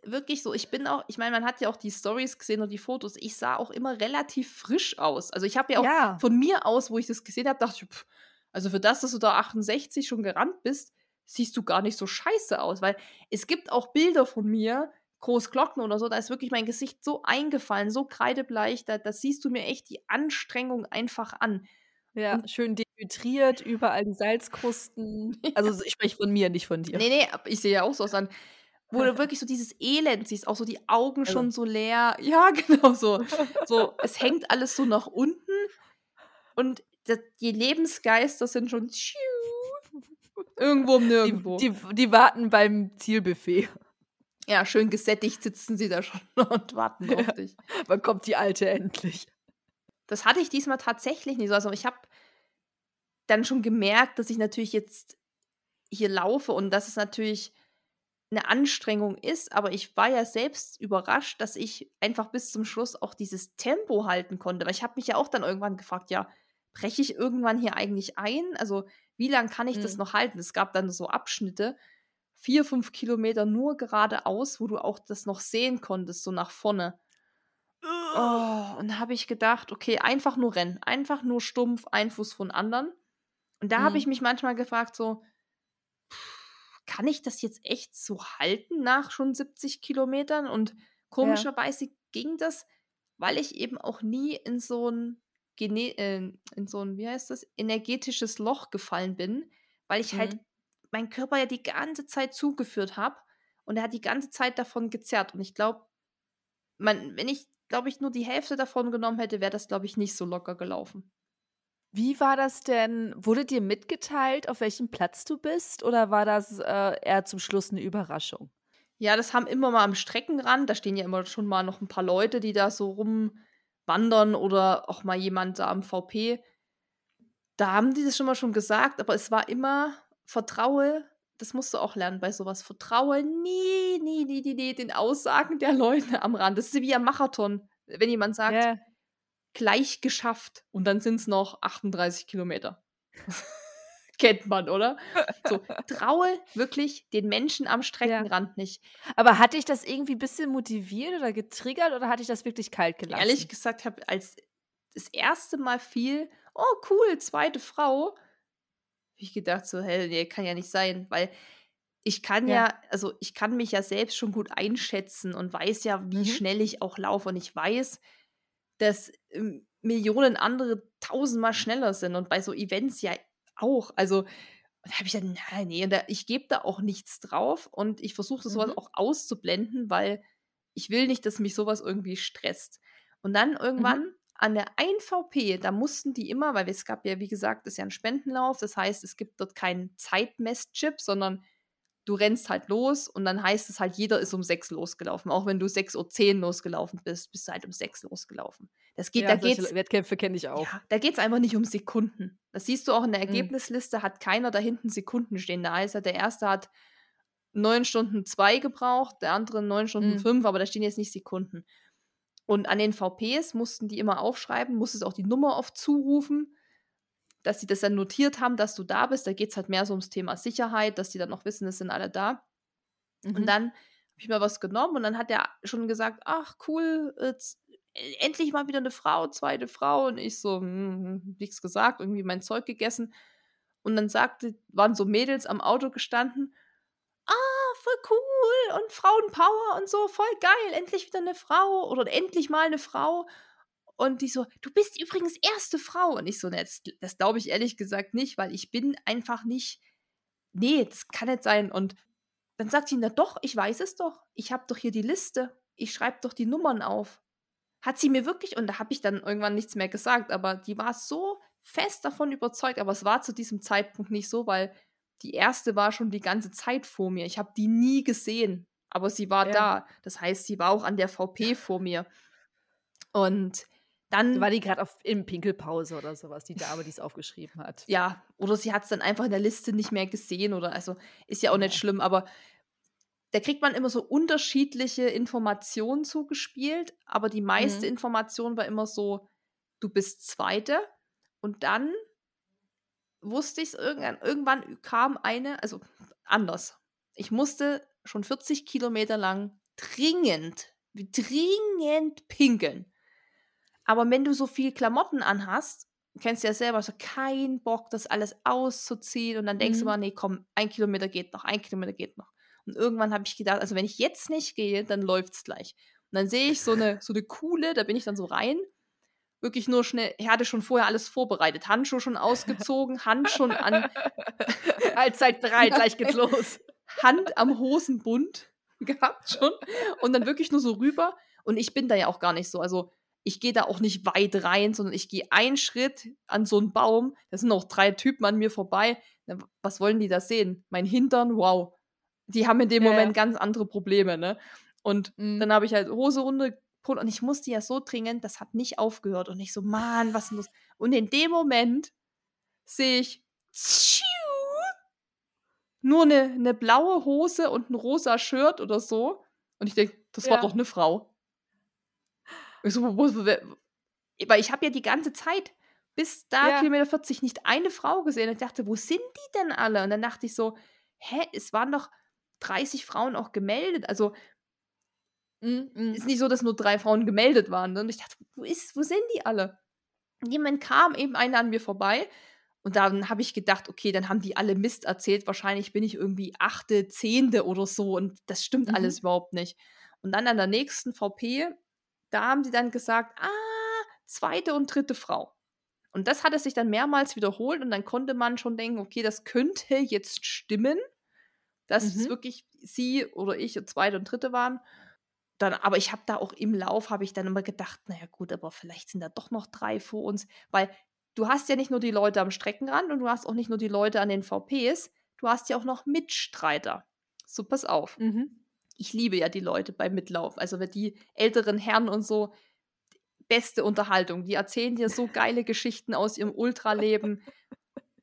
wirklich so. Ich bin auch, ich meine, man hat ja auch die Stories gesehen und die Fotos. Ich sah auch immer relativ frisch aus. Also ich habe ja auch ja. von mir aus, wo ich das gesehen habe, dachte ich, pff, also für das, dass du da 68 schon gerannt bist, siehst du gar nicht so scheiße aus. Weil es gibt auch Bilder von mir, Großglocken oder so, da ist wirklich mein Gesicht so eingefallen, so kreidebleich, da, da siehst du mir echt die Anstrengung einfach an. Ja, und, schön hydriert, überall die Salzkrusten. Also ich spreche von mir, nicht von dir. Nee, nee, ich sehe ja auch so aus an, wo du wirklich so dieses Elend siehst, auch so die Augen Also schon so leer. Ja, genau so. So, es hängt alles so nach unten und das, die Lebensgeister sind schon irgendwo Nirgendwo. Die, die, die warten beim Zielbuffet. ja, schön gesättigt sitzen sie da schon und warten auf Ja. dich. Wann kommt die Alte endlich? Das hatte ich diesmal tatsächlich nicht so. Also ich habe dann schon gemerkt, dass ich natürlich jetzt hier laufe und dass es natürlich eine Anstrengung ist, aber ich war ja selbst überrascht, dass ich einfach bis zum Schluss auch dieses Tempo halten konnte. Weil ich habe mich ja auch dann irgendwann gefragt, ja, breche ich irgendwann hier eigentlich ein? Also wie lange kann ich das Mhm. noch halten? Es gab dann so Abschnitte, vier, fünf Kilometer nur geradeaus, wo du auch das noch sehen konntest, so nach vorne. Oh, und da habe ich gedacht, okay, einfach nur rennen, einfach nur stumpf, ein Fuß von anderen. Und da habe Mhm. ich mich manchmal gefragt, so, kann ich das jetzt echt so halten nach schon 70 Kilometern? Und komischerweise ging das, weil ich eben auch nie in so ein, Gene äh, in so ein, wie heißt das, energetisches Loch gefallen bin, weil ich halt Mhm. meinen Körper ja die ganze Zeit zugeführt habe und er hat die ganze Zeit davon gezerrt. Und ich glaube, man, wenn ich, glaube ich, nur die Hälfte davon genommen hätte, wäre das, glaube ich, nicht so locker gelaufen. Wie war das denn? Wurde dir mitgeteilt, auf welchem Platz du bist? Oder war das äh, eher zum Schluss eine Überraschung? Ja, das haben immer mal am Streckenrand, da stehen ja immer schon mal noch ein paar Leute, die da so rumwandern oder auch mal jemand da am VP. Da haben die das schon mal schon gesagt, aber es war immer Vertraue, das musst du auch lernen bei sowas. Vertraue nie, nie, nie, nie, nie den Aussagen der Leute am Rand. Das ist wie am Marathon. Wenn jemand sagt, Ja. Gleich geschafft und dann sind es noch 38 Kilometer. Kennt man, oder? So, traue wirklich den Menschen am Streckenrand nicht. Aber hat dich das irgendwie ein bisschen motiviert oder getriggert oder hat dich das wirklich kalt gelassen? Ehrlich gesagt, habe als das erste Mal viel, oh cool, zweite Frau, hab ich gedacht so, hell, nee, kann ja nicht sein, weil ich kann ja. Ja. also ich kann mich ja selbst schon gut einschätzen und weiß ja, wie Mhm. schnell ich auch laufe und ich weiß, dass ähm, Millionen andere tausendmal schneller sind und bei so Events ja auch. Also da habe ich dann, na, nee, und da, ich gebe da auch nichts drauf und ich versuche sowas Mhm. auch auszublenden, weil ich will nicht, dass mich sowas irgendwie stresst. Und dann irgendwann an der 1VP, da mussten die immer, weil es gab ja, wie gesagt, das ist ja ein Spendenlauf, das heißt, es gibt dort keinen Zeitmesschip, sondern du rennst halt los und dann heißt es halt, jeder ist um 6 losgelaufen. Auch wenn du 6.10 Uhr losgelaufen bist, bist du halt um 6 losgelaufen. Das geht, ja, da geht's, Wettkämpfe kenne ich auch. ja, da geht es einfach nicht um Sekunden. Das siehst du auch in der Mhm. Ergebnisliste, hat keiner da hinten Sekunden stehen. Da heißt ja, der erste hat 9 Stunden 2 gebraucht, der andere 9 Stunden Mhm. 5, aber da stehen jetzt nicht Sekunden. Und an den VPs mussten die immer aufschreiben, musstest auch die Nummer oft zurufen, dass sie das dann notiert haben, dass du da bist. Da geht es halt mehr so ums Thema Sicherheit, dass die dann noch wissen, es sind alle da. Und Mhm. dann habe ich mir was genommen und dann hat er schon gesagt, ach cool, jetzt, äh, endlich mal wieder eine Frau, zweite Frau. Und ich so, hm, nichts gesagt, irgendwie mein Zeug gegessen. Und dann sagte, waren so Mädels am Auto gestanden, ah, voll cool und Frauenpower und so, voll geil, endlich wieder eine Frau oder endlich mal eine Frau. Und die so, du bist übrigens erste Frau. Und ich so, ne, das, das glaube ich ehrlich gesagt nicht, weil ich bin einfach nicht, nee, das kann nicht sein. Und dann sagt sie, na doch, ich weiß es doch. Ich habe doch hier die Liste. Ich schreibe doch die Nummern auf. Hat sie mir wirklich, und da habe ich dann irgendwann nichts mehr gesagt, aber die war so fest davon überzeugt, aber es war zu diesem Zeitpunkt nicht so, weil die erste war schon die ganze Zeit vor mir. Ich habe die nie gesehen, aber sie war Ja. da. Das heißt, sie war auch an der VP vor mir. Und dann War die gerade in Pinkelpause oder sowas, die Dame, die es aufgeschrieben hat? ja, oder sie hat es dann einfach in der Liste nicht mehr gesehen oder also ist ja auch nicht Ja. schlimm, aber da kriegt man immer so unterschiedliche Informationen zugespielt, aber die meiste Mhm. Information war immer so, du bist Zweite und dann wusste ich es irgendwann, irgendwann kam eine, also anders. Ich musste schon 40 Kilometer lang dringend, dringend pinkeln. Aber wenn du so viel Klamotten anhast, kennst du ja selber, so kein Bock, das alles auszuziehen. Und dann denkst du Mhm. mal, nee, komm, ein Kilometer geht noch, ein Kilometer geht noch. Und irgendwann habe ich gedacht, also wenn ich jetzt nicht gehe, dann läuft's gleich. Und dann sehe ich so eine, so eine Kuhle, da bin ich dann so rein. wirklich nur schnell, er hatte schon vorher alles vorbereitet. Handschuhe schon ausgezogen, Hand schon an. Allzeit bereit, gleich geht's los. Hand am Hosenbund gehabt schon. Und dann wirklich nur so rüber. Und ich bin da ja auch gar nicht so. Also ich gehe da auch nicht weit rein, sondern ich gehe einen Schritt an so einen Baum. Da sind noch drei Typen an mir vorbei. Na, was wollen die da sehen? Mein Hintern, wow. Die haben in dem Ja, Moment ja. ganz andere Probleme, ne? Und Mhm. dann habe ich halt Hose runter und ich musste ja so dringend, das hat nicht aufgehört. Und ich so, Mann, was denn los? Und in dem Moment sehe ich tschiu, nur eine, eine blaue Hose und ein rosa Shirt oder so. Und ich denke, das war Ja. doch eine Frau. Ich so, wo, wo, wer, weil ich habe ja die ganze Zeit bis da Ja. Kilometer 40 nicht eine Frau gesehen. Und ich dachte, wo sind die denn alle? Und dann dachte ich so, hä, es waren doch 30 Frauen auch gemeldet. Also Mhm, mhm. ist nicht so, dass nur drei Frauen gemeldet waren. Und ich dachte, wo, ist, wo sind die alle? Und jemand kam eben eine an mir vorbei. Und dann habe ich gedacht, okay, dann haben die alle Mist erzählt. Wahrscheinlich bin ich irgendwie achte, zehnte oder so. Und das stimmt Mhm. alles überhaupt nicht. Und dann an der nächsten VP, da haben die dann gesagt, ah, zweite und dritte Frau. Und das hat es sich dann mehrmals wiederholt. Und dann konnte man schon denken, okay, das könnte jetzt stimmen, dass es Mhm. wirklich sie oder ich und zweite und dritte waren. Dann, aber ich habe da auch im Lauf, habe ich dann immer gedacht, naja gut, aber vielleicht sind da doch noch drei vor uns, weil du hast ja nicht nur die Leute am Streckenrand und du hast auch nicht nur die Leute an den VPs, du hast ja auch noch Mitstreiter. So, pass auf. Mhm. Ich liebe ja die Leute beim Mitlauf. Also wenn die älteren Herren und so, beste Unterhaltung. Die erzählen dir so geile Geschichten aus ihrem Ultraleben.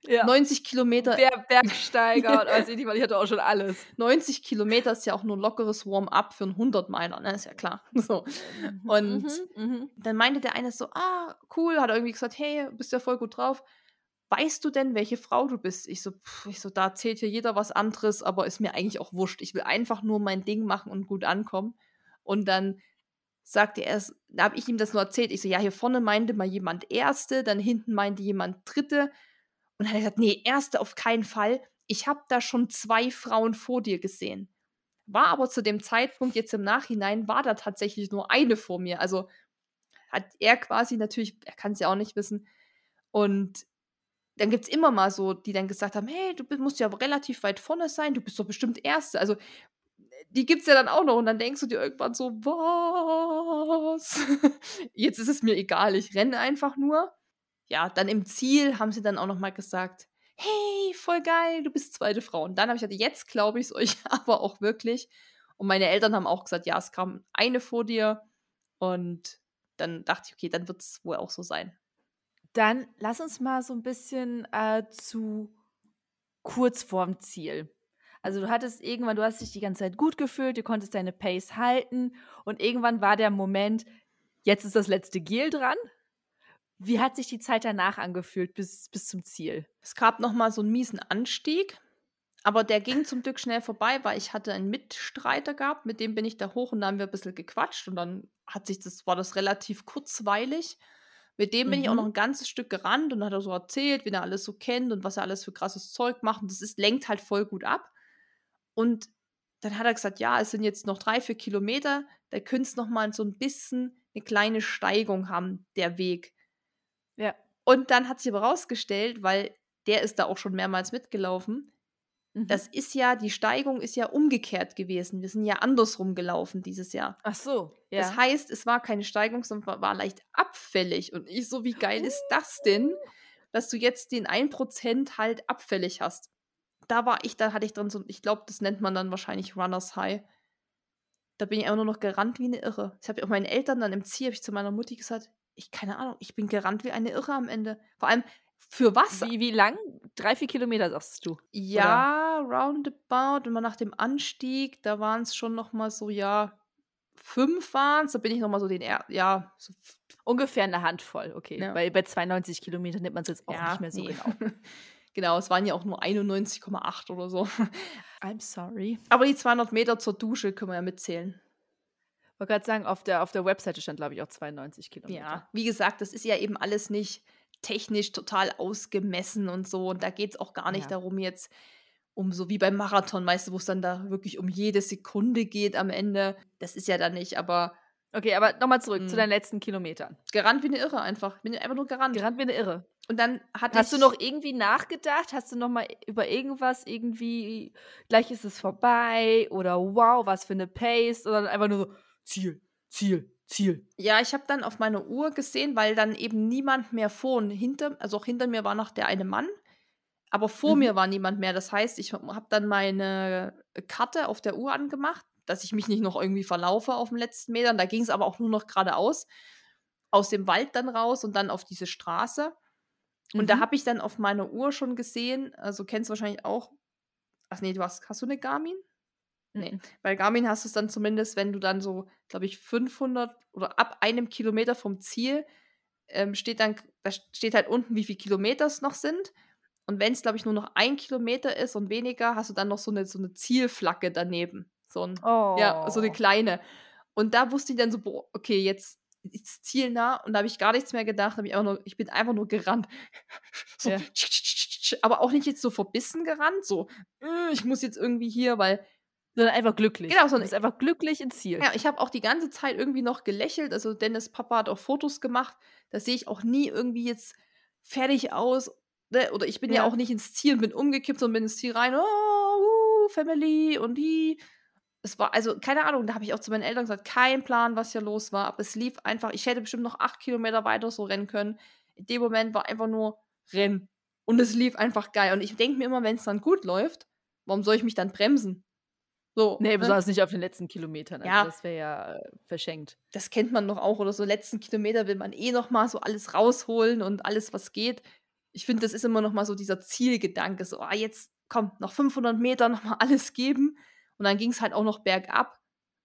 Ja. 90 Kilometer Ber Bergsteiger und weil ich hatte auch schon alles. 90 Kilometer ist ja auch nur ein lockeres Warm-up für einen 100-Meiler, ne? Ist ja klar. So. Und Mhm, mhm. dann meinte der eine so, ah, cool, hat irgendwie gesagt, hey, bist ja voll gut drauf. Weißt du denn, welche Frau du bist? Ich so, pff, ich so, da erzählt hier jeder was anderes, aber ist mir eigentlich auch wurscht. Ich will einfach nur mein Ding machen und gut ankommen. Und dann sagte er da habe ich ihm das nur erzählt. Ich so, ja, hier vorne meinte mal jemand Erste, dann hinten meinte jemand Dritte. Und dann hat er gesagt, nee, Erste auf keinen Fall. Ich habe da schon zwei Frauen vor dir gesehen. War aber zu dem Zeitpunkt jetzt im Nachhinein, war da tatsächlich nur eine vor mir. Also hat er quasi natürlich, er kann es ja auch nicht wissen. Und dann gibt es immer mal so, die dann gesagt haben, hey, du musst ja relativ weit vorne sein, du bist doch bestimmt Erste. Also die gibt es ja dann auch noch und dann denkst du dir irgendwann so, was? Jetzt ist es mir egal, ich renne einfach nur. Ja, dann im Ziel haben sie dann auch noch mal gesagt, hey, voll geil, du bist zweite Frau. Und dann habe ich gesagt, jetzt glaube ich es euch aber auch wirklich. Und meine Eltern haben auch gesagt, ja, es kam eine vor dir. Und dann dachte ich, okay, dann wird es wohl auch so sein. Dann lass uns mal so ein bisschen äh, zu kurz vorm Ziel. Also du hattest irgendwann, du hast dich die ganze Zeit gut gefühlt, du konntest deine Pace halten und irgendwann war der Moment, jetzt ist das letzte Gel dran. Wie hat sich die Zeit danach angefühlt bis, bis zum Ziel? Es gab noch mal so einen miesen Anstieg, aber der ging zum Glück schnell vorbei, weil ich hatte einen Mitstreiter gehabt, mit dem bin ich da hoch und da haben wir ein bisschen gequatscht und dann hat sich das, war das relativ kurzweilig. Mit dem bin ich auch Mhm. noch ein ganzes Stück gerannt und hat er so erzählt, wen er alles so kennt und was er alles für krasses Zeug macht. Und das ist, lenkt halt voll gut ab. Und dann hat er gesagt, ja, es sind jetzt noch drei, vier Kilometer, da könnte es noch mal so ein bisschen eine kleine Steigung haben, der Weg. Ja. Und dann hat sich aber rausgestellt, weil der ist da auch schon mehrmals mitgelaufen, Mhm. das ist ja, die Steigung ist ja umgekehrt gewesen. Wir sind ja andersrum gelaufen dieses Jahr. Ach so, ja. Das heißt, es war keine Steigung, sondern war, war leicht abfällig. Und ich so, wie geil ist das denn, dass du jetzt den 1% halt abfällig hast? Da war ich, da hatte ich dran so, ich glaube, das nennt man dann wahrscheinlich Runners High. Da bin ich einfach nur noch gerannt wie eine Irre. Ich habe auch meinen Eltern dann im Ziel, habe ich zu meiner Mutti gesagt, ich keine Ahnung, ich bin gerannt wie eine Irre am Ende. Vor allem für was? wie, wie lang? Drei, vier Kilometer, sagst du. Ja, roundabout. Und nach dem Anstieg, da waren es schon noch mal so, ja, fünf waren es. Da bin ich noch mal so den, er ja, so, Ungefähr eine Handvoll, okay. Ja. Weil bei 92 Kilometern nimmt man es jetzt auch ja, nicht mehr so nee. genau. genau, es waren ja auch nur 91,8 oder so. I'm sorry. Aber die 200 Meter zur Dusche können wir ja mitzählen. Ich wollte gerade sagen, auf der, auf der Webseite stand, glaube ich, auch 92 Kilometer. Ja, wie gesagt, das ist ja eben alles nicht technisch total ausgemessen und so. Und da geht es auch gar nicht Ja. darum, jetzt um so wie beim Marathon, weißt du, wo es dann da wirklich um jede Sekunde geht am Ende. Das ist ja dann nicht, aber Okay, aber nochmal zurück zu Mhm. deinen letzten Kilometern. Gerannt wie eine Irre einfach. Bin einfach nur gerannt. Gerannt wie eine Irre. Und dann hatte Hast du noch irgendwie nachgedacht? Hast du noch mal über irgendwas irgendwie, gleich ist es vorbei oder wow, was für eine Pace oder einfach nur so Ziel, Ziel, Ziel. Ja, ich habe dann auf meine Uhr gesehen, weil dann eben niemand mehr vor und hinter, also auch hinter mir war noch der eine Mann, aber vor Mhm. mir war niemand mehr. Das heißt, ich habe dann meine Karte auf der Uhr angemacht, dass ich mich nicht noch irgendwie verlaufe auf den letzten Metern. Da ging es aber auch nur noch geradeaus, aus dem Wald dann raus und dann auf diese Straße. Und da Mhm. habe ich dann auf meiner Uhr schon gesehen, also kennst du wahrscheinlich auch, ach nee, du hast, hast du eine Garmin? Nee. Bei Garmin hast du es dann zumindest, wenn du dann so, glaube ich, 500 oder ab einem Kilometer vom Ziel ähm, steht dann, da steht halt unten, wie viele Kilometer es noch sind. Und wenn es, glaube ich, nur noch ein Kilometer ist und weniger, hast du dann noch so eine, so eine Zielflagge daneben. So ein, Oh. ja, so eine kleine. Und da wusste ich dann so, boah, okay, jetzt ist zielnah und da habe ich gar nichts mehr gedacht, ich, nur, ich bin einfach nur gerannt. So, Ja. Aber auch nicht jetzt so verbissen gerannt, so, äh, ich muss jetzt irgendwie hier, weil Sondern einfach glücklich. Genau, so du ein- bist einfach glücklich ins Ziel. ja, ich habe auch die ganze Zeit irgendwie noch gelächelt. Also Dennis Papa hat auch Fotos gemacht. Da sehe ich auch nie irgendwie jetzt fertig aus. Ne? Oder ich bin ja. Ja. auch nicht ins Ziel und bin umgekippt, sondern bin ins Ziel rein. Oh, uh, Family und die. Es war, also, keine Ahnung, da habe ich auch zu meinen Eltern gesagt, kein Plan, was hier los war. Aber es lief einfach, ich hätte bestimmt noch acht Kilometer weiter so rennen können. In dem Moment war einfach nur Rennen. Und es lief einfach geil. Und ich denke mir immer, wenn es dann gut läuft, warum soll ich mich dann bremsen? So, Nee, ne? besonders nicht auf den letzten Kilometern. Also Ja. Das wäre ja äh, verschenkt. das kennt man doch auch, oder so letzten Kilometer will man eh noch mal so alles rausholen und alles, was geht. Ich finde, das ist immer noch mal so dieser Zielgedanke, so, ah, jetzt komm, noch 500 Meter noch mal alles geben. Und dann ging es halt auch noch bergab.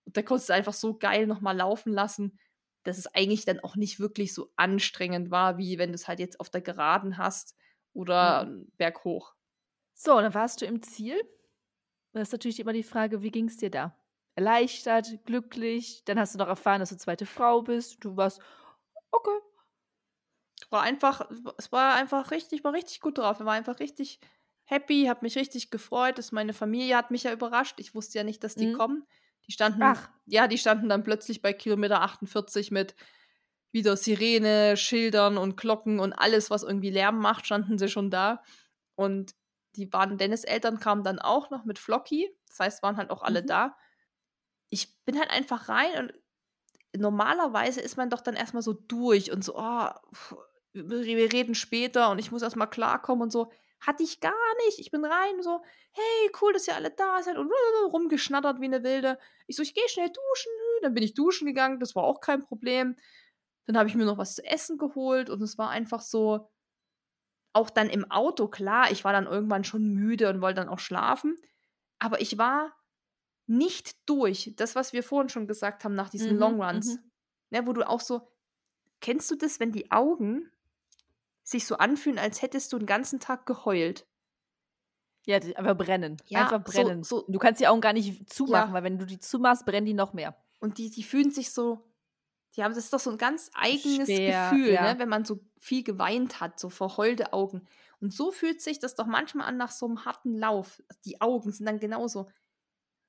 Und da konntest du einfach so geil noch mal laufen lassen, dass es eigentlich dann auch nicht wirklich so anstrengend war, wie wenn du es halt jetzt auf der Geraden hast oder berghoch. So, dann warst du im Ziel. Dann ist natürlich immer die Frage, wie ging es dir da? Erleichtert, glücklich? Dann hast du noch erfahren, dass du zweite Frau bist. Du warst, okay. war einfach, es war einfach richtig, war richtig gut drauf. Ich war einfach richtig happy, habe mich richtig gefreut. Dass meine Familie hat mich ja überrascht. Ich wusste ja nicht, dass die Mhm. kommen. Die standen, Ach. ja, die standen dann plötzlich bei Kilometer 48 mit wieder Sirene, Schildern und Glocken und alles, was irgendwie Lärm macht, standen sie schon da. Und die waren, Dennis Eltern kamen dann auch noch mit Flocky. Das heißt, waren halt auch alle Mhm. da. Ich bin halt einfach rein und normalerweise ist man doch dann erstmal so durch und so, oh, wir reden später und ich muss erstmal klarkommen und so. Hatte ich gar nicht. Ich bin rein so, hey, cool, dass ihr alle da seid und rumgeschnattert wie eine Wilde. Ich so, ich gehe schnell duschen. Dann bin ich duschen gegangen, das war auch kein Problem. Dann habe ich mir noch was zu essen geholt und es war einfach so, auch dann im Auto, klar, ich war dann irgendwann schon müde und wollte dann auch schlafen. Aber ich war nicht durch. Das, was wir vorhin schon gesagt haben nach diesen Mhm, Longruns. mhm. Ne, wo du auch so, kennst du das, wenn die Augen sich so anfühlen, als hättest du den ganzen Tag geheult? Ja, einfach brennen. Ja, einfach so- brennen. so- du kannst die Augen gar nicht zumachen, Ja. weil wenn du die zumachst, brennen die noch mehr. Und die, die fühlen sich so, die haben, das ist doch so ein ganz eigenes Schwer, Gefühl, ja. ne, wenn man so viel geweint hat, so verheulte Augen. Und so fühlt sich das doch manchmal an nach so einem harten Lauf. Die Augen sind dann genauso.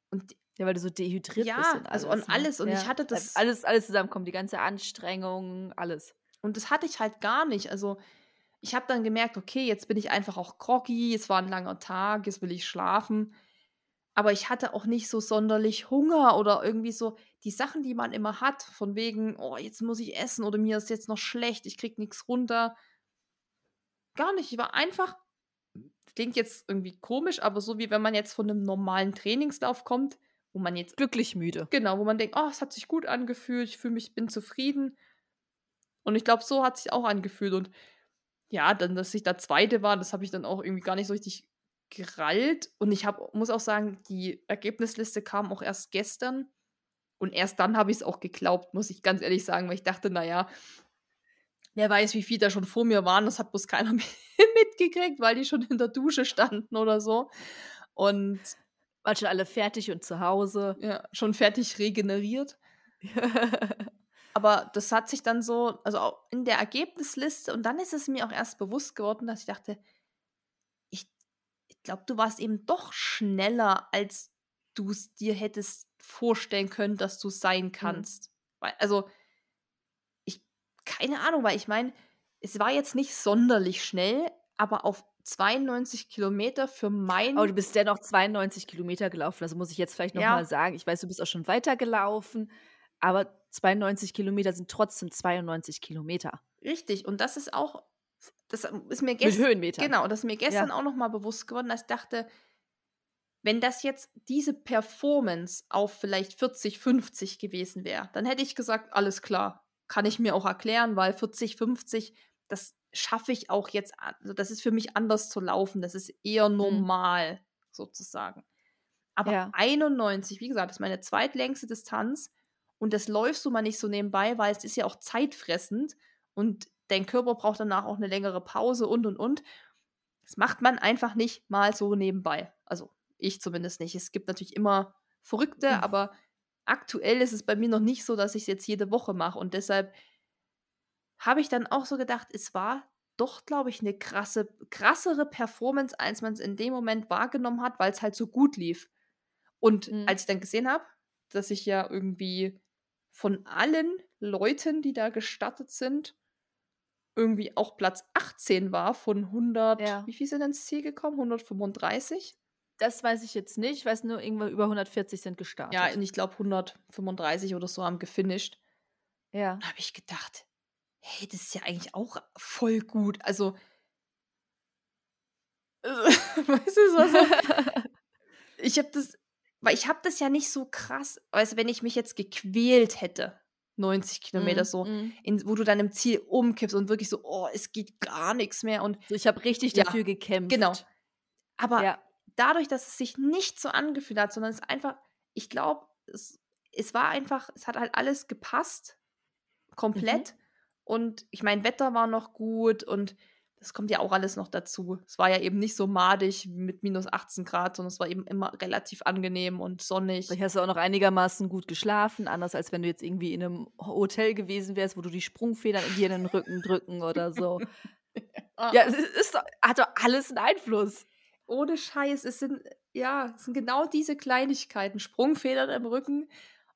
Und Ja, weil du so dehydriert Ja, bist. und also und ne? alles. Und ich hatte das- Alles, alles zusammenkommt, die ganze Anstrengung, alles. Und das hatte ich halt gar nicht. Also ich habe dann gemerkt, okay, jetzt bin ich einfach auch groggy, es war ein langer Tag, jetzt will ich schlafen. Aber ich hatte auch nicht so sonderlich Hunger oder irgendwie so die Sachen, die man immer hat, von wegen, oh, jetzt muss ich essen oder mir ist jetzt noch schlecht, ich krieg nichts runter. Gar nicht. Ich war einfach, klingt jetzt irgendwie komisch, aber so wie wenn man jetzt von einem normalen Trainingslauf kommt, wo man jetzt Glücklich müde. Genau, wo man denkt, oh, es hat sich gut angefühlt, ich fühle mich, bin zufrieden. Und ich glaube, so hat sich auch angefühlt. Und ja, dann, dass ich da Zweite war, das habe ich dann auch irgendwie gar nicht so richtig gerallt. Und ich hab, muss auch sagen, die Ergebnisliste kam auch erst gestern. Und erst dann habe ich es auch geglaubt, muss ich ganz ehrlich sagen, weil ich dachte, naja, wer weiß, wie viele da schon vor mir waren. Das hat bloß keiner mitgekriegt, weil die schon in der Dusche standen oder so. Und Waren schon alle fertig und zu Hause. ja, schon fertig regeneriert. Aber das hat sich dann so, also auch in der Ergebnisliste, und dann ist es mir auch erst bewusst geworden, dass ich dachte, ich, ich glaube, du warst eben doch schneller, als du es dir hättest vorstellen können, dass du sein kannst. Also, ich, keine Ahnung, weil ich meine, es war jetzt nicht sonderlich schnell, aber auf 92 Kilometer für mein. Aber du bist dennoch 92 Kilometer gelaufen. Also muss ich jetzt vielleicht nochmal Ja. sagen. Ich weiß, du bist auch schon weiter gelaufen, aber 92 Kilometer sind trotzdem 92 Kilometer. Richtig, und das ist auch, das ist mir Mit gestern, genau, das ist mir gestern auch nochmal bewusst geworden, dass ich dachte, wenn das jetzt diese Performance auf vielleicht 40, 50 gewesen wäre, dann hätte ich gesagt, alles klar, kann ich mir auch erklären, weil 40, 50, das schaffe ich auch jetzt, also das ist für mich anders zu laufen, das ist eher normal sozusagen. Aber Ja. 91, wie gesagt, ist meine zweitlängste Distanz und das läufst du mal nicht so nebenbei, weil es ist ja auch zeitfressend und dein Körper braucht danach auch eine längere Pause und und und. Das macht man einfach nicht mal so nebenbei. Also ich zumindest nicht. Es gibt natürlich immer Verrückte, Mhm. aber aktuell ist es bei mir noch nicht so, dass ich es jetzt jede Woche mache und deshalb habe ich dann auch so gedacht, es war doch, glaube ich, eine krasse, krassere Performance, als man es in dem Moment wahrgenommen hat, weil es halt so gut lief. Und Mhm. als ich dann gesehen habe, dass ich ja irgendwie von allen Leuten, die da gestartet sind, irgendwie auch Platz 18 war von 100, Ja. wie viel sind ins Ziel gekommen? 135? Das weiß ich jetzt nicht. Ich weiß nur, irgendwann über 140 sind gestartet. Ja, und ich glaube 135 oder so haben gefinisht. ja. Da habe ich gedacht, hey, das ist ja eigentlich auch voll gut. Also, weißt du, so, so, ich habe das, weil ich habe das ja nicht so krass, also wenn ich mich jetzt gequält hätte, 90 Kilometer Mhm, so, mhm. in, wo du dann im Ziel umkippst und wirklich so, oh, es geht gar nichts mehr und So, ich habe richtig Ja, dafür gekämpft. genau. aber Ja. Dadurch, dass es sich nicht so angefühlt hat, sondern es einfach, ich glaube, es, es war einfach, es hat halt alles gepasst, komplett. Und ich meine, Wetter war noch gut und das kommt ja auch alles noch dazu. Es war ja eben nicht so madig mit minus 18 Grad, sondern es war eben immer relativ angenehm und sonnig. Vielleicht hast du auch noch einigermaßen gut geschlafen, anders als wenn du jetzt irgendwie in einem Hotel gewesen wärst, wo du die Sprungfedern in dir in den Rücken drücken oder so. Ja, es ist, ist hat doch alles einen Einfluss. Ohne Scheiß, es sind, ja, es sind genau diese Kleinigkeiten, Sprungfedern im Rücken.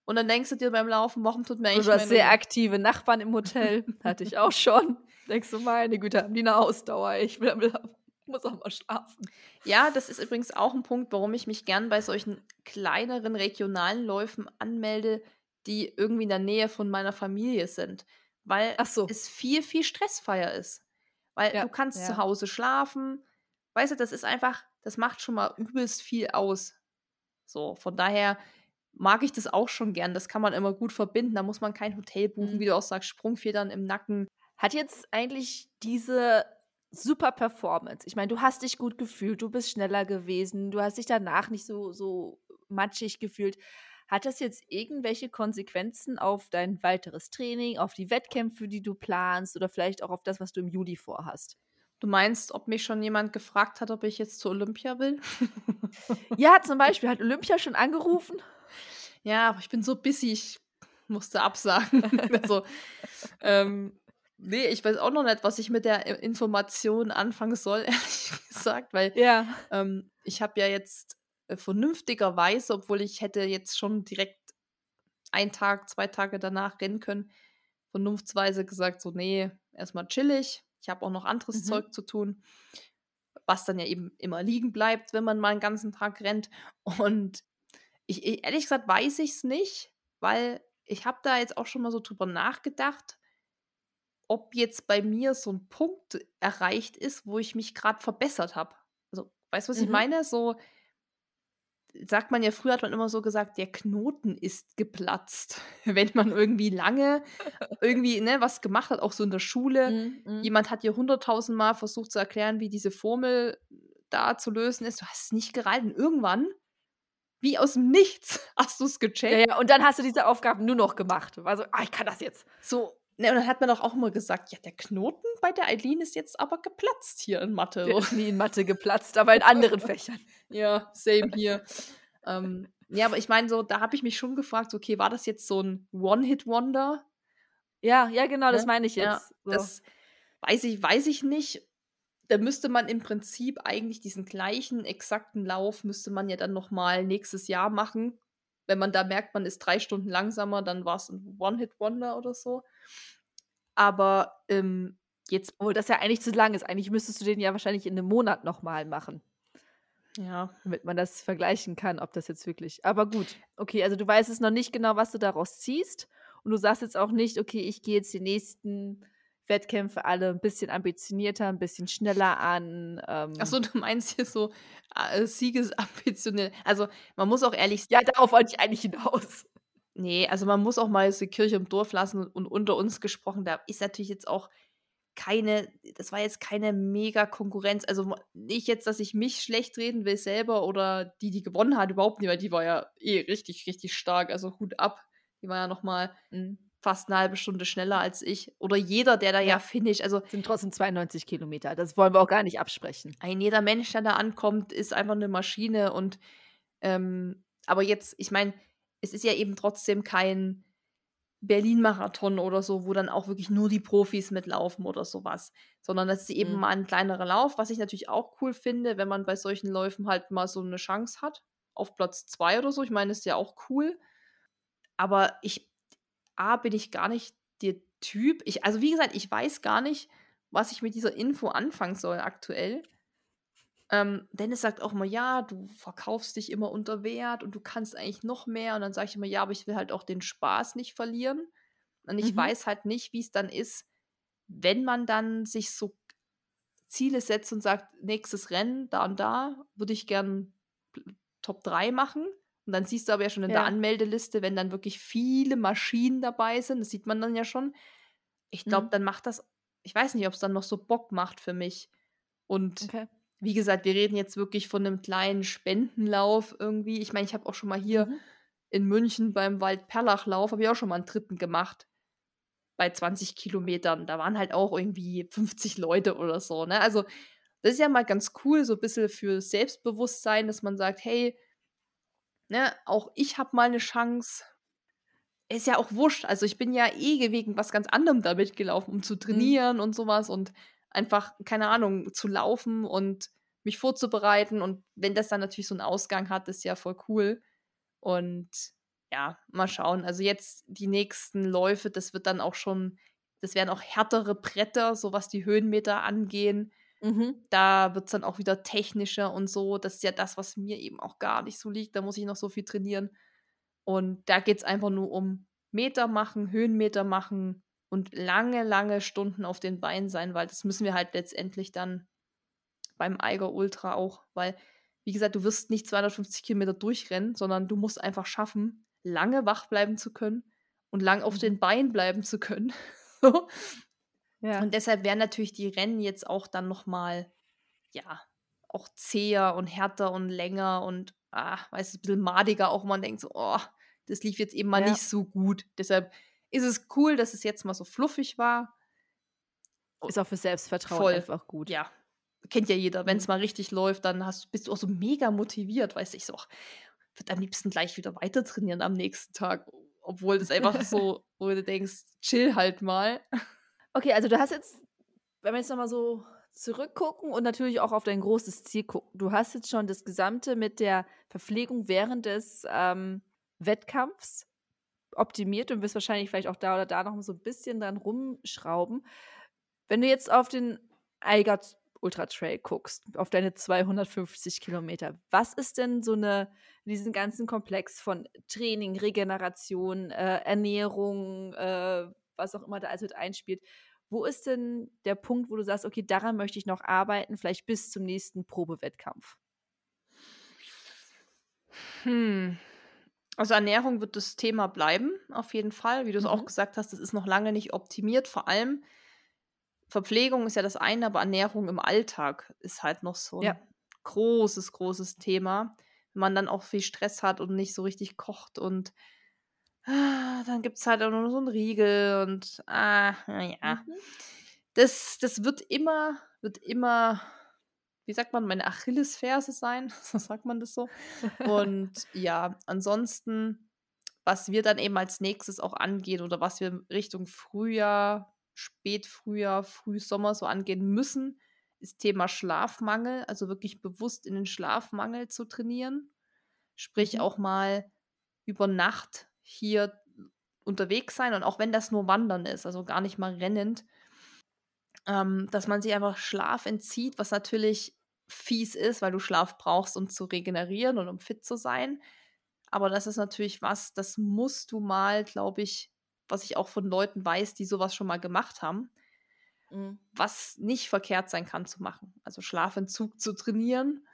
Und dann denkst du dir beim Laufen, warum tut mir eigentlich du hast mein sehr Rücken- aktive Nachbarn im Hotel. Hatte ich auch schon. Denkst du, meine Güte, haben die eine Ausdauer? Ich will, will, muss auch mal schlafen. Ja, das ist übrigens auch ein Punkt, warum ich mich gern bei solchen kleineren regionalen Läufen anmelde, die irgendwie in der Nähe von meiner Familie sind. Weil so. es viel, viel stressfreier ist. Weil Ja, du kannst ja. zu Hause schlafen. Weißt du, das ist einfach, das macht schon mal übelst viel aus. So, von daher mag ich das auch schon gern. Das kann man immer gut verbinden. Da muss man kein Hotel buchen, Mhm. wie du auch sagst, Sprungfedern im Nacken. Hat jetzt eigentlich diese super Performance, ich meine, du hast dich gut gefühlt, du bist schneller gewesen, du hast dich danach nicht so, so matschig gefühlt. Hat das jetzt irgendwelche Konsequenzen auf dein weiteres Training, auf die Wettkämpfe, die du planst oder vielleicht auch auf das, was du im Juli vorhast? Du meinst, ob mich schon jemand gefragt hat, ob ich jetzt zur Olympia will? Ja, zum Beispiel, hat Olympia schon angerufen? Ja, aber ich bin so busy, ich musste absagen. also, ähm, nee, ich weiß auch noch nicht, was ich mit der I- Information anfangen soll, ehrlich gesagt, weil Ja. ähm, ich habe ja jetzt äh, vernünftigerweise, obwohl ich hätte jetzt schon direkt einen Tag, zwei Tage danach rennen können, vernunftsweise gesagt, so, nee, erstmal chillig. Ich habe auch noch anderes Mhm. Zeug zu tun, was dann ja eben immer liegen bleibt, wenn man mal einen ganzen Tag rennt. Und ich, ich ehrlich gesagt weiß ich es nicht, weil ich habe da jetzt auch schon mal so drüber nachgedacht, ob jetzt bei mir so ein Punkt erreicht ist, wo ich mich gerade verbessert habe. Also, weißt du, was ich Mhm. meine? So sagt man ja, früher hat man immer so gesagt, der Knoten ist geplatzt. Wenn man irgendwie lange irgendwie ne, was gemacht hat, auch so in der Schule. Mhm, mhm. Jemand hat dir hunderttausend Mal versucht zu erklären, wie diese Formel da zu lösen ist. Du hast es nicht gereilt. Und irgendwann, wie aus dem Nichts, hast du es gecheckt. Ja, ja, und dann hast du diese Aufgaben nur noch gemacht. Also, ah, ich kann das jetzt. So, ne, und dann hat man doch auch immer gesagt, ja, der Knoten bei der Eileen ist jetzt aber geplatzt hier in Mathe. Der ist nie in Mathe geplatzt, aber in anderen Fächern. Ja, same hier. ähm, ja, aber ich meine, so, da habe ich mich schon gefragt, okay, war das jetzt so ein One-Hit-Wonder? Ja, ja, genau, das Ne? meine ich Ja, jetzt. so. Das weiß ich, weiß ich nicht. Da müsste man im Prinzip eigentlich diesen gleichen exakten Lauf müsste man ja dann noch mal nächstes Jahr machen, wenn man da merkt, man ist drei Stunden langsamer, dann war es ein One-Hit-Wonder oder so. Aber ähm, jetzt. Obwohl das ja eigentlich zu lang ist. Eigentlich müsstest du den ja wahrscheinlich in einem Monat nochmal machen. Ja. Damit man das vergleichen kann, ob das jetzt wirklich. Aber gut. Okay, also du weißt es noch nicht genau, was du daraus ziehst. Und du sagst jetzt auch nicht, okay, ich gehe jetzt die nächsten Wettkämpfe alle ein bisschen ambitionierter, ein bisschen schneller an. Ähm. Achso, du meinst hier so äh, Siegesambitionell. Also man muss auch ehrlich Ja, darauf wollte ich eigentlich hinaus. Nee, also man muss auch mal die Kirche im Dorf lassen und unter uns gesprochen, da ist natürlich jetzt auch keine, das war jetzt keine mega Konkurrenz. Also nicht jetzt, dass ich mich schlecht reden will selber oder die, die gewonnen hat, überhaupt nicht, weil die war ja eh richtig, richtig stark. Also Hut ab. Die war ja noch mal mhm. Fast eine halbe Stunde schneller als ich. Oder jeder, der da ja, ja finish. Also sind trotzdem 92 Kilometer. Das wollen wir auch gar nicht absprechen. Ein jeder Mensch, der da ankommt, ist einfach eine Maschine. Und ähm, aber jetzt, ich meine, es ist ja eben trotzdem kein Berlin-Marathon oder so, wo dann auch wirklich nur die Profis mitlaufen oder sowas. Sondern das ist eben mhm. mal ein kleinerer Lauf, was ich natürlich auch cool finde, wenn man bei solchen Läufen halt mal so eine Chance hat. Auf Platz zwei oder so. Ich meine, ist ja auch cool. Aber ich, A, bin ich gar nicht der Typ. Ich, also wie gesagt, ich weiß gar nicht, was ich mit dieser Info anfangen soll aktuell. Ähm, Dennis sagt auch immer, ja, du verkaufst dich immer unter Wert und du kannst eigentlich noch mehr. Und dann sage ich immer, ja, aber ich will halt auch den Spaß nicht verlieren. Und ich mhm. weiß halt nicht, wie es dann ist, wenn man dann sich so Ziele setzt und sagt, nächstes Rennen, da und da, würde ich gern Top 3 machen. Und dann siehst du aber ja schon in ja. der Anmeldeliste, wenn dann wirklich viele Maschinen dabei sind, das sieht man dann ja schon. Ich glaube, mhm. dann macht das, ich weiß nicht, ob es dann noch so Bock macht für mich. Und okay wie gesagt, wir reden jetzt wirklich von einem kleinen Spendenlauf irgendwie. Ich meine, ich habe auch schon mal hier mhm. in München beim Waldperlachlauf, habe ich auch schon mal einen dritten gemacht. Bei 20 Kilometern. Da waren halt auch irgendwie 50 Leute oder so. Ne? Also, das ist ja mal ganz cool, so ein bisschen für Selbstbewusstsein, dass man sagt, hey, ne, auch ich habe mal eine Chance. Ist ja auch wurscht. Also, ich bin ja eh wegen was ganz anderem damit gelaufen, um zu mhm. trainieren mhm. und sowas. Und einfach, keine Ahnung, zu laufen und mich vorzubereiten. Und wenn das dann natürlich so einen Ausgang hat, ist ja voll cool. Und ja, mal schauen. Also jetzt die nächsten Läufe, das wird dann auch schon, das werden auch härtere Bretter, so was die Höhenmeter angehen. Mhm. Da wird es dann auch wieder technischer und so. Das ist ja das, was mir eben auch gar nicht so liegt. Da muss ich noch so viel trainieren. Und da geht es einfach nur um Meter machen, Höhenmeter machen, und lange, lange Stunden auf den Beinen sein, weil das müssen wir halt letztendlich dann beim Eiger Ultra auch, weil, wie gesagt, du wirst nicht 250 Kilometer durchrennen, sondern du musst einfach schaffen, lange wach bleiben zu können und lang auf mhm. den Beinen bleiben zu können. ja. Und deshalb werden natürlich die Rennen jetzt auch dann nochmal, ja, auch zäher und härter und länger und, ah, weißt du, ein bisschen madiger auch. Man denkt so, oh, das lief jetzt eben mal ja. nicht so gut. Deshalb ist es cool, dass es jetzt mal so fluffig war. Ist auch für Selbstvertrauen Voll. einfach gut. Ja. Kennt ja jeder. Wenn es mhm. mal richtig läuft, dann hast, bist du auch so mega motiviert, weiß ich so. Würde am liebsten gleich wieder weiter trainieren am nächsten Tag. Obwohl das einfach so, wo du denkst, chill halt mal. Okay, also du hast jetzt, wenn wir jetzt nochmal so zurückgucken und natürlich auch auf dein großes Ziel gucken. Du hast jetzt schon das Gesamte mit der Verpflegung während des ähm, Wettkampfs optimiert und wirst wahrscheinlich vielleicht auch da oder da noch so ein bisschen dran rumschrauben. Wenn du jetzt auf den Eigert Ultra Trail guckst, auf deine 250 Kilometer, was ist denn so eine, diesen ganzen Komplex von Training, Regeneration, äh, Ernährung, äh, was auch immer da alles mit einspielt, wo ist denn der Punkt, wo du sagst, okay, daran möchte ich noch arbeiten, vielleicht bis zum nächsten Probewettkampf? Hm, also Ernährung wird das Thema bleiben, auf jeden Fall. Wie du es mhm. auch gesagt hast, das ist noch lange nicht optimiert. Vor allem Verpflegung ist ja das eine, aber Ernährung im Alltag ist halt noch so ein ja. großes, großes Thema. Wenn man dann auch viel Stress hat und nicht so richtig kocht und dann gibt es halt auch nur so einen Riegel und ah, naja. Mhm. Das, das wird immer, wird immer wie sagt man, meine Achillesferse sein, so sagt man das so. Und ja, ansonsten, was wir dann eben als nächstes auch angehen oder was wir Richtung Frühjahr, Spätfrühjahr, Frühsommer so angehen müssen, ist Thema Schlafmangel, also wirklich bewusst in den Schlafmangel zu trainieren. Sprich mhm. auch mal über Nacht hier unterwegs sein und auch wenn das nur Wandern ist, also gar nicht mal rennend, ähm, dass man sich einfach Schlaf entzieht, was natürlich fies ist, weil du Schlaf brauchst, um zu regenerieren und um fit zu sein. Aber das ist natürlich was, das musst du mal, glaube ich, was ich auch von Leuten weiß, die sowas schon mal gemacht haben, mhm. was nicht verkehrt sein kann zu machen. Also Schlafentzug zu trainieren.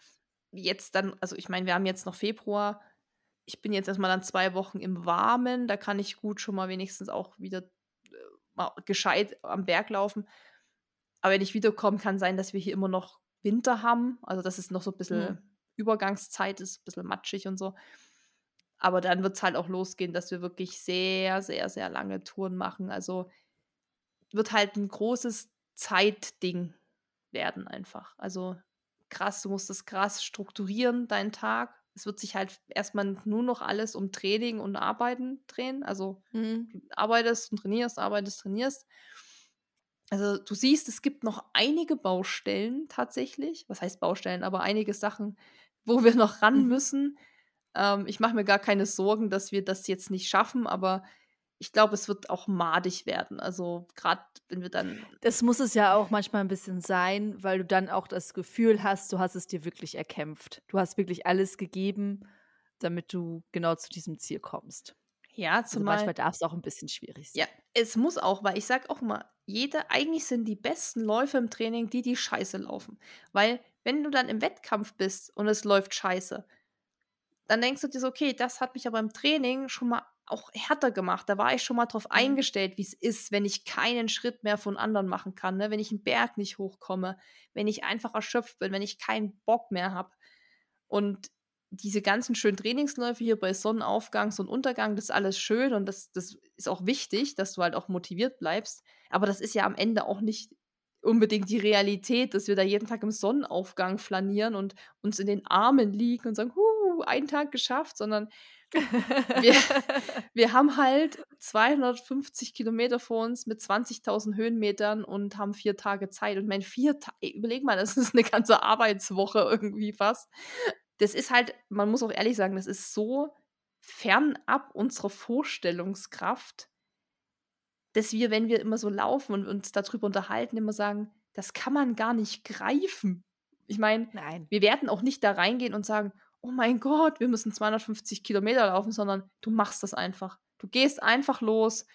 Jetzt dann, also ich meine, wir haben jetzt noch Februar. Ich bin jetzt erstmal dann zwei Wochen im Warmen. Da kann ich gut schon mal wenigstens auch wieder äh, gescheit am Berg laufen. Aber wenn ich wiederkomme, kann sein, dass wir hier immer noch Winter haben. Also, dass es noch so ein bisschen mhm. Übergangszeit ist, ein bisschen matschig und so. Aber dann wird es halt auch losgehen, dass wir wirklich sehr, sehr, sehr lange Touren machen. Also wird halt ein großes Zeitding werden einfach. Also krass, du musst das krass strukturieren, deinen Tag. Es wird sich halt erstmal nur noch alles um Training und Arbeiten drehen. Also mhm. du arbeitest und trainierst, arbeitest, trainierst. Also du siehst, es gibt noch einige Baustellen tatsächlich. Was heißt Baustellen? Aber einige Sachen, wo wir noch ran mhm. müssen. Ähm, ich mache mir gar keine Sorgen, dass wir das jetzt nicht schaffen, aber ich glaube, es wird auch madig werden. Also gerade wenn wir dann. Das muss es ja auch manchmal ein bisschen sein, weil du dann auch das Gefühl hast, du hast es dir wirklich erkämpft. Du hast wirklich alles gegeben, damit du genau zu diesem Ziel kommst. Ja, zumal. Also manchmal darf es auch ein bisschen schwierig sein. Ja, es muss auch, weil ich sage auch mal, jeder, eigentlich sind die besten Läufe im Training die, die scheiße laufen. Weil, wenn du dann im Wettkampf bist und es läuft scheiße, dann denkst du dir so, okay, das hat mich aber im Training schon mal auch härter gemacht. Da war ich schon mal drauf mhm. eingestellt, wie es ist, wenn ich keinen Schritt mehr von anderen machen kann, ne? wenn ich einen Berg nicht hochkomme, wenn ich einfach erschöpft bin, wenn ich keinen Bock mehr habe. Und diese ganzen schönen Trainingsläufe hier bei Sonnenaufgang, Sonnenuntergang, das ist alles schön und das, das ist auch wichtig, dass du halt auch motiviert bleibst. Aber das ist ja am Ende auch nicht unbedingt die Realität, dass wir da jeden Tag im Sonnenaufgang flanieren und uns in den Armen liegen und sagen, huh, einen Tag geschafft, sondern wir, wir haben halt 250 Kilometer vor uns mit 20.000 Höhenmetern und haben vier Tage Zeit. Und mein vier Tage, überleg mal, das ist eine ganze Arbeitswoche irgendwie fast das ist halt, man muss auch ehrlich sagen, das ist so fernab unserer Vorstellungskraft, dass wir, wenn wir immer so laufen und uns darüber unterhalten, immer sagen, das kann man gar nicht greifen. Ich meine, wir werden auch nicht da reingehen und sagen, oh mein Gott, wir müssen 250 Kilometer laufen, sondern du machst das einfach. Du gehst einfach los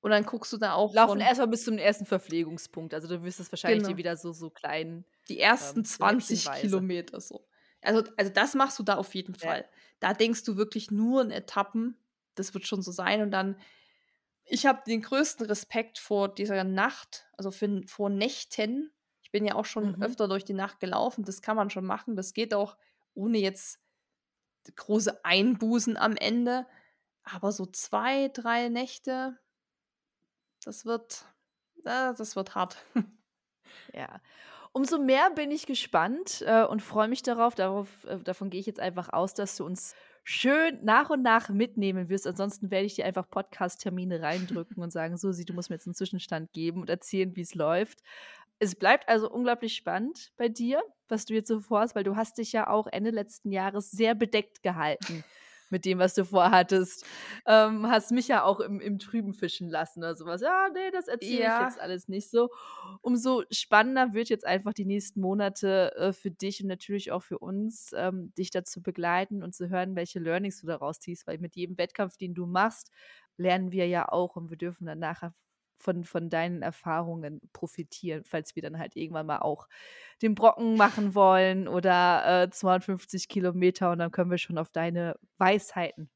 und dann guckst du da auch. Laufen erstmal bis zum ersten Verpflegungspunkt. Also du wirst es wahrscheinlich genau. wieder so, so klein. Die ersten ähm, 20 Kilometer so. Also, also das machst du da auf jeden Fall. Ja. Da denkst du wirklich nur in Etappen. Das wird schon so sein. Und dann, ich habe den größten Respekt vor dieser Nacht, also für, vor Nächten. Ich bin ja auch schon mhm. öfter durch die Nacht gelaufen. Das kann man schon machen. Das geht auch ohne jetzt große Einbußen am Ende. Aber so zwei, drei Nächte, das wird, das wird hart. Ja. Umso mehr bin ich gespannt äh, und freue mich darauf. darauf äh, davon gehe ich jetzt einfach aus, dass du uns schön nach und nach mitnehmen wirst. Ansonsten werde ich dir einfach Podcast-Termine reindrücken und sagen, Susi, du musst mir jetzt einen Zwischenstand geben und erzählen, wie es läuft. Es bleibt also unglaublich spannend bei dir, was du jetzt so vorhast, weil du hast dich ja auch Ende letzten Jahres sehr bedeckt gehalten mit dem, was du vorhattest. Ähm, hast mich ja auch im, im Trüben fischen lassen oder sowas. Ja, nee, das erzähle ja. ich jetzt alles nicht so. Umso spannender wird jetzt einfach die nächsten Monate äh, für dich und natürlich auch für uns, ähm, dich dazu begleiten und zu hören, welche Learnings du daraus ziehst, weil mit jedem Wettkampf, den du machst, lernen wir ja auch und wir dürfen dann nachher von, von deinen Erfahrungen profitieren, falls wir dann halt irgendwann mal auch den Brocken machen wollen oder äh, 250 Kilometer und dann können wir schon auf deine Weisheiten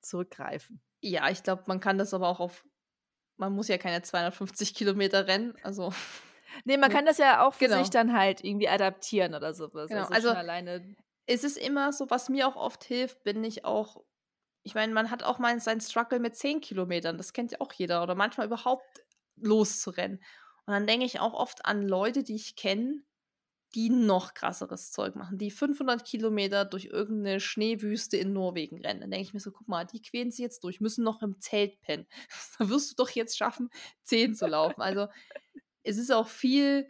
zurückgreifen. Ja, ich glaube, man kann das aber auch auf, man muss ja keine 250 Kilometer rennen, also. Nee, man kann das ja auch für genau. sich dann halt irgendwie adaptieren oder sowas. Genau. Also, also alleine. Es ist immer so, was mir auch oft hilft, bin ich auch ich meine, man hat auch mal seinen Struggle mit 10 Kilometern, das kennt ja auch jeder, oder manchmal überhaupt loszurennen. Und dann denke ich auch oft an Leute, die ich kenne, die noch krasseres Zeug machen, die 500 Kilometer durch irgendeine Schneewüste in Norwegen rennen. Dann denke ich mir so, guck mal, die quälen sich jetzt durch, müssen noch im Zelt pennen. da wirst du doch jetzt schaffen, 10 zu laufen. Also es ist auch viel,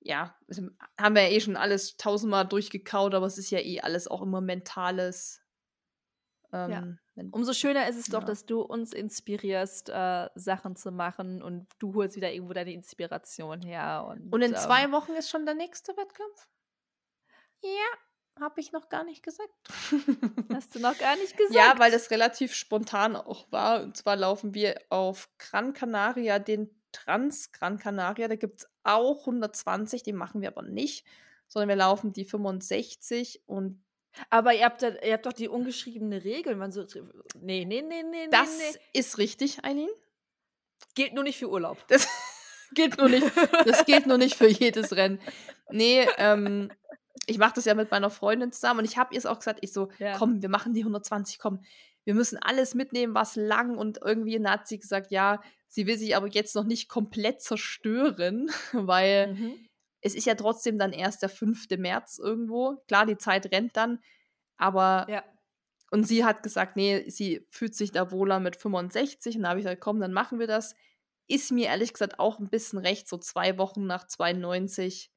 ja, also haben wir ja eh schon alles tausendmal durchgekaut, aber es ist ja eh alles auch immer mentales Ähm, Ja. Umso schöner ist es doch, Ja. dass du uns inspirierst, äh, Sachen zu machen und du holst wieder irgendwo deine Inspiration her. Und, Und in ähm, zwei Wochen ist schon der nächste Wettkampf? Ja, habe ich noch gar nicht gesagt. Hast du noch gar nicht gesagt? Ja, weil das relativ spontan auch war. Und zwar laufen wir auf Gran Canaria, den Trans Gran Canaria. Da gibt es auch 120, die machen wir aber nicht, sondern wir laufen die 65 und Aber ihr habt, da, ihr habt doch die ungeschriebene Regel. Man so, nee, nee, nee, nee, das nee, ist richtig, Eileen. Gilt nur nicht für Urlaub. Das gilt nur nicht, das gilt nur nicht für jedes Rennen. Nee, ähm, ich mache das ja mit meiner Freundin zusammen und ich habe ihr es auch gesagt, ich so, Ja. komm, wir machen die 120, komm, wir müssen alles mitnehmen, was lang und irgendwie sie gesagt, ja, sie will sich aber jetzt noch nicht komplett zerstören, weil Mhm. Es ist ja trotzdem dann erst der 5. März irgendwo. Klar, die Zeit rennt dann, aber Ja. und sie hat gesagt, nee, sie fühlt sich da wohler mit 65. Und da habe ich gesagt, komm, dann machen wir das. Ist mir ehrlich gesagt auch ein bisschen recht, so zwei Wochen nach 92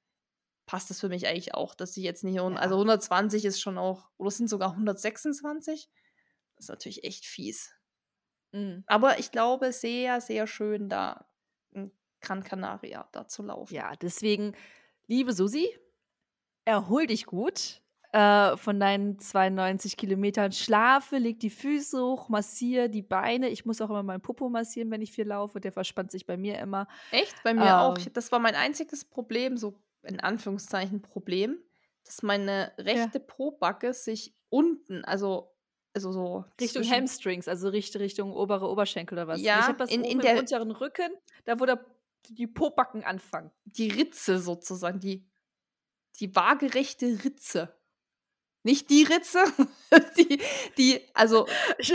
passt das für mich eigentlich auch, dass ich jetzt nicht, Ja. also 120 ist schon auch, oder es sind sogar 126. Das ist natürlich echt fies. Mhm. Aber ich glaube, sehr, sehr schön da in Gran Canaria da zu laufen. Ja, deswegen, liebe Susi, erhol dich gut äh, von deinen 92 Kilometern. Schlafe, leg die Füße hoch, massiere die Beine. Ich muss auch immer meinen Popo massieren, wenn ich viel laufe. Der verspannt sich bei mir immer. Echt? Bei mir auch. Ähm. Ich- Das war mein einziges Problem, so in Anführungszeichen Problem, dass meine rechte Pobacke sich unten, also, also so Richtung Hamstrings, also Richt- Richtung obere Oberschenkel oder was. Ja, ich habe das in- in im der- unteren Rücken, da wo der, die Pobacken anfangen. die Ritze sozusagen, die, die waagerechte Ritze. Nicht die Ritze, die, die, also Ich,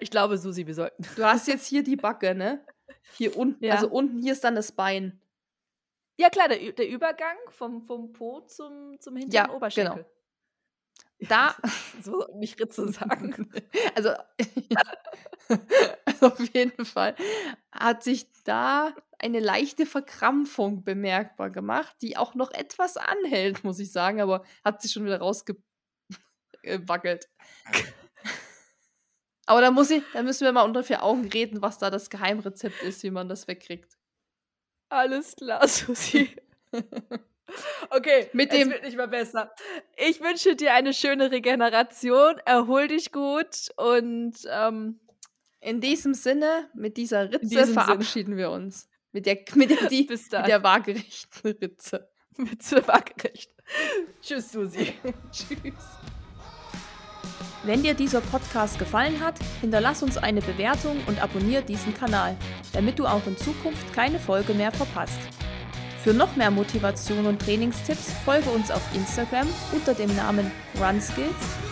ich glaube, Susi, wir sollten. du hast jetzt hier die Backe, ne? Hier unten, Ja. also unten, hier ist dann das Bein. Ja, klar, der, der Übergang vom, vom Po zum, zum hinteren Ja, Oberschenkel. Da, So, nicht Ritze sagen. also, also auf jeden Fall hat sich da eine leichte Verkrampfung bemerkbar gemacht, die auch noch etwas anhält, muss ich sagen, aber hat sich schon wieder rausgewackelt. aber da muss ich, da müssen wir mal unter vier Augen reden, was da das Geheimrezept ist, wie man das wegkriegt. Alles klar, Susi. Okay, Mit es dem- wird nicht mehr besser. Ich wünsche dir eine schöne Regeneration, erhol dich gut und ähm, In diesem Sinne, mit dieser Ritze verabschieden wir uns. Mit der, mit der, die, bis mit der waagerechten Ritze. Mit zur Waagerecht. Tschüss, Susi. Tschüss. Wenn dir dieser Podcast gefallen hat, hinterlass uns eine Bewertung und abonniere diesen Kanal, damit du auch in Zukunft keine Folge mehr verpasst. Für noch mehr Motivation und Trainingstipps folge uns auf Instagram unter dem Namen RunSkills